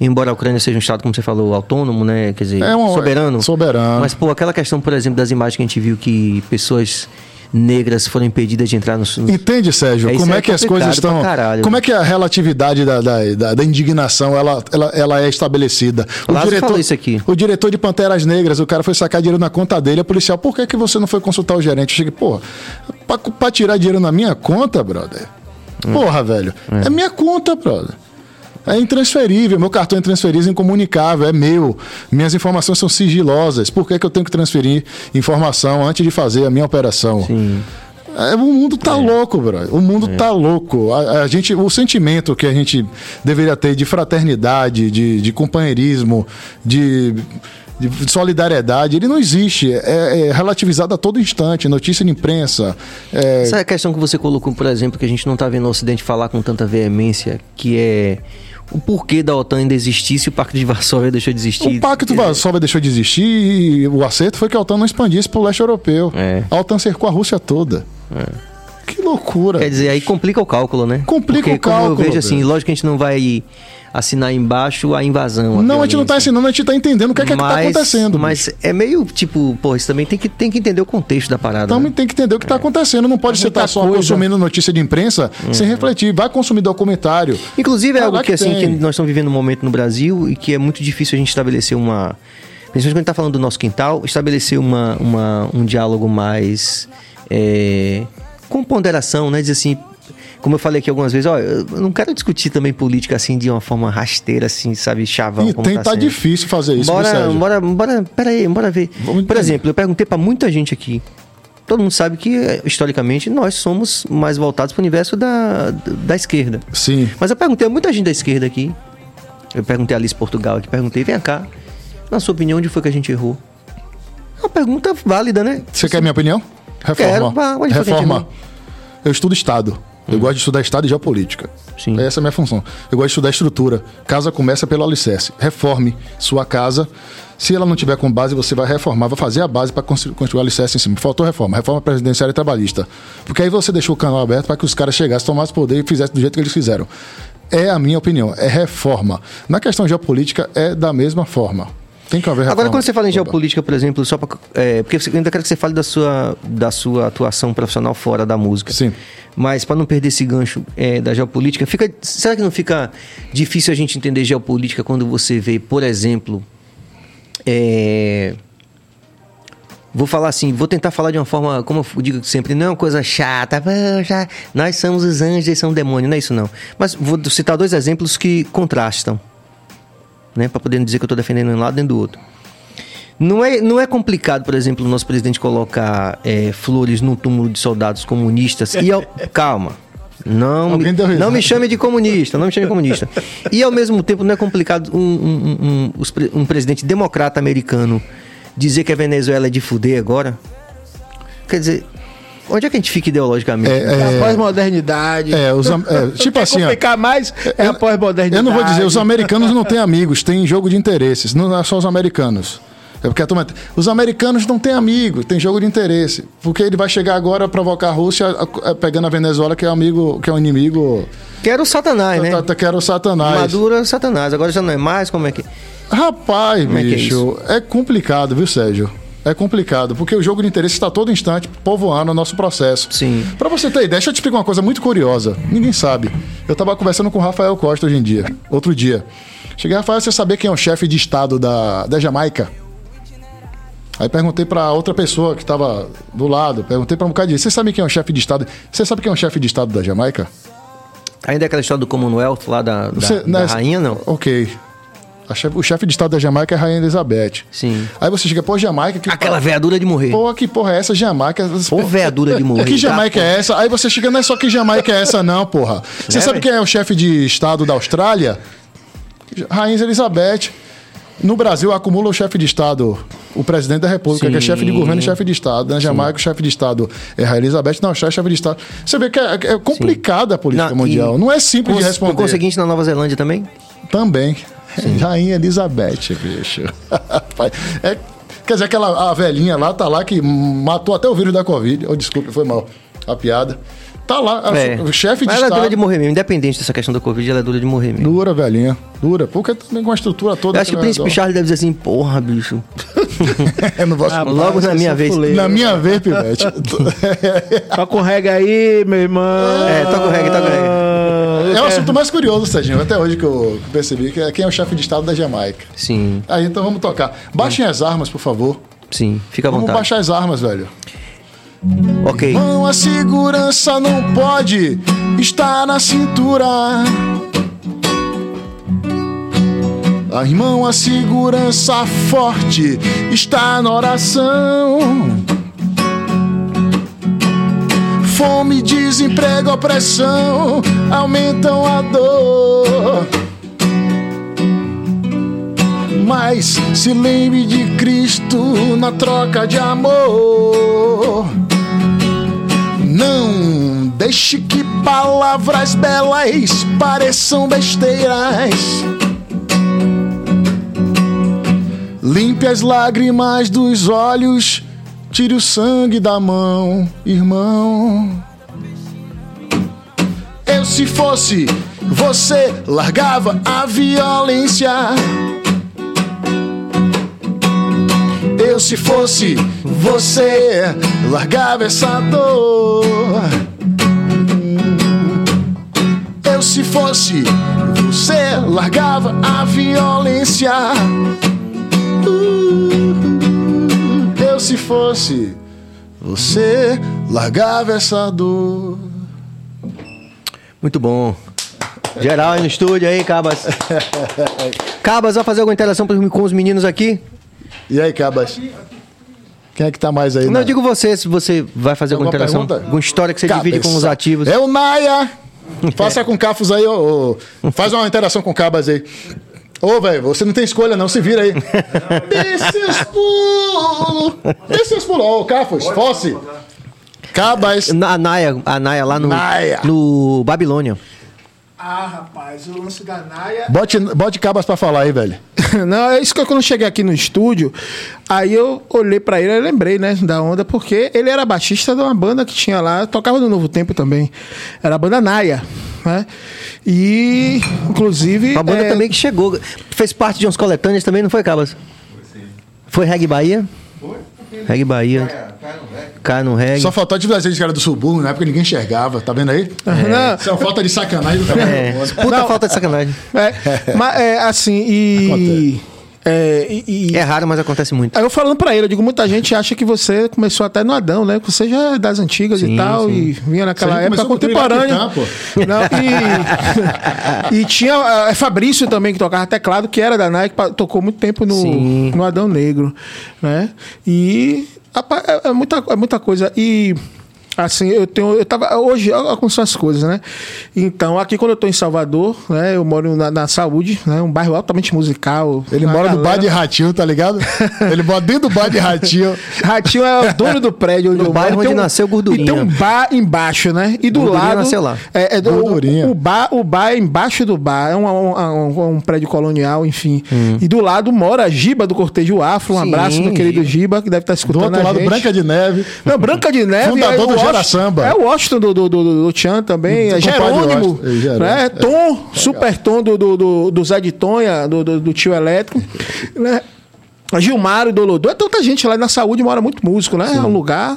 embora a Ucrânia seja um estado, como você falou, autônomo, né? Quer dizer, é um, soberano. Soberano. Mas, pô, aquela questão, por exemplo, das imagens que a gente viu que pessoas negras foram impedidas de entrar nos. Entende, Sérgio? É, como é, é que as coisas estão. Como é que a relatividade da, da, da, da, indignação ela, ela, ela é estabelecida? O Lázaro diretor, falou isso aqui. O diretor de Panteras Negras, o cara foi sacar dinheiro na conta dele, a policial, por que, que você não foi consultar o gerente? Eu cheguei, pô, pra, pra tirar dinheiro na minha conta, brother. Hum. Porra, velho. É. é minha conta, brother. É intransferível, meu cartão é intransferível, incomunicável, é meu. Minhas informações são sigilosas. Por que, que eu tenho que transferir informação antes de fazer a minha operação? Sim. É, o mundo tá louco, bro. O mundo tá louco. A, a gente, o sentimento que a gente deveria ter de fraternidade, de, de companheirismo, de, de solidariedade, ele não existe. É, é relativizado a todo instante. Notícia de imprensa. é- Essa questão que você colocou, por exemplo, que a gente não tá vendo o Ocidente falar com tanta veemência, que é o porquê da OTAN ainda existir se o Pacto de Varsóvia deixou de existir. O Pacto Varsóvia deixou de existir e o acerto foi que a OTAN não expandisse pro leste europeu. É. A OTAN cercou a Rússia toda. Que loucura. Quer dizer, aí complica o cálculo, né? Complica Porque, o cálculo, Como eu vejo assim, lógico que a gente não vai assinar embaixo a invasão. não, a gente não tá violência. ensinando, a gente tá entendendo o que é que, é que tá Mas- acontecendo. Mas é meio tipo, pô, isso também tem que, tem que entender o contexto da parada. Então né? tem que entender o que está acontecendo. Não pode você muita estar só coisa. consumindo notícia de imprensa sem refletir. Vai consumir documentário. Inclusive é algo que, que assim, que nós estamos vivendo um momento no Brasil e que é muito difícil a gente estabelecer uma. Principalmente quando a gente está falando do nosso quintal, estabelecer uma, uma- um diálogo mais. é, com ponderação, né? Dizer assim. Como eu falei aqui algumas vezes, ó, eu não quero discutir também política assim de uma forma rasteira, assim, sabe, chavão. E tem, tá tá difícil fazer isso, Bora, bora, bora, pera aí, bora ver. Vamos Por exemplo, eu perguntei pra muita gente aqui. Todo mundo sabe que, eh, historicamente, nós somos mais voltados pro universo da, da esquerda. Sim. Mas eu perguntei a muita gente da esquerda aqui. Eu perguntei a Alice Portugal aqui, perguntei, vem cá, na sua opinião, onde foi que a gente errou? É uma pergunta válida, né? Você quer minha opinião? Reforma. Quero. Reforma. Eu estudo Estado. Eu gosto de estudar Estado e geopolítica. Sim. Essa é a minha função. Eu gosto de estudar estrutura. Casa começa pelo alicerce. Reforme sua casa. Se ela não tiver com base, você vai reformar, vai fazer a base para construir construir o alicerce em cima. Faltou reforma. Reforma presidencial e trabalhista. Porque aí você deixou o canal aberto para que os caras chegassem, tomassem poder e fizessem do jeito que eles fizeram. É a minha opinião. É reforma. Na questão geopolítica, é da mesma forma. Tem que haver reforma. Agora, quando você fala em geopolítica, por exemplo, só pra, é, porque eu ainda quero que você fale da sua, da sua atuação profissional fora da música. Sim. Mas para não perder esse gancho é, da geopolítica, fica, será que não fica difícil a gente entender geopolítica quando você vê, por exemplo, é, Vou falar assim, vou tentar falar de uma forma, como eu digo sempre, não é uma coisa chata, nós somos os anjos, eles são demônios, não é isso não. Mas vou citar dois exemplos que contrastam, né, para poder dizer que eu estou defendendo um lado nem do outro. Não é, não é complicado, por exemplo, o nosso presidente colocar é, flores no túmulo de soldados comunistas e ao... *laughs* calma. Não, me, não me chame de comunista, não me chame de comunista. E ao mesmo tempo não é complicado um, um- um- um presidente democrata americano dizer que a Venezuela é de fuder agora? Quer dizer, onde é que a gente fica ideologicamente? É, a pós-modernidade. É, os é, tipo assim, ó, complicar mais é a pós-modernidade. Eu não vou dizer, os americanos não têm amigos, tem jogo de interesses. Não é só os americanos. É porque a turma- os americanos não têm amigos, tem jogo de interesse. Porque ele vai chegar agora a provocar a Rússia a- a- pegando a Venezuela, que é amigo, que é um inimigo. Que era o Satanás, né? que era o Satanás. Maduro era o Satanás, agora já não é mais, como é que... Rapaz, Como é que é bicho, é, complicado, viu, Sérgio? É complicado, porque o jogo de interesse está todo instante povoando o nosso processo. Sim. Pra você ter ideia, deixa eu te explicar uma coisa muito curiosa. Ninguém sabe. Eu tava conversando com o Rafael Costa hoje em dia, outro dia. Cheguei, Rafael, você sabia quem é o chefe de estado da, da Jamaica? Aí perguntei pra outra pessoa que tava do lado, perguntei pra um bocado de você sabe quem é o chefe de estado? Você sabe quem é o chefe de estado da Jamaica? Ainda é aquela história do Commonwealth lá da, da, Você- da né, rainha, não? Ok. A chefe- o chefe de estado da Jamaica é a Rainha Elizabeth. Sim. Aí você chega, pô, Jamaica. Que Aquela veadura de morrer. Pô, que porra é essa, Jamaica? Pô, veadura de morrer. Que Jamaica é essa? Aí você chega, não é só que Jamaica é essa, não, porra. *laughs* Você É, sabe velho? quem é o chefe de estado da Austrália? Rainha Elizabeth. No Brasil, acumula o chefe de estado, o presidente da República, Sim. que é chefe de governo e chefe de estado. Na Jamaica, o chefe de estado é Rainha Elizabeth. Na Austrália, chefe de estado. Você vê que é, é complicada a política mundial. Não é simples de responder. Conseguinte, na Nova Zelândia também? Também. Rainha Elizabeth, bicho. *laughs* É, quer dizer, aquela a velhinha lá tá lá que matou até o vírus da Covid. Oh, desculpe, foi mal a piada. Tá lá, É. o chefe de Mas ela é Estado. dura de morrer mesmo, independente dessa questão da Covid, ela é dura de morrer mesmo. Dura, velhinha. Dura. Porque também com a estrutura toda. Eu acho que o príncipe redor. Charles deve dizer assim, porra, bicho. *laughs* Eu não posso- Rapaz, Logo na minha vez. fuleiro. Na minha vez, Pivete. Toca o reggae aí, meu irmão. É, toca o reggae, toca o reggae. É o assunto mais curioso, Serginho. Até hoje que eu percebi que é quem é o chefe de Estado da Jamaica. Sim, Aí, então vamos tocar. Baixem as armas, por favor. sim, fica à Vamos vontade. baixar as armas, velho. Ok. Não, a segurança não pode estar na cintura. Ah, irmão, a segurança forte está na oração. Carga opressão, aumentam a dor. Mas se lembre de Cristo na troca de amor. Não deixe que palavras belas pareçam besteiras. Limpe as lágrimas dos olhos, tire o sangue da mão, irmão. Eu, se fosse você, largava a violência. Eu, se fosse você, largava essa dor. Eu, se fosse você, largava a violência. Eu, se fosse você, largava essa dor. Muito bom. Geral aí no estúdio aí, Cabas. Cabas, vai fazer alguma interação com os meninos aqui? E aí, Cabas? Quem é que tá mais aí? Não, eu digo você, se você vai fazer alguma, Alguma interação. pergunta? Alguma história que você Cabeça. divide com os ativos. É o Naia! *laughs* Faça com Cafos aí, ô, ô. *laughs* Faz uma interação com Cabas aí. Ô, velho, você não tem escolha, não. Se vira aí. *laughs* Dê seus pulos! Dê seus pulos. Ô, Cafos, Fosse. Cabas. Na- A Naya, a Naya lá no, Naya. no Babilônia. Ah, rapaz, o lance da Naya. Bote, bote Cabas pra falar aí, velho. *laughs* Não, é isso que eu, quando eu cheguei aqui no estúdio, aí eu olhei pra ele e lembrei, né, da onda, porque ele era baixista de uma banda que tinha lá, tocava no Novo Tempo também. Era a banda Naya, né? E, inclusive. Uma banda é, também que chegou. Fez parte de uns coletâneas também, não foi, Cabas? Foi Reg Bahia? Foi. Reg Bahia. Cai no reggae. Só faltou de a gente que era do subúrbio, na época ninguém enxergava, tá vendo aí? Não, Isso é uma falta de sacanagem do É, puta Não. falta de sacanagem. é, mas é assim, e. É, e, e- É raro, mas acontece muito. Aí eu falando pra ele, eu digo, muita gente acha que você começou até no Adão, né? Que você já é das antigas Sim, e tal, sim. e vinha naquela Você época contemporânea. Não, e, *laughs* e tinha é, Fabrício também, que tocava teclado, que era da Nike, tocou muito tempo no, Sim. no Adão Negro, né? E é, é muita, é muita coisa. E assim, eu tenho. Eu tava. Hoje, olha como são as coisas, né? Então, aqui quando eu tô em Salvador, né? Eu moro na, na Saúde, né? Um bairro altamente musical. Ele mora no bar galera- de Ratinho, tá ligado? *laughs* Ele mora dentro do bar de Ratinho. Ratinho é o dono do prédio onde No eu bairro moro. onde Tem um- nasceu Gordurinha. E tem um bar embaixo, né? E do Gordurinha lado. nasceu lá. É, é do, Gordurinha. o, o bar, o bar é embaixo do bar. É um, um- um- um prédio colonial, enfim. E do lado mora a Giba do Cortejo Afro. Um Sim, abraço, meu querido Giba, que deve estar Do escutando outro a lado, gente. Branca de Neve. Não, Branca de Neve. Fundador é o do Washington- Samba. É o Washington do, do, do, do Tchan também. É compadre Jerônimo. Washington, é. Né? Tom, super tom do, do, do, do Zé de Tonha, do, do, do tio elétrico. *laughs* né? Gilmário, Dolodô. É tanta gente lá na saúde, mora muito músico, né? É um lugar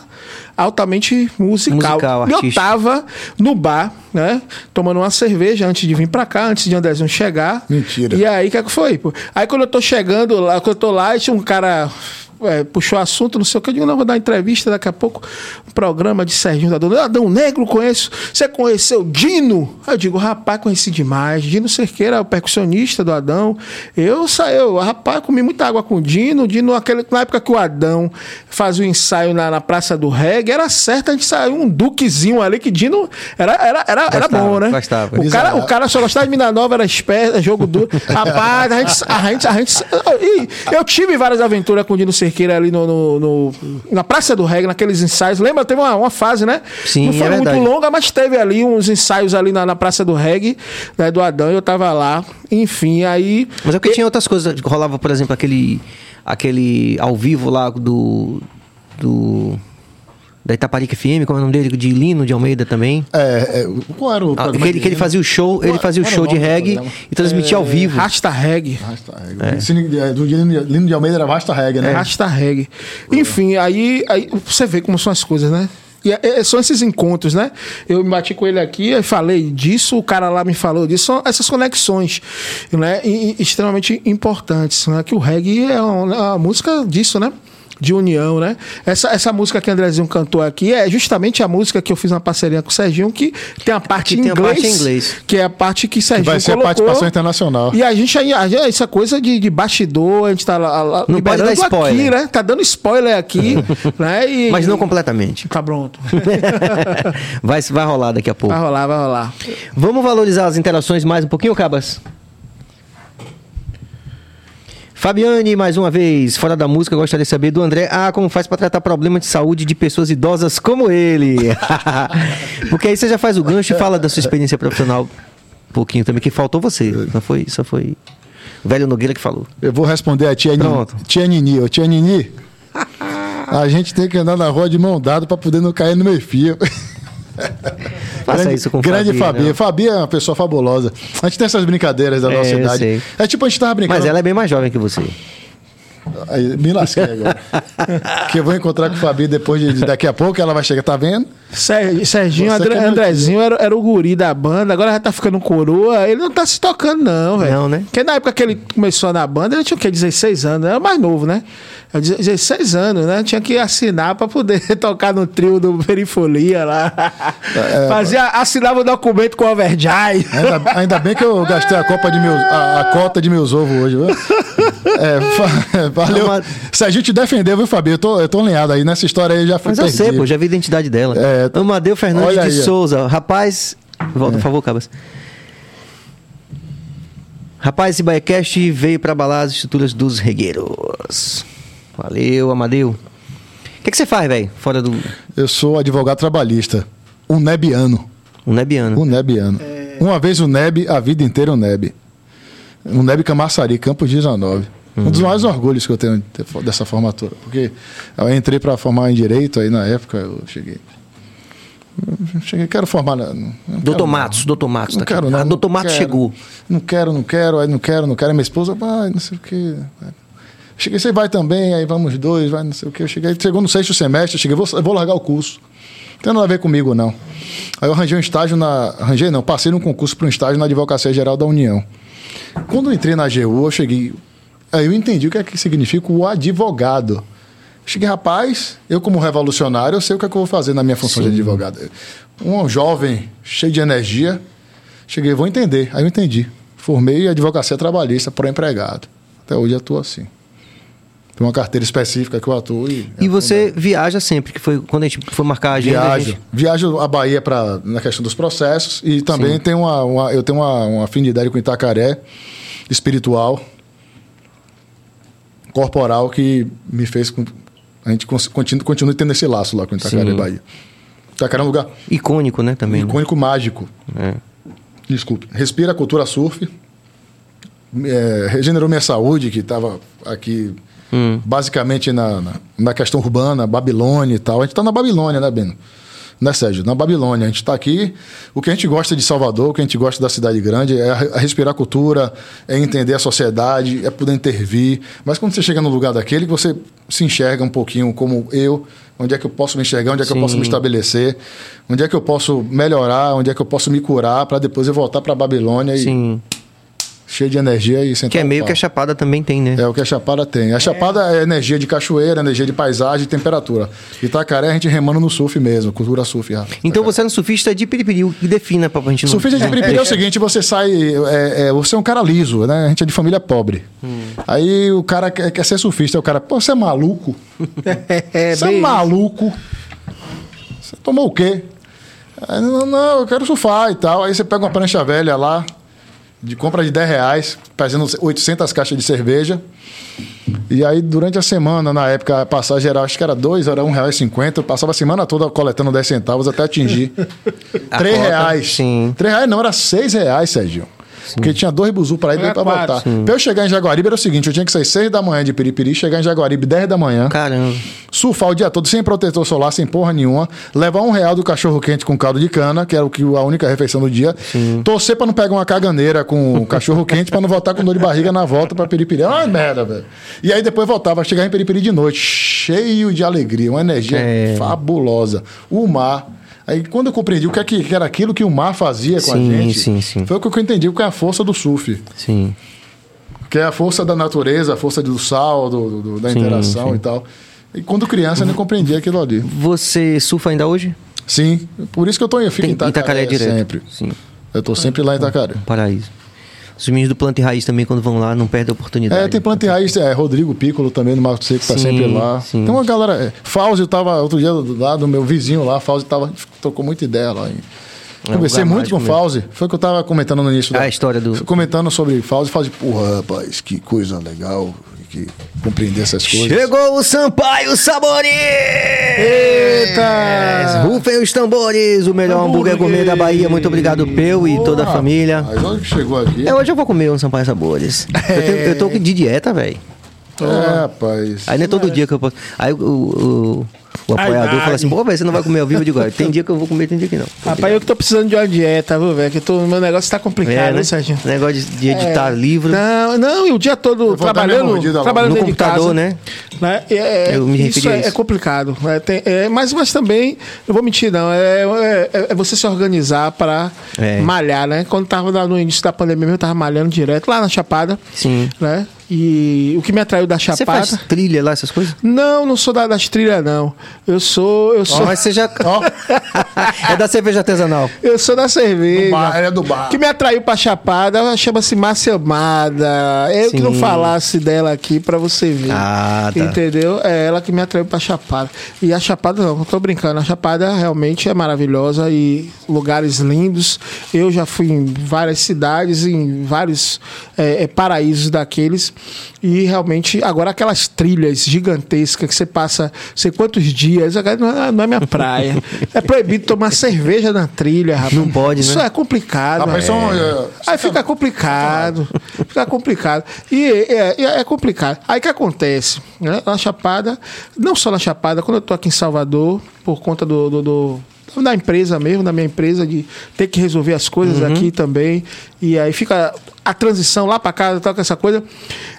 altamente musical. Musical, eu tava no bar, né? Tomando uma cerveja antes de vir pra cá, antes de Andrezinho chegar. Mentira. E aí, o que, é que foi? Aí quando eu tô chegando lá, quando eu tô lá, tinha um cara. É, puxou assunto, não sei o que, eu digo, não, vou dar uma entrevista daqui a pouco, um programa de Serginho da Dona. Adão Negro, conheço. Você conheceu Dino? Eu digo, rapaz, conheci demais. Dino Cerqueira, o percussionista do Adão. Eu saí, eu, rapaz, comi muita água com o Dino. Dino, aquele, na época que o Adão fazia o ensaio na, na Praça do Reggae, era certo, a gente saiu um duquezinho ali, que Dino era, era, era, era Gostava, bom, né? gostava. O cara, o cara só gostava de Mina Nova, era esperto, jogo duro. Rapaz, a gente, a gente, a gente. eu tive várias aventuras com o Dino Cerqueira ali no, no- no- na Praça do Reggae, naqueles ensaios. Lembra? Teve uma, uma fase, né? Sim, Não foi é muito verdade. longa, mas teve ali uns ensaios ali na, na Praça do Reggae, né, do Adão, e eu tava lá. Enfim, aí. Mas é porque tinha outras coisas. Rolava, por exemplo, aquele, aquele ao vivo lá do. do da Itaparica FM, como é o nome dele? De Lino de Almeida também. É, é, qual era o Ah, que, ele, que ele fazia o show, ele fazia o show de reggae e transmitia ao vivo. Rasta Reggae. Rasta Reggae. Cine de- Do Lino de- Almeida era Rasta Reggae, né? Rasta reggae. Enfim, aí, aí você vê como são as coisas, né? E é- é- são esses encontros, né? Eu me bati com ele aqui, eu falei disso, o cara lá me falou disso, são essas conexões, né? E, e extremamente importantes, né? Que o reggae é uma, é uma música disso, né? De união, né? Essa, essa música que o Andrezinho cantou aqui é justamente a música que eu fiz uma parceria com o Serginho, que tem a parte, em tem a inglês, parte em inglês. que é a parte que Serginho Vai ser a colocou. participação internacional. E a gente aí, a gente- essa coisa de, de bastidor, a gente tá lá, lá Não pode dar liberando aqui, spoiler. né? Tá dando spoiler aqui, *laughs* né? E, Mas não completamente. Tá pronto. *laughs* Vai, vai rolar daqui a pouco. Vai rolar, vai rolar. Vamos valorizar as interações mais um pouquinho, Cabas? Fabiane, mais uma vez, fora da música, gostaria de saber do André. Ah, como faz para tratar problemas de saúde de pessoas idosas como ele? *laughs* Porque aí você já faz o gancho e fala da sua experiência profissional um pouquinho também, que faltou você. Não foi, só foi o velho Nogueira que falou. Eu vou responder a tia, Nini. Pronto. tia Nini. Ô, tia Nini, *laughs* a gente tem que andar na rua de mão dada pra poder não cair no meio fio. *laughs* *laughs* Faça grande, isso com Grande Fabi, Fabi. não. Fabi é uma pessoa fabulosa. A gente tem essas brincadeiras da É, nossa idade. sei. É tipo a gente tava brincando. Mas ela é bem mais jovem que você. Aí, me lasquei agora. *laughs* que eu vou encontrar com o Fabi depois de, de daqui a pouco, ela vai chegar, tá vendo? Ser- Serginho, André- é Andrezinho era, era o guri da banda, agora já tá ficando coroa. Ele não tá se tocando, não, velho. Não, né? Porque na época que ele começou na banda, ele tinha o quê? 16 anos, era mais novo, né? Era 16 anos, né? Tinha que assinar pra poder *laughs* tocar no trio do Perifolia lá. É, Fazia, assinava o documento com o Overjai. Ainda, ainda bem que eu gastei a, copa de meus, a, a cota de meus ovos hoje, viu? É, fa- valeu. Não, mas- Serginho te defendeu, viu, Fabi? Eu tô, eu tô alinhado aí. Nessa história aí já fui Mas eu sei, perdido. pô, já vi a identidade dela. É. Amadeu Fernandes Olha de aí. Souza. Rapaz. Volta, por favor, Cabas. Rapaz, esse Baiacast veio pra abalar as estruturas dos regueiros. Valeu, Amadeu. O que, que você faz, velho? Fora do. Eu sou advogado trabalhista. Um nebiano. Um nebiano. Um nebiano. Uma vez o neb, a vida inteira o neb. Um neb Camaçari, Campos 19. Um dos maiores orgulhos que eu tenho de- dessa formatura. Porque eu entrei para formar em Direito, aí na época eu cheguei. Cheguei, quero formar. na- não Doutor quero, Matos, doutor Matos. Não tá quero, não. Ah, não doutor Matos quero. chegou. Não quero, não quero, aí não quero, não quero. Minha esposa, vai, não sei o quê. Cheguei, você vai também, aí vamos dois, vai, não sei o quê. Eu cheguei, chegou no sexto semestre, eu cheguei, vou, vou largar o curso. Não tem nada a ver comigo, não. Aí eu arranjei um estágio na. Arranjei, não, passei num concurso para um estágio na Advocacia Geral da União. Quando eu entrei na AGU, eu cheguei. Aí eu entendi o que é que significa o advogado. Cheguei, rapaz, eu como revolucionário, eu sei o que é que eu vou fazer na minha função de advogado. Um jovem cheio de energia, cheguei, vou entender. Aí eu entendi. Formei advocacia trabalhista para empregado. Até hoje eu atuo assim. Tem uma carteira específica que eu atuo e. E você viaja sempre, que foi quando a gente foi marcar a agenda. a Viajo. gente- Viajo a Bahia pra, na questão dos processos e também tem uma, uma- eu tenho uma, uma afinidade com Itacaré espiritual, corporal, que me fez. A gente continua, continua tendo esse laço lá com Itacaré, Sim. Bahia. Itacaré é um lugar Icônico, né? Também. né? icônico mágico. É. Desculpe. Respira a cultura surf. É, regenerou minha saúde, que estava aqui Hum. basicamente na, na, na questão urbana, Babilônia e tal. A gente está na Babilônia, né, Beno? Né, Sérgio? Na Babilônia. A gente está aqui. O que a gente gosta de Salvador, o que a gente gosta da cidade grande é a, a respirar a cultura, é entender a sociedade, é poder intervir. Mas quando você chega no lugar daquele, você se enxerga um pouquinho como eu, onde é que eu posso me enxergar, onde é que eu posso me Sim. estabelecer, onde é que eu posso melhorar, onde é que eu posso me curar, para depois eu voltar para Babilônia e Sim. Cheio de energia e sentar Que é meio que a Chapada também tem, né? É o que a Chapada tem. A Chapada é energia de cachoeira, energia de paisagem e temperatura. Itacaré a gente remando no surf mesmo, cultura surf. Rafa. Então você é um surfista de piripiri, o que defina pra gente não... Surfista de Piripiri é o seguinte, você sai, é, é, você é um cara liso, né? A gente é de família pobre. Aí o cara quer, quer ser surfista, o cara, pô, você é maluco? *laughs* É, Você é maluco? Você tomou o quê? Não, não, eu quero surfar e tal. Aí você pega uma prancha velha lá, de compra de 10 reais, fazendo 800 caixas de cerveja. E aí, durante a semana, na época, a passagem era, acho que era 2, era R$1,50. Eu passava a semana toda coletando 10 centavos até atingir. *laughs* A 3 cota, reais. sim. 3 reais não, era 6 reais, Sérgio. Porque tinha dois buzu para ir e dois Era para voltar. Pra eu chegar em Jaguaribe era o seguinte: eu tinha que sair 6 da manhã de Piripiri, chegar em Jaguaribe 10 da manhã Caramba. surfar o dia todo sem protetor solar, sem porra nenhuma, levar um real do cachorro quente com caldo de cana, que era o que a única refeição do dia, torcer pra não pegar uma caganeira com cachorro quente pra não voltar com dor de barriga na volta pra Peripiri. Ai, merda, velho. E aí depois voltava, chegar em Peripiri de noite, cheio de alegria, uma energia É. fabulosa. O mar. Aí quando eu compreendi o que, é que era aquilo que o mar fazia com a Sim, gente, sim, sim. foi o que eu entendi o que é a força do surf. Sim. Que é a força da natureza, a força do sal, do, do- da interação e tal. E quando criança eu não compreendia aquilo ali. Você surfa ainda hoje? Sim, por isso que eu, tô, eu fico Tem em Itacaré, direto. sempre. Sim. Eu tô sempre lá em Itacaré. Paraíso. Os meninos do Planta e Raiz também, quando vão lá, não perdem a oportunidade. É, tem planta e raiz, é, Rodrigo Piccolo também do Marco Seco, tá Sim, sempre lá. sim. Tem uma galera. É, Fauzi tava outro dia do lado do meu vizinho lá, Fauzi tava, tocou muita ideia lá. Hein? É Conversei muito com o Fauzi. Foi o que eu tava comentando no início. Ah, a história do- Comentando sobre Fauzi. Fauzi, porra, rapaz, que coisa legal. Que compreender essas coisas. Chegou o Sampaio Sabores! Eita! Rufem os tambores, o melhor hambúrguer gourmet da Bahia. Muito obrigado, Peu e toda a família. Mas onde chegou aqui? É, hoje eu vou comer um Sampaio Sabores. *laughs* Eu, tenho- eu tô de dieta, velho. É, rapaz. Aí não é todo dia que eu posso. Aí o, o, o apoiador ai. fala assim: pô, velho, você não vai comer ao vivo? Eu digo: "Ah, tem dia que eu vou comer, tem dia que não. Rapaz, eu que tô precisando de uma dieta, viu, velho? Que eu tô, meu negócio tá complicado, É, né, né? Serginho? Negócio de, de editar É. livro Não, não, e o dia todo trabalhando, trabalhando no de computador, casa, né? né? É, é, Eu me isso referi a é, isso. é complicado. né? Tem- é, mas, mas também, não vou mentir, não. É, é, é você se organizar para É. malhar, né? Quando tava lá no início da pandemia, eu tava malhando direto lá na Chapada, Sim. né? E o que me atraiu da Você Chapada. faz trilha lá, essas coisas? Não, não sou da, das trilhas, não. Eu sou. Eu sou, Mas você já. *laughs* Ó, é da cerveja artesanal. eu sou da cerveja. do bar, é do bar. O que me atraiu pra Chapada ela chama-se Márcia Amada. Eu que não Sim. falasse dela aqui pra você ver. Ah, tá. Entendeu? É ela que me atraiu pra Chapada. E a Chapada, não, eu tô brincando. A Chapada realmente é maravilhosa e lugares lindos. Eu já fui em várias cidades, em vários é, é, paraísos daqueles. E realmente, agora aquelas trilhas gigantescas que você passa sei quantos dias, agora não é, não é minha praia. *laughs* é proibido tomar cerveja na trilha, rapaz. Não pode, Isso né? é complicado. Rapaz, é. são, é, Aí fica complicado. Fica complicado. E é, é- é complicado. Aí o que acontece? Né? Na Chapada, não só na Chapada, quando eu tô aqui em Salvador, por conta do. do- do- da empresa mesmo, da minha empresa, de ter que resolver as coisas Uhum. aqui também. E aí fica a transição lá para casa, tal, com essa coisa.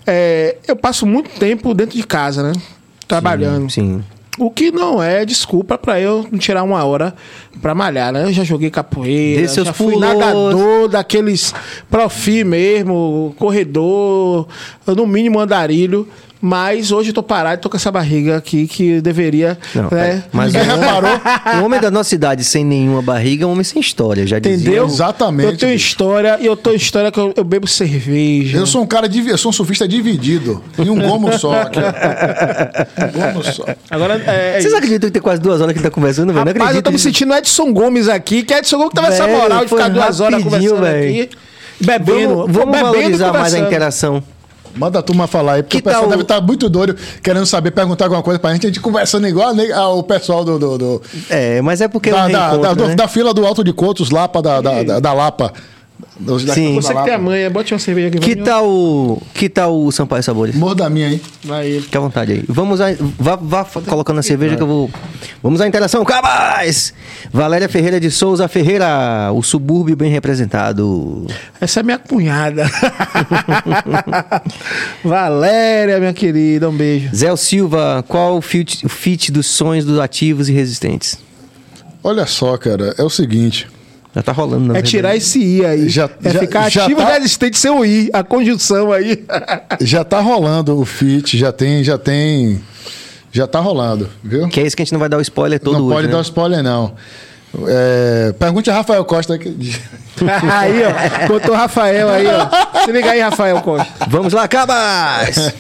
É, eu passo muito tempo dentro de casa, né? Trabalhando. Sim. O que não é desculpa pra eu não tirar uma hora pra malhar, né? Eu já joguei capoeira, já fui pulos. nadador daqueles profi mesmo, corredor, no mínimo andarilho. Mas hoje eu tô parado, tô com essa barriga aqui que deveria. Não, né? Mas homem, *laughs* reparou. o homem da nossa cidade sem nenhuma barriga é um homem sem história, já dizia. Entendeu? Exatamente, Eu tenho bicho. história e eu tenho história que eu, eu bebo cerveja. Eu sou um cara, divi- eu sou um surfista dividido. Em um gomo só. Aqui. Um *laughs* gomo só. Agora é. é Vocês isso. acreditam que tem quase duas horas que ele tá conversando, velho? Não Rapaz, eu tô me acredito. sentindo Edson Gomes aqui, que Edson Gomes tava essa moral de ficar duas horas conversando velho. aqui. Bebendo. Vamos, vamos bebendo e valorizar mais a interação. Manda a turma falar aí, porque Que o pessoal deve estar muito doido, querendo saber, perguntar alguma coisa pra gente. A gente conversando igual né, ao pessoal do. do- do- É, mas é porque da, é da, reencontro, da, né? da fila do Alto de Cotos, Lapa, da, da, da, da Lapa. Sim. Você que tem a manha, bote uma cerveja aqui. Que vai, tal o que tal o Sampaio Sabores? Morro da minha, hein? Vai ele. Fique à vontade aí. Vamos a, vá, vá colocando a cerveja que eu vou. Vamos à interação, cabas! Valéria Ferreira de Souza Ferreira, o subúrbio bem representado. Essa é minha cunhada. *laughs* Valéria, minha querida, um beijo. Zé Silva, qual o fit, o fit dos sonhos dos ativos e resistentes? Olha só, cara, é o seguinte. Já tá rolando, na É tirar esse I aí. Já- é já- ficar já ativo tá- resistente sem o I. A conjunção aí. *laughs* Já tá rolando o fit, já tem, já tem. Já tá rolando, viu? Que é isso que a gente não vai dar o spoiler todo não hoje, pode né? dar spoiler, não. É, pergunte a Rafael Costa. Que... *laughs* aí, ó. Botou o Rafael aí, ó. Se liga aí, Rafael Costa. Vamos lá, cabas!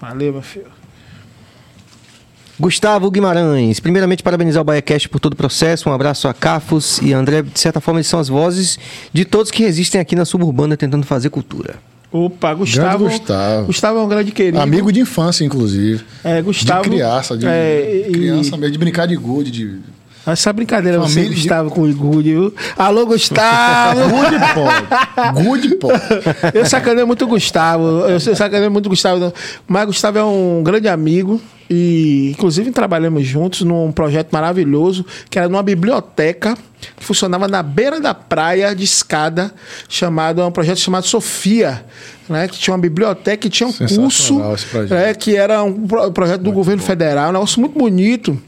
Valeu, meu filho. Gustavo Guimarães, primeiramente parabenizar o BaiaCast por todo o processo, um abraço a Cafos e André, de certa forma eles são as vozes de todos que resistem aqui na suburbana tentando fazer cultura. Opa, Gustavo. Gustavo. Gustavo é um grande querido. Amigo de infância, inclusive. É, Gustavo. De criança, de é, e- criança mesmo, de brincar de gude, de. Essa brincadeira você, Família de- Gustavo, com o viu? Alô, Gustavo! Gude pode. Gude pode. eu sacaneio muito o Gustavo. Eu sacaneio muito o Gustavo. Mas Gustavo é um grande amigo. E, inclusive, trabalhamos juntos num projeto maravilhoso que era numa biblioteca que funcionava na beira da praia de escada, chamado é um projeto chamado Sofia, né? Que tinha uma biblioteca e tinha um curso, né? que era um pro- projeto do governo federal, um negócio muito bonito.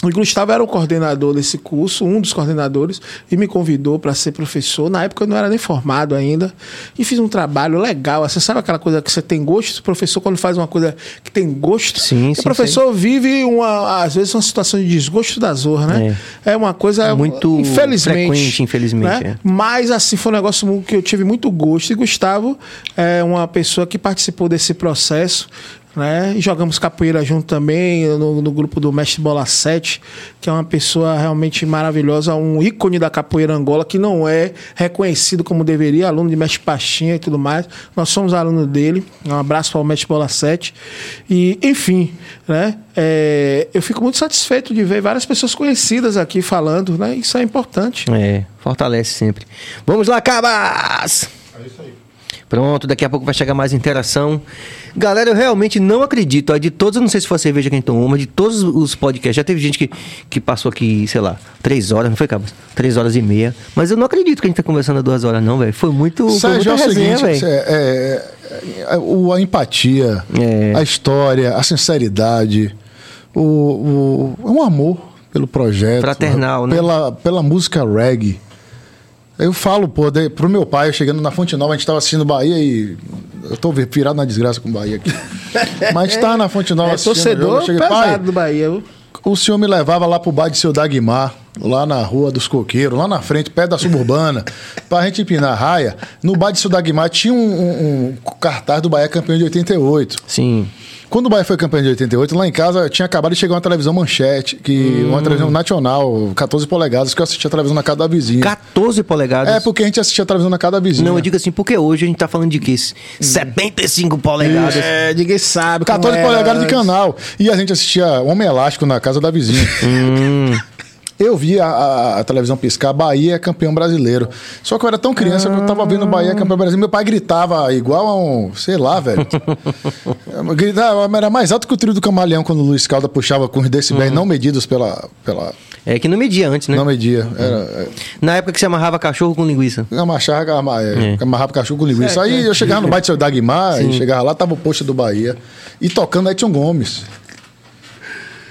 O Gustavo era o coordenador desse curso, um dos coordenadores, e me convidou para ser professor. Na época eu não era nem formado ainda. E fiz um trabalho legal. Você sabe aquela coisa que você tem gosto? O professor, quando faz uma coisa que tem gosto. Sim, sim, O professor vive, uma, às vezes, uma situação de desgosto da zorra, né? É, uma coisa. Muito infelizmente. frequente, infelizmente, né? é. Mas, assim, foi um negócio que eu tive muito gosto. E Gustavo é uma pessoa que participou desse processo né? E jogamos capoeira junto também, no, no, grupo do Mestre Bola 7, que é uma pessoa realmente maravilhosa, um ícone da capoeira Angola, que não é reconhecido como deveria, aluno de Mestre Pastinha e tudo mais. Nós somos alunos dele. Um abraço para o Mestre Bola 7. E, enfim, né? É, eu fico muito satisfeito de ver várias pessoas conhecidas aqui falando, né? Isso é importante. É, fortalece sempre. Vamos lá, Cabas! É isso aí. Pronto, daqui a pouco vai chegar mais interação. Galera, eu realmente não acredito. Ó, de todos, eu não sei se foi a cerveja que a gente tomou, mas de todos os podcasts, já teve gente que, que passou aqui, sei lá, três horas, não foi, Cabas? Três horas e meia. Mas eu não acredito que a gente tá conversando há duas horas, não, velho. Foi muito. Sérgio, foi é o seguinte, é, é, o, a empatia, é. a história, a sinceridade, o, o, um amor pelo projeto. Fraternal, né? Pela, pela música reggae. Eu falo, pô, de, pro meu pai, chegando na Fonte Nova, a gente tava assistindo Bahia e. Eu tô virado na desgraça com o Bahia aqui. *laughs* Mas tá na Fonte Nova é, assistindo. Torcedor cheguei, pai, do Bahia. O senhor me levava lá pro bar de seu Dagmar, lá na Rua dos Coqueiros, lá na frente, perto da suburbana, *laughs* pra gente empinar a raia. No bar de seu Dagmar tinha um, um, um cartaz do Bahia campeão de 88. Sim. Quando o Bahia foi campeão de 88, lá em casa tinha acabado de chegar uma televisão manchete, que hum. uma televisão nacional, 14 polegadas, que eu assistia a televisão na casa da vizinha. 14 polegadas? É, porque a gente assistia a televisão na casa da vizinha. Não, eu digo assim, porque hoje a gente tá falando de quê? 75 polegadas. É, ninguém sabe. 14 polegadas de canal. E a gente assistia Homem Elástico na casa da vizinha. hum. *laughs* Eu vi a, a, a, televisão piscar, Bahia é campeão brasileiro. Só que eu era tão criança ah. que eu tava vendo Bahia campeão brasileiro. Meu pai gritava igual a um, sei lá, velho. *laughs* gritava, era mais alto que o trio do camaleão quando o Luiz Calda puxava com os decibéis uhum. não medidos pela, pela. É que não media antes, né? Não media. Era, é. Na época que você amarrava cachorro com linguiça. Amarrava, é, é. amarrava cachorro com linguiça. Aí eu chegava no bairro do seu Dagmar, e chegava lá, tava o posto do Bahia. E tocando Edson Gomes.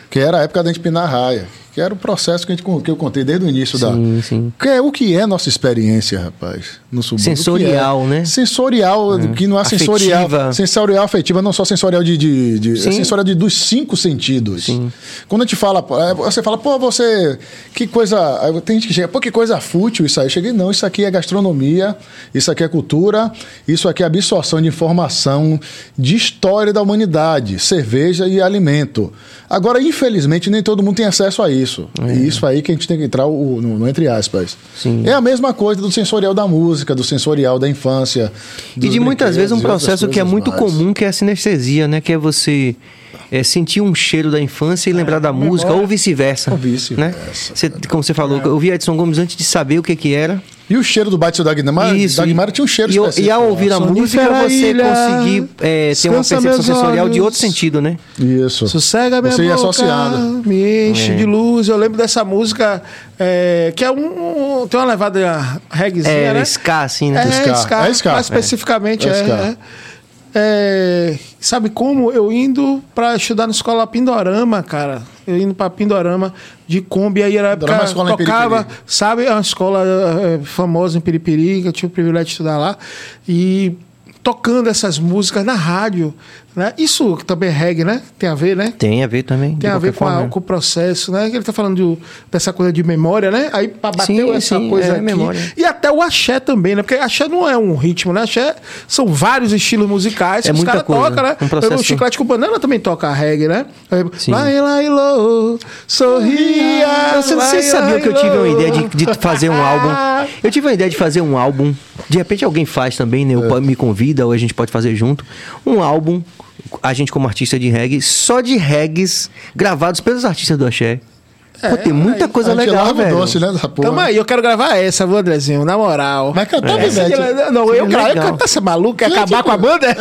Que era a época da gente pinar raia que era o processo que, a gente, que eu contei desde o início sim, da. Sim. Que é, o que é nossa experiência, rapaz, no subúrbio? Sensorial, é? né? Sensorial, é. que não é sensorial. Afetiva. Sensorial afetiva, não só sensorial de. de, de é sensorial de, dos cinco sentidos. Sim. Quando a gente fala, é, você fala, pô, você. Que coisa. Tem gente que chega, pô, que coisa fútil isso aí. Eu cheguei, não, isso aqui é gastronomia, isso aqui é cultura, isso aqui é absorção de informação, de história da humanidade, cerveja e alimento. Agora, infelizmente, nem todo mundo tem acesso a isso. É. E isso aí que a gente tem que entrar o, no, no, entre aspas. Sim. É a mesma coisa do sensorial da música, do sensorial da infância. E de muitas vezes um processo que é muito mais. comum, que é a sinestesia, né? Que é você é, sentir um cheiro da infância e lembrar é, da música, memória. ou vice-versa. Ou vice-versa. Né? Você, como você falou, é. eu vi Edson Gomes antes de saber o que, que era. E o cheiro do Batista Dagmar, Isso, Dagmar tinha um cheiro e, específico. E ao ouvir a música, você ilha, conseguir é, ter uma percepção sensorial olhos. de outro sentido, né? Isso. Sossega minha você boca, associada. me enche é. de luz. Eu lembro dessa música, é, que é um, um, Tem uma levada reggaezinha, é, né? ska, assim, né? É, ska. ska. É ska. Mais especificamente, é. É. É, sabe como? Eu indo para estudar na escola Pindorama, cara. Eu indo para Pindorama de Kombi, aí era época escola tocava, sabe? É uma escola é, famosa em Piripiri, que eu tive o privilégio de estudar lá. E tocando essas músicas na rádio. Né? Isso também é reggae, né? Tem a ver, né? Tem a ver também. Tem a ver com, a, com, o processo, né? Ele tá falando de, dessa coisa de memória, né? Aí bateu sim, essa sim, coisa é aqui. Memória. E até o axé também, né? Porque axé não é um ritmo, né? Axé são vários estilos musicais é que os caras tocam, né? Um processo... O Chiclete com Banana também toca reggae, né? Vai lá e lo, sorria. Você, sabia que eu tive uma ideia de, de fazer um *laughs* álbum? Eu tive uma ideia de fazer um álbum. De repente alguém faz também, né? É. Me convida ou a gente pode fazer junto. Um álbum a gente como artista de reggae, só de reggaes gravados pelos artistas do Axé. É, Pô, tem muita aí, coisa legal, velho. doce, né, da porra. Tamo aí, eu quero gravar essa, viu, Andrezinho? Na moral. Mas cantar é. é não, eu quero cantar essa maluca, quer acabar com a banda? *laughs*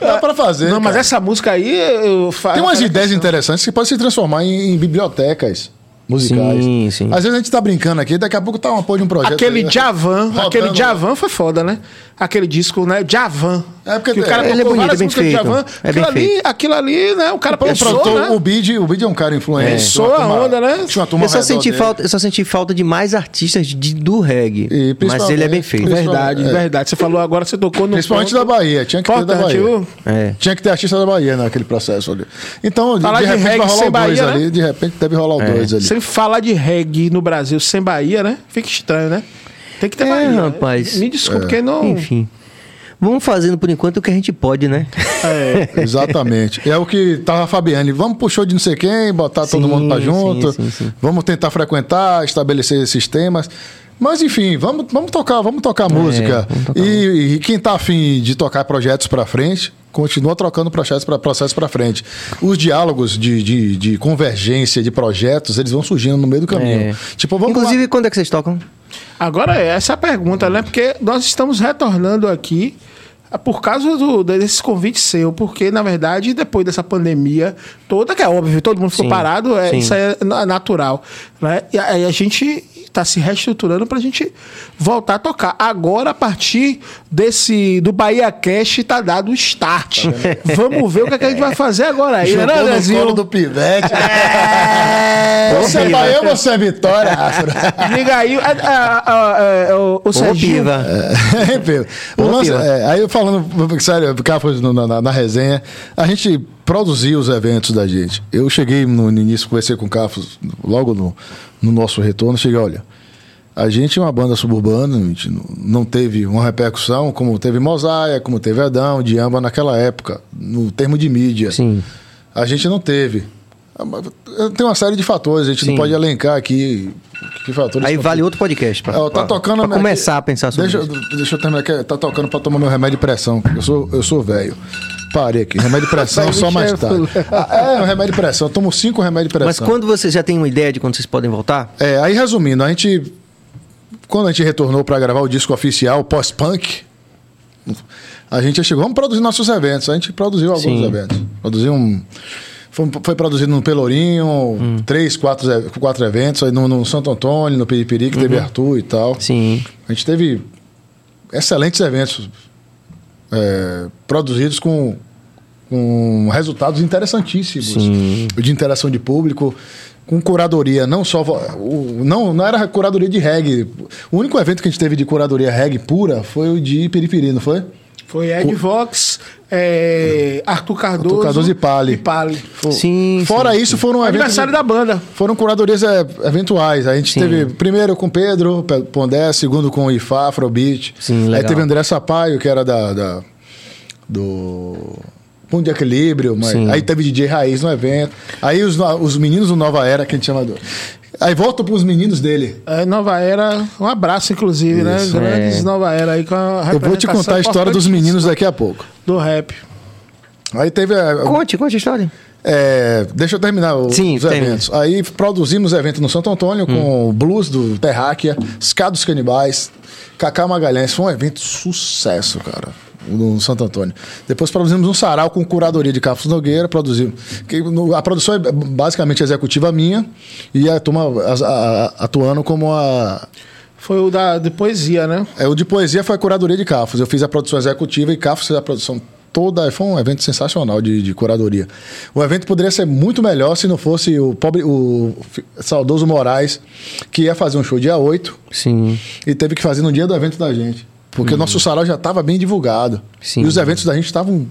Dá pra fazer. Não, cara. mas essa música aí... Eu Tem umas ideias interessantes que podem se transformar em, em bibliotecas musicais. Sim, sim. Às vezes a gente tá brincando aqui, daqui a pouco tá uma porra de um projeto. Aquele aí, Javan, aquele Javan foi foda, né? Aquele disco, né? Javan. É porque que o cara ele é tocou bonito, várias é bem feito. Djavan. É bem aquilo, ali, feito. aquilo ali, né? O cara O pensou, né? o Bid, o Bid é um cara influente. Pensou a onda, né? Tinha uma turma Eu só, senti dele. falta, eu só senti falta de mais artistas de, do reggae. E Mas ele é bem feito. Verdade, É. verdade. Você falou agora, você tocou no Principalmente ponto da Bahia. Tinha que ter da Bahia. É. Tinha que ter artista da Bahia naquele processo ali. Então, de, Falar de de repente reggae vai rolar sem o dois Bahia, né? ali. De repente deve rolar o É. dois ali. Sem falar de reggae no Brasil sem Bahia, né? Fica estranho, né? Tem que ter É, Bahia. rapaz. Me desculpe, quem não. Enfim. Vamos fazendo por enquanto o que a gente pode, né? É. *laughs* Exatamente. É o que tava a Fabiane. Vamos pro show de não sei quem, botar todo Sim, mundo pra junto. sim, sim. Vamos tentar frequentar, estabelecer esses temas. Mas enfim, vamos, vamos tocar, vamos tocar música. vamos tocar e, e quem tá afim de tocar projetos pra frente, continua trocando processos para processos para frente. Os diálogos de, de, de convergência de projetos, eles vão surgindo no meio do caminho. É. Tipo, vamos Inclusive, lá. quando é que vocês tocam? Agora, essa é a pergunta, né? Porque nós estamos retornando aqui por causa do, desses convites seu, porque, na verdade, depois dessa pandemia toda, que é óbvio, todo mundo ficou Sim, parado, é, sim. isso é na- natural. Né? E aí a gente está se reestruturando para a gente voltar a tocar. Agora, a partir desse do Bahia Cash, tá dado o start. *laughs* Vamos ver o que, é que a gente vai fazer agora aí, né, Jogou no Andrezinho? colo do pivete. É, *laughs* você é Bahia ou você é Vitória? Afro? *laughs* Diga aí, a- a- a- a- o, o Serginho. É. O lance- Piva. é, aí eu falando, sério, Cafos, no- na, na, na resenha, a gente produzia os eventos da gente. Eu cheguei no, no início, conversei com o Cafos, logo no, no nosso retorno, cheguei, olha, a gente é uma banda suburbana, a gente não, não teve uma repercussão como teve Mosaia, como teve Adão, Diamba naquela época, no termo de mídia. Sim. A gente não teve. Tem uma série de fatores, a gente não Sim. pode elencar aqui que fatores. Aí vale outro podcast. Pra, é, tá tocando pra aqui- começar a pensar sobre deixa, isso. Deixa eu terminar aqui. Tá tocando pra tomar meu remédio de pressão. Eu sou, eu sou velho. Parei aqui. Remédio de pressão *laughs* só mais tarde. Ah, é, um remédio de pressão. Eu tomo cinco remédios de Mas pressão. quando vocês já têm uma ideia de quando vocês podem voltar? É, aí resumindo, a gente. Quando a gente retornou pra gravar o disco oficial pós-punk, a gente chegou. Vamos produzir nossos eventos. A gente produziu alguns Sim. eventos. Produziu um. Foi, foi produzido no Pelourinho, Hum. três, quatro, e- quatro eventos, aí no, no Santo Antônio, no Piripiri, que Uhum. teve Arthur e tal. Sim. A gente teve excelentes eventos é, produzidos com, com resultados interessantíssimos Sim. de interação de público, com curadoria, não só. O, não, não era curadoria de reggae. O único evento que a gente teve de curadoria reggae pura foi o de Piripiri, não foi? Foi Ed Vox, é, Arthur Cardoso. Arthur Cardoso e Pali. E Pali. Sim, Fora sim, isso, foram eventos. Aniversário da banda. Foram curadorias é, eventuais. A gente Sim. teve primeiro com Pedro Pe- Pondé, segundo com o IFA, Afrobeat. Sim, Aí legal. teve André Sampaio, que era da, da- do Ponto de Equilíbrio. Mas, Sim. aí teve DJ Raiz no evento. Aí os, os meninos do Nova Era, que a gente chama do... Aí volta para os meninos dele. É, Nova Era, um abraço, inclusive, né? Isso, Grandes é. Nova Era aí com a Eu vou te contar a história dos meninos daqui a pouco. do rap. Aí teve... Conte, conte a história. É, deixa eu terminar o- Sim, os eventos. Aí produzimos evento no Santo Antônio com o Blues do Terráquea, Ska dos Canibais, Cacá Magalhães. Foi um evento sucesso, cara, no Santo Antônio. Depois produzimos um sarau com curadoria de Carlos Nogueira. Produzimos, a produção é basicamente executiva minha e a turma atuando como a. Foi o da de poesia, né? É, o de poesia foi a curadoria de Cafos. Eu fiz a produção executiva e Cafos fez a produção toda. Foi um evento sensacional de, de curadoria. O evento poderia ser muito melhor se não fosse o pobre, o saudoso Moraes, que ia fazer um show dia 8 Sim. e teve que fazer no dia do evento da gente. Porque o nosso sarau já estava bem divulgado. Sim. E os eventos da gente estavam.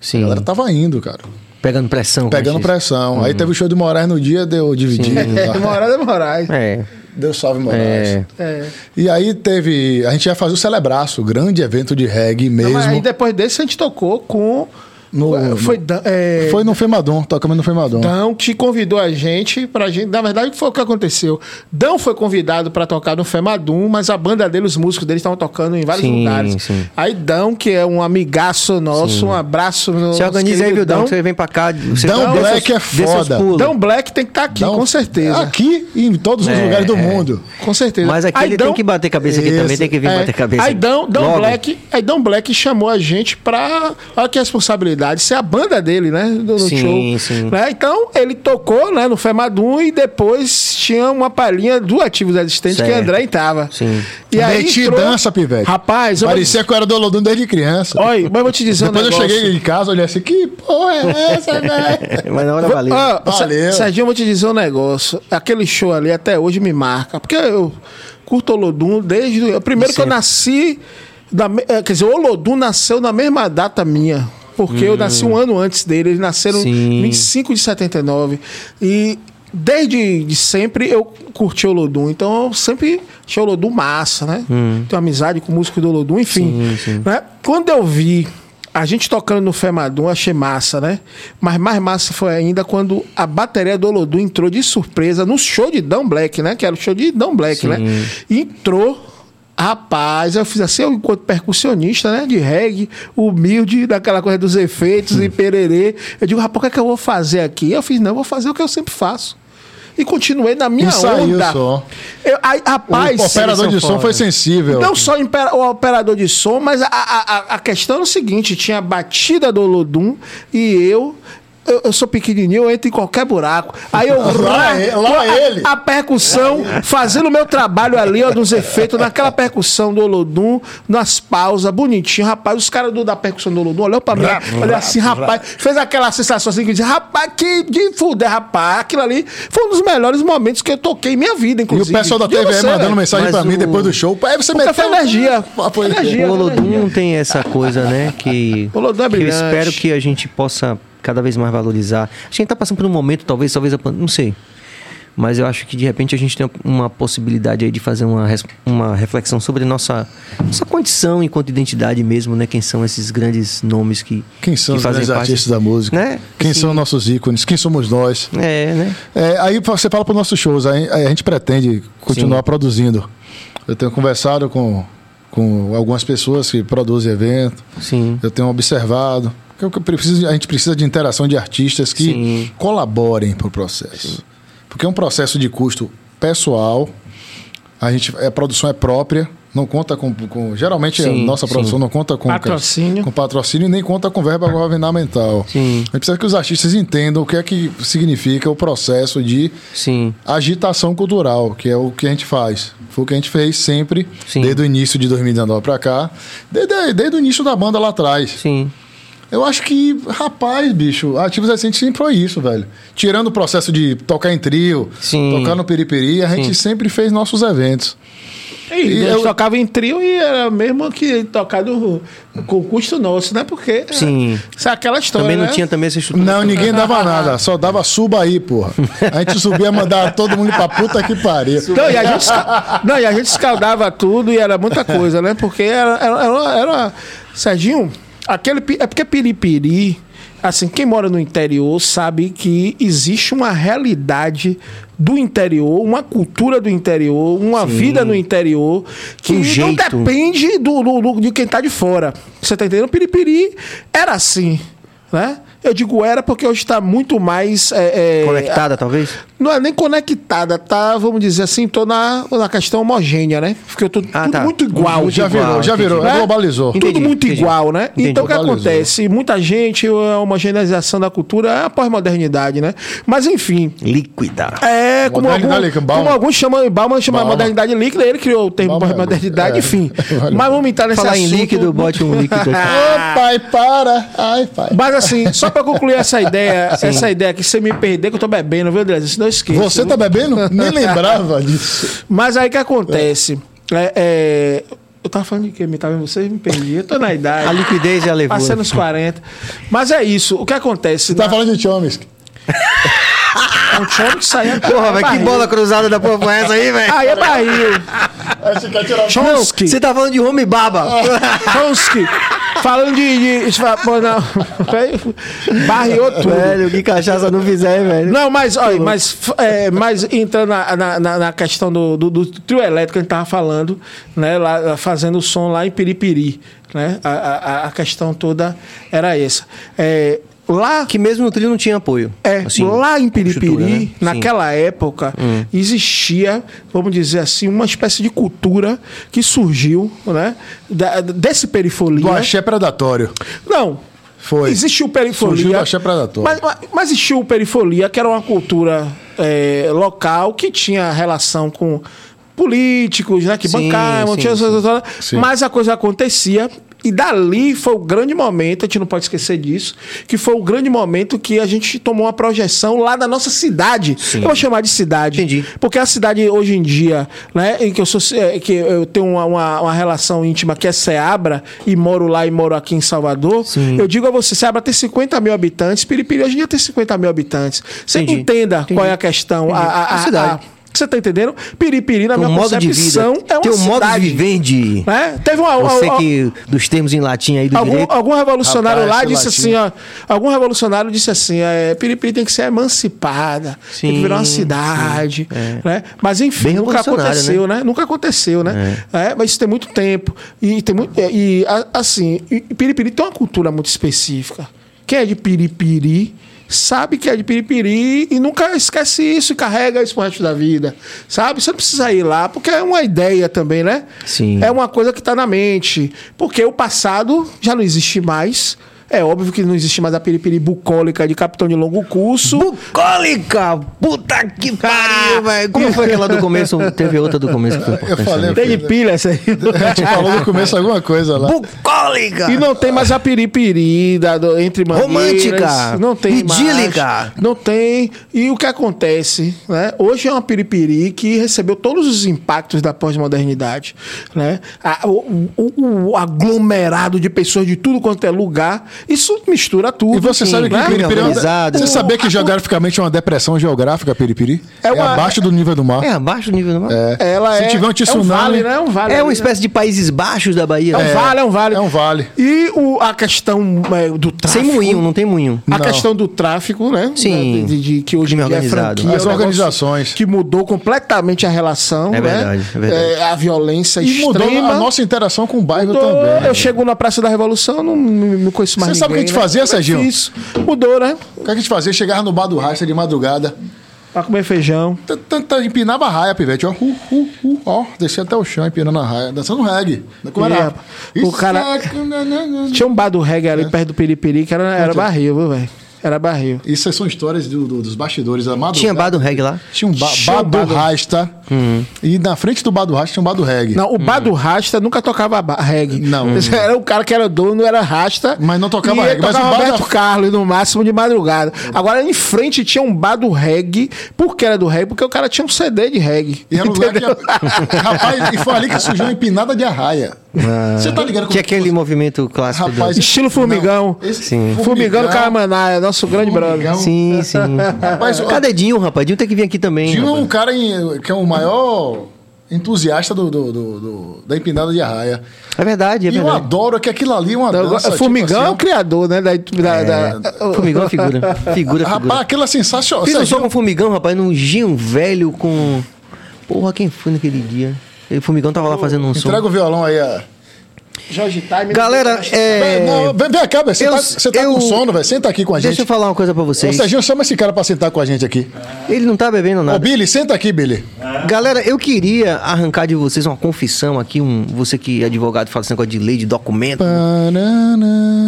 A Sim. galera tava indo, cara. Pegando pressão. como Pegando pressão. Aí teve o show de Moraes no dia, deu dividir. *laughs* Moraes é Moraes. É. deu salve Moraes. É. É. E aí teve. A gente ia fazer o Celebraço, grande evento de reggae Não, mesmo. mas aí depois desse a gente tocou com. No- é, foi Dan- é, Foi no Femadon, tocamos no Femadon. Dão que convidou a gente pra gente. Na verdade, foi o que aconteceu. Dão foi convidado pra tocar no Femadum, mas a banda dele, os músicos dele estavam tocando em vários Sim, lugares. sim. Aí Dão, que é um amigaço nosso, um abraço. no Se organiza aí, viu, Dão? que Você vem pra cá. Você Dão Black seus- é foda. Dão Black tem que estar aqui, Então, com certeza. Aqui e em todos os É, lugares do é. mundo. Com certeza. Mas aqui Aí ele Dão- tem que bater cabeça aqui também, Isso. tem que vir É, bater cabeça. Aí Dão, Dão. Black, aí Dão Black chamou a gente pra. Olha que responsabilidade. Possibilidade de ser a banda dele, né? No, no Sim, show. sim. Né? Então, ele tocou né, no Femadum e depois tinha uma palhinha do Ativos Existentes que. André tava. Sim. E aí Meti entrou- dança, pivete. Rapaz, eu vou- Parecia que eu era do Olodum desde criança. Olha, mas eu vou te dizer Depois um eu cheguei em casa, olhei assim, que porra é essa, *laughs* velho? Mas na hora valeu. Ah, Valeu. Serginho, eu vou te dizer um negócio. Aquele show ali até hoje me marca. Porque eu curto Olodum desde. o- Primeiro que eu nasci. Da, eh, quer dizer, o Olodum nasceu na mesma data minha. Porque eu nasci um ano antes dele. Eles nasceram Hum. Sim. em 25 de 79. E desde de sempre eu curti Olodum. Então eu sempre achei Olodum massa, né? Tenho amizade com o músico do Olodum, enfim. Hum. Sim, sim. Né? Quando eu vi a gente tocando no Femadum, achei massa, né? Mas mais massa foi ainda quando a bateria do Olodum entrou de surpresa no show de Dan Black, né? Que era o show de Dan Black, Sim. né? Entrou. Rapaz, eu fiz assim, eu enquanto percussionista, né? De reggae, humilde, daquela coisa dos efeitos e pererê. Eu digo, rapaz, o que é que eu vou fazer aqui? Eu fiz, não, eu vou fazer o que eu sempre faço. E continuei na minha E saiu onda. só. Eu, aí, rapaz, o operador de som foi sensível. não só o operador de som, mas a, a, a- questão é o seguinte: tinha a batida do Olodum e eu. Eu, eu sou pequenininho, eu entro em qualquer buraco. Aí eu. *laughs* Lá é- lá a, ele. A percussão, fazendo o meu trabalho ali, ó, nos efeitos, naquela percussão do Olodum, nas pausas, bonitinho. Rapaz, os caras do- da percussão do Olodum olhou pra mim, olhou assim, rapaz, fez aquela sensação assim que dizia, rapaz, que de fuder, rapaz. Aquilo ali foi um dos melhores momentos que eu toquei em minha vida, E o inclusive. pessoal da TV você, mandando velho. mensagem Mas pra mim o- depois do show. Aí você Porque foi energia. Foi- Energia. O Olodum tem essa coisa, né? Que, O Olodum é que eu brilhante. espero que a gente possa cada vez mais valorizar. Acho que a gente tá passando por um momento, talvez, talvez, a não sei. Mas eu acho que de repente a gente tem uma possibilidade aí de fazer uma, uma reflexão sobre nossa, nossa condição enquanto identidade mesmo, né? Quem são esses grandes nomes que, Quem são que os grandes artistas da música? Né? Quem Assim, são nossos ícones? Quem somos nós? É, né? É, aí você fala para os nossos shows, aí a gente pretende continuar Sim. produzindo. Eu tenho conversado com, com algumas pessoas que produzem evento, Sim. eu tenho observado. Que eu preciso, a gente precisa de interação de artistas que Sim. colaborem para o processo. Porque é um processo de custo pessoal, a, gente, a produção é própria, não conta com. com- geralmente Sim, a nossa sim. produção não conta com Patrocínio. com patrocínio e nem conta com verba governamental. Sim. A gente precisa que os artistas entendam o que é que significa o processo de Sim. agitação cultural, que é o que a gente faz. Foi o que a gente fez sempre, Sim. desde o início de 2019 para cá, desde, desde o início da banda lá atrás. Sim. Eu acho que, rapaz, bicho, Ativos Recentes sempre foi isso, velho. Tirando o processo de tocar em trio, Sim. tocar no Periperi, a gente Sim. sempre fez nossos eventos. E, E eu- tocava em trio e era mesmo que tocado com custo nosso, né? Porque Sim. isso é aquela história. Também não né? tinha também essa estrutura. Não, ninguém dava nada, só dava suba aí, porra. A gente subia, mandava todo mundo pra puta que pariu. Não e, a gente, não, e a gente escaldava tudo e era muita coisa, né? Porque era. era, era, era- Serginho, aquele. É porque piripiri. Assim, quem mora no interior sabe que existe uma realidade do interior, uma cultura do interior, uma vida no interior que Um não depende do, do- do- de quem tá de fora. Você tá entendendo? Piripiri era assim, né? Eu digo era porque hoje está muito mais é, é, Conectada, talvez? não é nem conectada, tá? Vamos dizer assim, tô na, na questão homogênea, né? Porque eu tô Ah, tudo tá. muito igual. Muito Já igual, virou, já virou, entendi. é globalizou. Entendi, tudo muito entendi. igual, né? Entendi. Então o que acontece? Muita gente, a homogeneização da cultura é a pós-modernidade, né? Mas enfim. Líquida. É, como, algum, líquida, Bauman. como alguns chamam, Bauman chama Bauman. modernidade líquida, ele criou o termo Bauman, pós-modernidade, é. enfim. Mas vamos entrar nesse Falar em assunto. líquido, bote um líquido. Ô, *laughs* pai, para. Ai, pai. Mas assim, só pra concluir essa ideia, *laughs* essa ideia que você me perder que eu tô bebendo, viu, André? Isso não esqueça. Você tá bebendo? Nem lembrava *laughs* disso. Mas aí o que acontece? É, é, eu tava falando de quê? Me tava você me perdi. Eu tô na idade. A liquidez já levou. Passei nos 40. Mas é isso. O que acontece? Você tá falando de Chomsky. É um chão que saía. Porra, mas que bola cruzada da porra foi essa aí, velho? Aí é o Chomsky. Você tá falando de home baba. Chomsky. Falando de. de pô, não. Barriou tudo. velho, que cachaça não fizer, velho. Não, mas, olha, mas, é, mas entrando na, na, na- questão do, do, do trio elétrico que a gente tava falando, né? Lá, lá fazendo o som lá em Piripiri. Né? A, a, a questão toda era essa. É, lá Que mesmo no trilho não tinha apoio. É, Assim, lá em Piripiri, né? Sim. Hum. naquela época, existia, vamos dizer assim, uma espécie de cultura que surgiu, né? da- desse perifolia. Do axé predatório. Não, Foi. Existiu perifolia. Surgiu do axé predatório. Mas, mas, mas existiu perifolia, que era uma cultura é, local que tinha relação com políticos, né? Que Sim, bancavam, sim, tinha sim. Sim. mas a coisa acontecia. E dali foi o grande momento, a gente não pode esquecer disso, que foi o grande momento que a gente tomou uma projeção lá da nossa cidade. Eu vou chamar de cidade. Entendi. Porque a cidade hoje em dia, né, em que eu sou é, que eu tenho uma, uma, uma relação íntima que é Ceabra e moro lá e moro aqui em Salvador, Sim. eu digo a você, Ceabra tem 50 mil habitantes, Piripiri hoje em dia tem 50 mil habitantes. Você Entendi. entenda Entendi. qual é a questão. A, a, A a, cidade. Você tá entendendo? Piripiri, na Tem minha um modo de concepção, vida. é uma tem um modo de cidade. vivendi. Né? Teve uma, Você uma- que dos termos em latim aí do Algum, direito. algum revolucionário Rapaz, lá disse latim. assim, ó. Algum revolucionário disse assim: é, Piripiri tem que ser emancipada, tem que Sim, virar uma cidade. Né? Mas enfim, Bem nunca aconteceu, né? Nunca aconteceu, né? É, mas isso tem muito tempo. E tem muito. E a- assim, e Piripiri tem uma cultura muito específica. Quem é de Piripiri sabe que é de Piripiri e nunca esquece isso e carrega isso pro resto da vida. Sabe? Você não precisa ir lá, porque é uma ideia também, né? Sim. É uma coisa que tá na mente. Porque o passado já não existe mais. É óbvio que não existe mais a piripiri bucólica de capitão de longo curso. Bucólica! Puta que pariu, velho! Como foi aquela do começo? Teve outra do começo que foi importante. falei- também. Tem de pilha essa aí. *laughs* A gente falou no começo alguma coisa lá. Bucólica! E não tem mais a piripiri da, do- entre mangueiras. Romântica, Não tem idílica. mais. Não tem. E o que acontece, né? Hoje é uma piripiri que recebeu todos os impactos da pós-modernidade, né? A- o, o- o aglomerado de pessoas de tudo quanto é lugar, isso mistura tudo. E você Sim, sabe que né? Piripiri é uma... Você sabia que geograficamente é uma depressão geográfica, Piripiri? É É, uma- abaixo do nível do mar. É abaixo do nível do mar. É. Ela Se é, tiver um é um tsunami... vale, né? É um vale. É uma né? espécie de Países Baixos da Bahia. É um né? vale, é um vale. É um vale. E o, a questão é, do tráfico. Sem moinho, não tem moinho. A Não. questão do tráfico, né? Sim. De, de- que hoje em dia é organizado. franquia. As é organizações. Que mudou completamente a relação, É né? verdade, é verdade. É, a violência E mudou extrema. a nossa interação com o bairro Mudou. também. Eu chego na Praça da Revolução, não, não, não conheço mais Você sabe o que a gente né? fazia, É Serginho? difícil. Mudou, né? O que a gente fazia? Chegava no bar do Rasta de madrugada, Pra comer feijão. empinava a raia, pivete, ó. Uh, uh, uh, ó, descia até o chão, empinando a raia, dançando reggae. Como E, era? o cara- Tinha um bar do reggae ali perto do Periperi que era, era barril, viu, velho? Era barril. Isso são histórias do- do- dos bastidores da madrugada. Tinha bar do reggae lá? Tinha um ba bar do bar do- Rasta. E na frente do bar do Rasta tinha um bar do reggae. Não, o bar do Rasta nunca tocava reggae. Não. Esse *laughs* Era o cara que era dono, era Rasta. Mas não tocava e reggae. Mas tocava o bar Roberto da- Carlos no máximo de madrugada. Agora em frente tinha um bar do reggae. Por que era do reggae? Porque o cara tinha um CD de reggae. E era um lugar que. *laughs* Rapaz, e foi ali que surgiu a empinada de arraia. Você tá ligado com Que é aquele movimento clássico Rapaz, do... Estilo formigão. Não, esse Sim. Formigão do Caramanaia, nosso grande brother. Sim, sim. Rapaz, Cadê Dinho, rapaz? Dinho tem que vir aqui também. Tinha um rapaz. cara em- que é o maior entusiasta do, do- do- do- da empinada de arraia. É verdade, é e eu verdade. adoro que aquilo ali é uma Não, dança. Formigão tipo é assim, o criador, né? Da, da, da- Formigão é figura. Figura, Rapaz, figura. aquilo é sensacional. Fiz um som com Formigão, rapaz, num Gin velho com... Porra, quem foi naquele dia? O Formigão tava lá fazendo um som. Entrega o violão aí. ó. Jorge Time. Galera, é... Não, vem, vem cá, velho. Você eu- tá, você tá eu- com sono, velho. Senta aqui com a gente. Deixa eu falar uma coisa pra Ô, vocês. Serginho, chama esse cara pra sentar com a gente aqui. Ele não tá bebendo Ô, nada. Billy, senta aqui, Billy. Galera, eu queria arrancar de vocês uma confissão aqui, um, você que é advogado fala esse negócio de lei, de documento.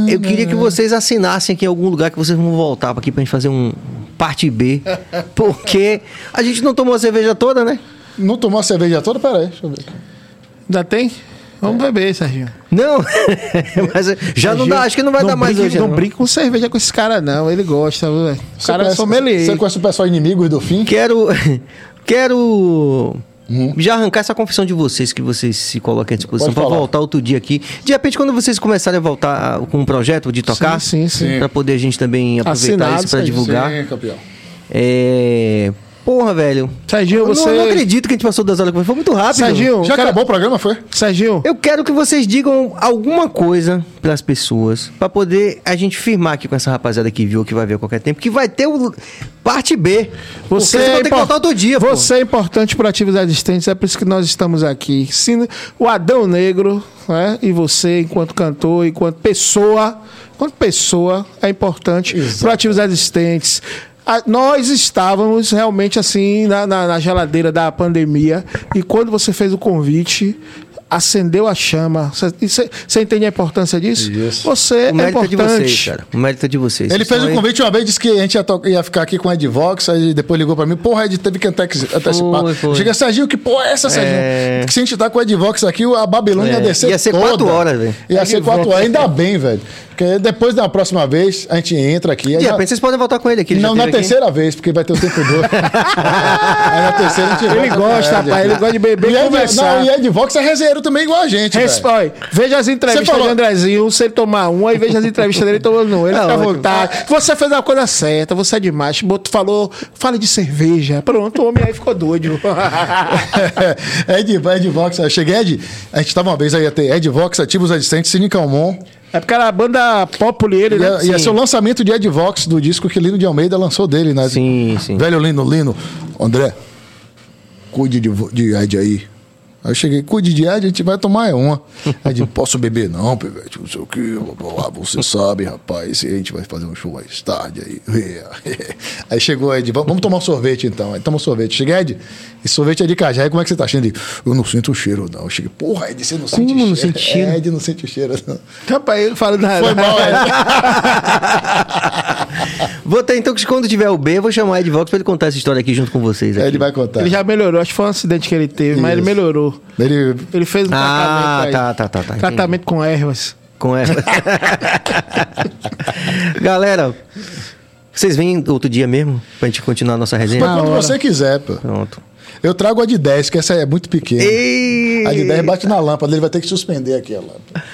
Eu queria que vocês assinassem aqui em algum lugar que vocês vão voltar aqui pra gente fazer um parte B. *laughs* Porque a gente não tomou a cerveja toda, né? Não tomou a cerveja toda? Pera aí, deixa eu ver. Ainda tem? Vamos beber, Serginho. Não, *laughs* mas já não dá, acho que não vai dar mais brinque, hoje. Não não. brinque com cerveja com esse cara, não. Ele gosta. O Você cara é sommelier. Você conhece o pessoal inimigo do fim? Quero. *laughs* Quero. Hum. Já arrancar essa confissão de vocês, que vocês se coloquem à disposição para voltar outro dia aqui. De repente, quando vocês começarem a voltar com um projeto de tocar, Sim, sim, sim. para poder a gente também aproveitar Assinado, isso para divulgar. Sim, campeão. É. Porra, velho. Serginho, Eu você. não, não acredito que a gente passou das horas. Foi muito rápido. Serginho, Já cara- acabou o programa, foi? Serginho, Eu quero que vocês digam alguma coisa para as pessoas, para poder a gente firmar aqui com essa rapaziada que viu, que vai ver a qualquer tempo, que vai ter o parte B. você, vocês vão ter que impor- voltar outro dia, pô. Você é importante para ativos existentes, é por isso que nós estamos aqui. O Adão Negro, né, e você, enquanto cantor, enquanto pessoa, enquanto pessoa, é importante para ativos existentes. A- nós estávamos realmente assim na, na- na geladeira da pandemia. E quando você fez o convite, acendeu a chama. Você entende a importância disso? Isso. Você O é mérito é importante. de vocês, cara. O mérito é de vocês. Ele Vocês fez um aí- convite uma vez, disse que a gente ia, to- ia ficar aqui com a Edvox, aí depois ligou pra mim, porra, Ed teve que antecipar. Foi, foi. Chega, Serginho, que porra é essa, Serginho? É. Que se a gente tá com a Edvox aqui, a Babilônia É. ia descer Ia ser toda. quatro horas, velho. Ia ser quatro horas, ainda bem, velho. Porque depois da próxima vez, a gente entra aqui. aí De já- repente vocês podem voltar com ele aqui. ele Não, na aqui. terceira vez, porque vai ter o tempo todo. *laughs* aí na terceira a gente Ele gosta, Ed rapaz. Ele gosta de beber E e Ed- conversar. Não, e Edvox é resenheiro também igual a gente. Responde. Veja as entrevistas Você falou- de Andrezinho, se ele tomar um, aí veja as entrevistas dele tomando um. Ele Tá fica à vontade. Você fez a coisa certa, você é demais. Boto falou, fala de cerveja. Pronto, o homem aí ficou doido. *laughs* Ed, Ed Vox, eu cheguei, Ed, a gente tava uma vez aí, ter Ed Vox, Ativos Existentes, Cine Calmon. é porque era a banda pop ele, né? Ia, ia ser o lançamento de Ed Vox do disco que Lino de Almeida lançou dele, né? Sim, sim. Velho Lino, Lino, André, cuide de, de Ed aí. Aí eu cheguei, cuide de Ed, a gente vai tomar é uma. Aí eu posso beber não, Pivete, não sei o que. Você sabe, rapaz, a gente vai fazer um show mais tarde aí. *laughs* Aí chegou Ed, vamos tomar um sorvete então. Aí toma um sorvete. Cheguei, Ed, esse sorvete é de cajá, como é que você tá achando? Ele, eu não sinto o cheiro não. Eu cheguei, porra, Ed, você não Como sente não cheiro? sente cheiro? É, Ed não sente o cheiro não. Rapaz, ele fala nada. Foi mal, Ed. *laughs* Vou ter, então, que quando tiver o B, eu vou chamar Ed Vox pra ele contar essa história aqui junto com vocês. Aqui. Ele vai contar. Ele já melhorou, acho que foi um acidente que ele teve, mas ele Isso. Ele Ele fez um Ah, tratamento aí. tá, tá, tá, tá, Tratamento com ervas. Com essa. *laughs* Galera, vocês vêm outro dia mesmo? Pra gente continuar a nossa resenha? Mas quando hora. você quiser, pô. Pronto. Eu trago a de 10, que essa é muito pequena. Ei! A de 10 bate na lâmpada, ele vai ter que suspender aqui a lâmpada.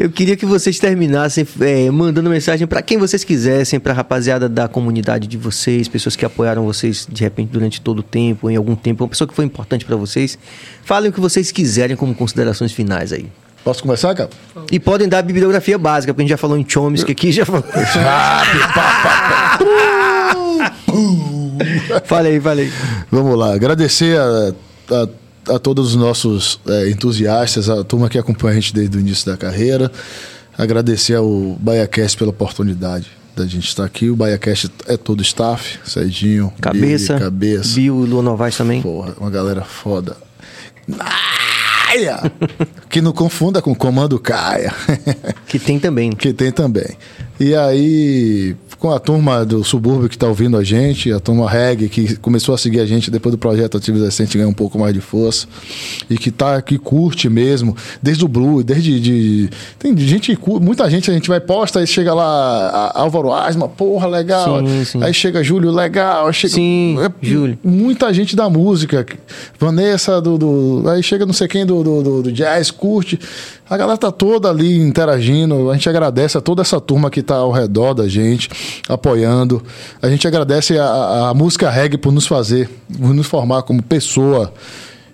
Eu queria que vocês terminassem é, mandando mensagem pra quem vocês quisessem, pra rapaziada da comunidade de vocês, pessoas que apoiaram vocês de repente durante todo o tempo, em algum tempo, uma pessoa que foi importante pra vocês. Falem o que vocês quiserem como considerações finais aí. Posso começar, cara? E podem dar a bibliografia básica, porque a gente já falou em Chomsky aqui, já falou. *laughs* *laughs* falei, falei. Vamos lá. Agradecer a, a, a todos os nossos é, entusiastas, a turma que acompanha a gente desde o início da carreira. Agradecer ao BaiaCast pela oportunidade da gente estar aqui. O BaiaCast é todo staff, Serginho, Cabeça. Billy, Cabeça. Bill e Lua Novaes também. Porra, uma galera foda. Caia! *laughs* que não confunda com Comando Caia. Que tem também. que tem também. E aí, com a turma do subúrbio que está ouvindo a gente, a turma reggae que começou a seguir a gente depois do projeto Ativos Recente ganhar um pouco mais de força e que tá que curte mesmo, desde o blue, desde de, tem gente muita gente a gente vai posta aí chega lá a- Álvaro Asma, porra, legal. Sim, sim. Aí chega Júlio, legal. Chega Sim, é, Júlio. muita gente da música. Vanessa do, do- aí chega não sei quem do, do, do- do jazz, curte. A galera tá toda ali interagindo. A gente agradece a toda essa turma que tá ao redor da gente, apoiando. A gente agradece a, a- música reggae por nos fazer, por nos formar como pessoa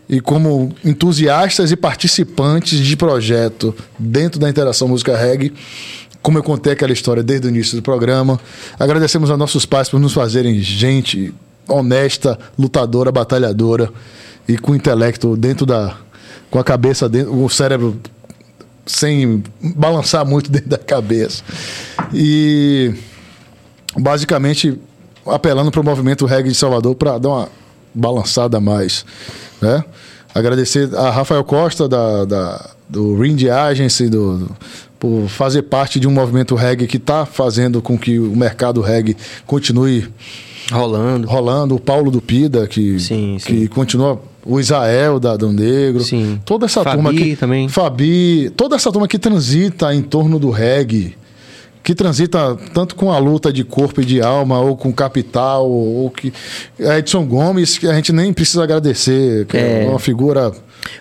e como entusiastas e participantes de projeto dentro da interação música reggae. Como eu contei aquela história desde o início do programa. Agradecemos a nossos pais por nos fazerem gente honesta, lutadora, batalhadora e com intelecto dentro da. com a cabeça dentro, o cérebro sem balançar muito *laughs* dentro da cabeça. E basicamente apelando para o movimento reggae de Salvador para dar uma balançada a mais, né? Agradecer a Rafael Costa da, da do Rind Agency do, do- por fazer parte de um movimento reggae que está fazendo com que o mercado reggae continue Rolando. rolando, o Paulo do Pida, que, Sim, que sim. continua, o Israel da Dom Negro, Sim. toda essa Fabi turma que também. Fabi, toda essa turma que transita em torno do reggae, que transita tanto com a luta de corpo e de alma, ou com capital, ou que. A Edson Gomes, que a gente nem precisa agradecer, que é, É. uma figura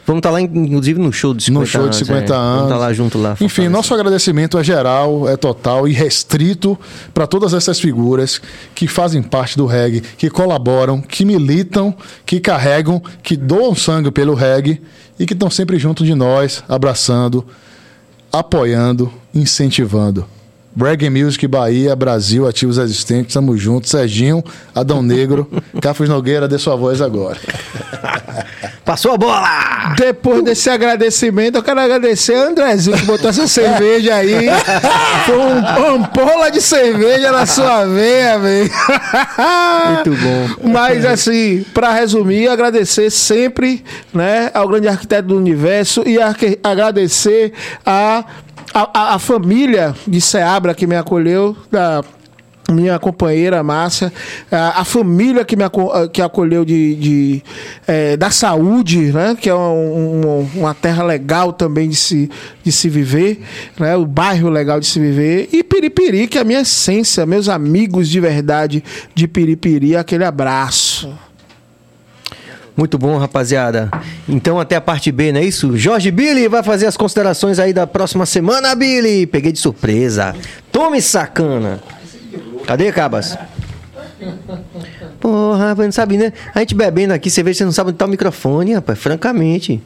Vamos estar lá, inclusive, no show de 50 no show de anos, 50 é. anos. Vamos estar lá junto lá. Enfim, nosso agradecimento é geral, é total e restrito para todas essas figuras que fazem parte do reggae, que colaboram, que militam, que carregam, que doam sangue pelo reggae e que estão sempre junto de nós, abraçando, apoiando, incentivando. Reggae Music Bahia, Brasil, ativos existentes, tamo junto. Serginho, Adão Negro, *laughs* Cafos Nogueira, dê sua voz agora. *laughs* Passou a bola! Depois desse agradecimento, eu quero agradecer a Andrezinho que botou essa cerveja aí. *laughs* Foi um ampola de cerveja na sua veia, velho. Muito bom. Mas assim, para resumir, agradecer sempre, né, ao grande arquiteto do universo e agradecer a a, a, família de Seabra que me acolheu, da minha companheira Márcia, a, a, família que me que acolheu de, de é, da saúde, né? que é um, um, uma terra legal também de se, de se viver, né? o bairro legal de se viver, e Piripiri, que é a minha essência, meus amigos de verdade de Piripiri, aquele abraço. Muito bom, rapaziada. Então até a parte B, não é isso? Jorge Billy vai fazer as considerações aí da próxima semana, Billy. Peguei de surpresa. Tome sacana. Cadê, Cabas? Porra, rapaz, não sabe, né? A gente bebendo aqui, você vê que você não sabe onde tá o microfone, rapaz, francamente.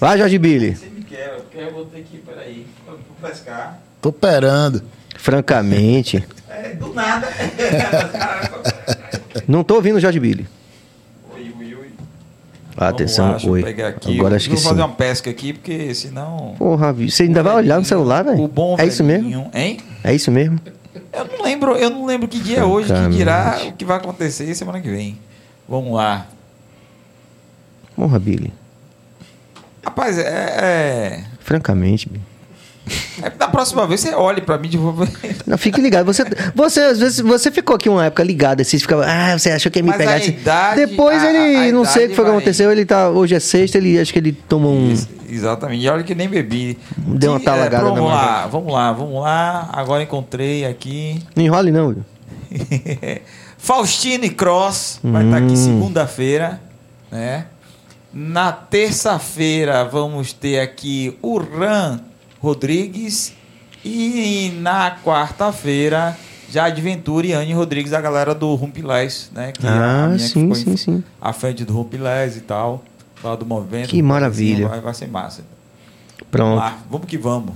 Vai, Jorge Billy. Você me quer, eu vou ter que, peraí, vou pescar. Tô perando. Francamente. *laughs* É, do nada. *laughs* não tô ouvindo o Jorge Billy. Atenção, lá, oi. Agora acho que vou fazer uma pesca aqui, porque senão. Porra, você ainda vai olhar no celular, velho? O bom É isso mesmo? Hein? É isso mesmo? Eu não lembro, eu não lembro que dia é hoje, que dirá o que vai acontecer semana que vem. Vamos lá. Porra, Billy. Rapaz, é. é... Francamente, Billy. É, da próxima vez você olhe pra mim de novo. Não, fique ligado. Você, você, às vezes, você ficou aqui uma época ligado, assim, ficava, ah, você achou que ia me Mas pegar. A idade, Depois a, ele, a não sei o que foi que aconteceu, ele tá, hoje é sexta, ele, acho que ele tomou um... Exatamente, e olha que nem bebi. Deu uma talagada é, Vamos lá, vamos lá, vamos lá, agora encontrei aqui. *laughs* Não enrole não, viu? *laughs* Faustine Cross, vai estar hum. tá aqui segunda-feira, né? Na terça-feira vamos ter aqui o Ran Rodrigues. E na quarta-feira, já Adventura e Anne Rodrigues, a galera do Rumpilés, né? Que ah, sim, sim, sim. À frente do Rumpilés e tal. Falar do movimento. Que maravilha. Vai, vai ser massa. Pronto. Vamos, lá, vamos que vamos.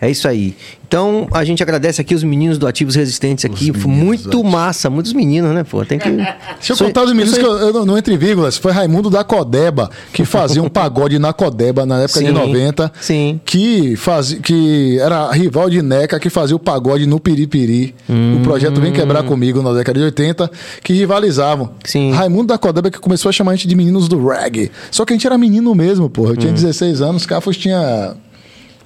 É isso aí. Então, a gente agradece aqui os meninos do Ativos Resistentes aqui. Muito massa. Muitos meninos, né, pô? Tem que. Deixa eu Sou... contar os meninos que eu, eu, não entre vírgulas. Foi Raimundo da Codeba, que fazia um *laughs* pagode na Codeba na época sim, de 90. Sim. Que, fazia, que era rival de Neca, que fazia o pagode no Piripiri. Hum, o projeto Vem Quebrar Comigo na década de 80, que rivalizavam. Sim. Raimundo da Codeba que começou a chamar a gente de meninos do reggae. Só que a gente era menino mesmo, pô. Eu tinha hum. 16 anos, Cafos tinha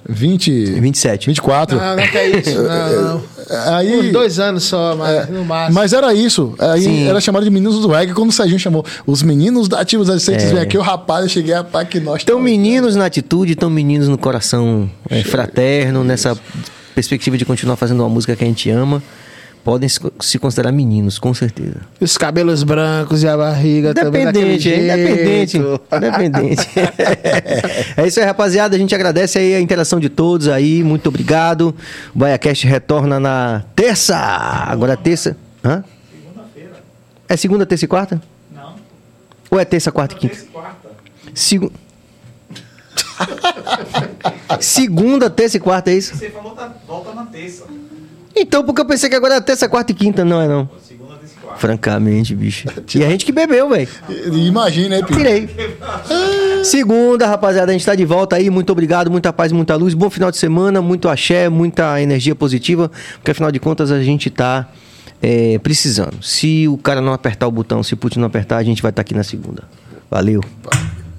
20. 27. 24. Não, não é isso. *laughs* Não, não. Aí, Uns dois anos só, mas é, no máximo. Mas era isso. Aí Sim. era chamado de meninos do reggae, quando o Serginho chamou os meninos da Ativos Adicentes. É. Vem aqui, o rapaz, eu cheguei a pá que nós. Estão meninos na atitude, estão meninos no coração é, fraterno, nessa perspectiva de continuar fazendo uma música que a gente ama podem se considerar meninos, com certeza. Os cabelos brancos e a barriga Dependente, também Independente, independente. *laughs* é isso aí, rapaziada. A gente agradece aí a interação de todos aí. Muito obrigado. O BaiaCast retorna na terça. Agora é terça. Hã? Segunda-feira. É segunda, terça e quarta? Não. Ou é terça, quarta e quinta? Terça e quarta. Segu... *laughs* Segunda, terça e quarta, é isso? Você falou tá, volta na terça. Então, porque eu pensei que agora era terça, quarta e quinta, não é não? Francamente, bicho. E a gente que bebeu, velho. Imagina, Pio? Tirei. Segunda, rapaziada, a gente tá de volta aí. Muito obrigado, muita paz, muita luz. Bom final de semana, muito axé, muita energia positiva. Porque afinal de contas a gente tá é, precisando. Se o cara não apertar o botão, se o Putin não apertar, a gente vai estar tá aqui na segunda. Valeu.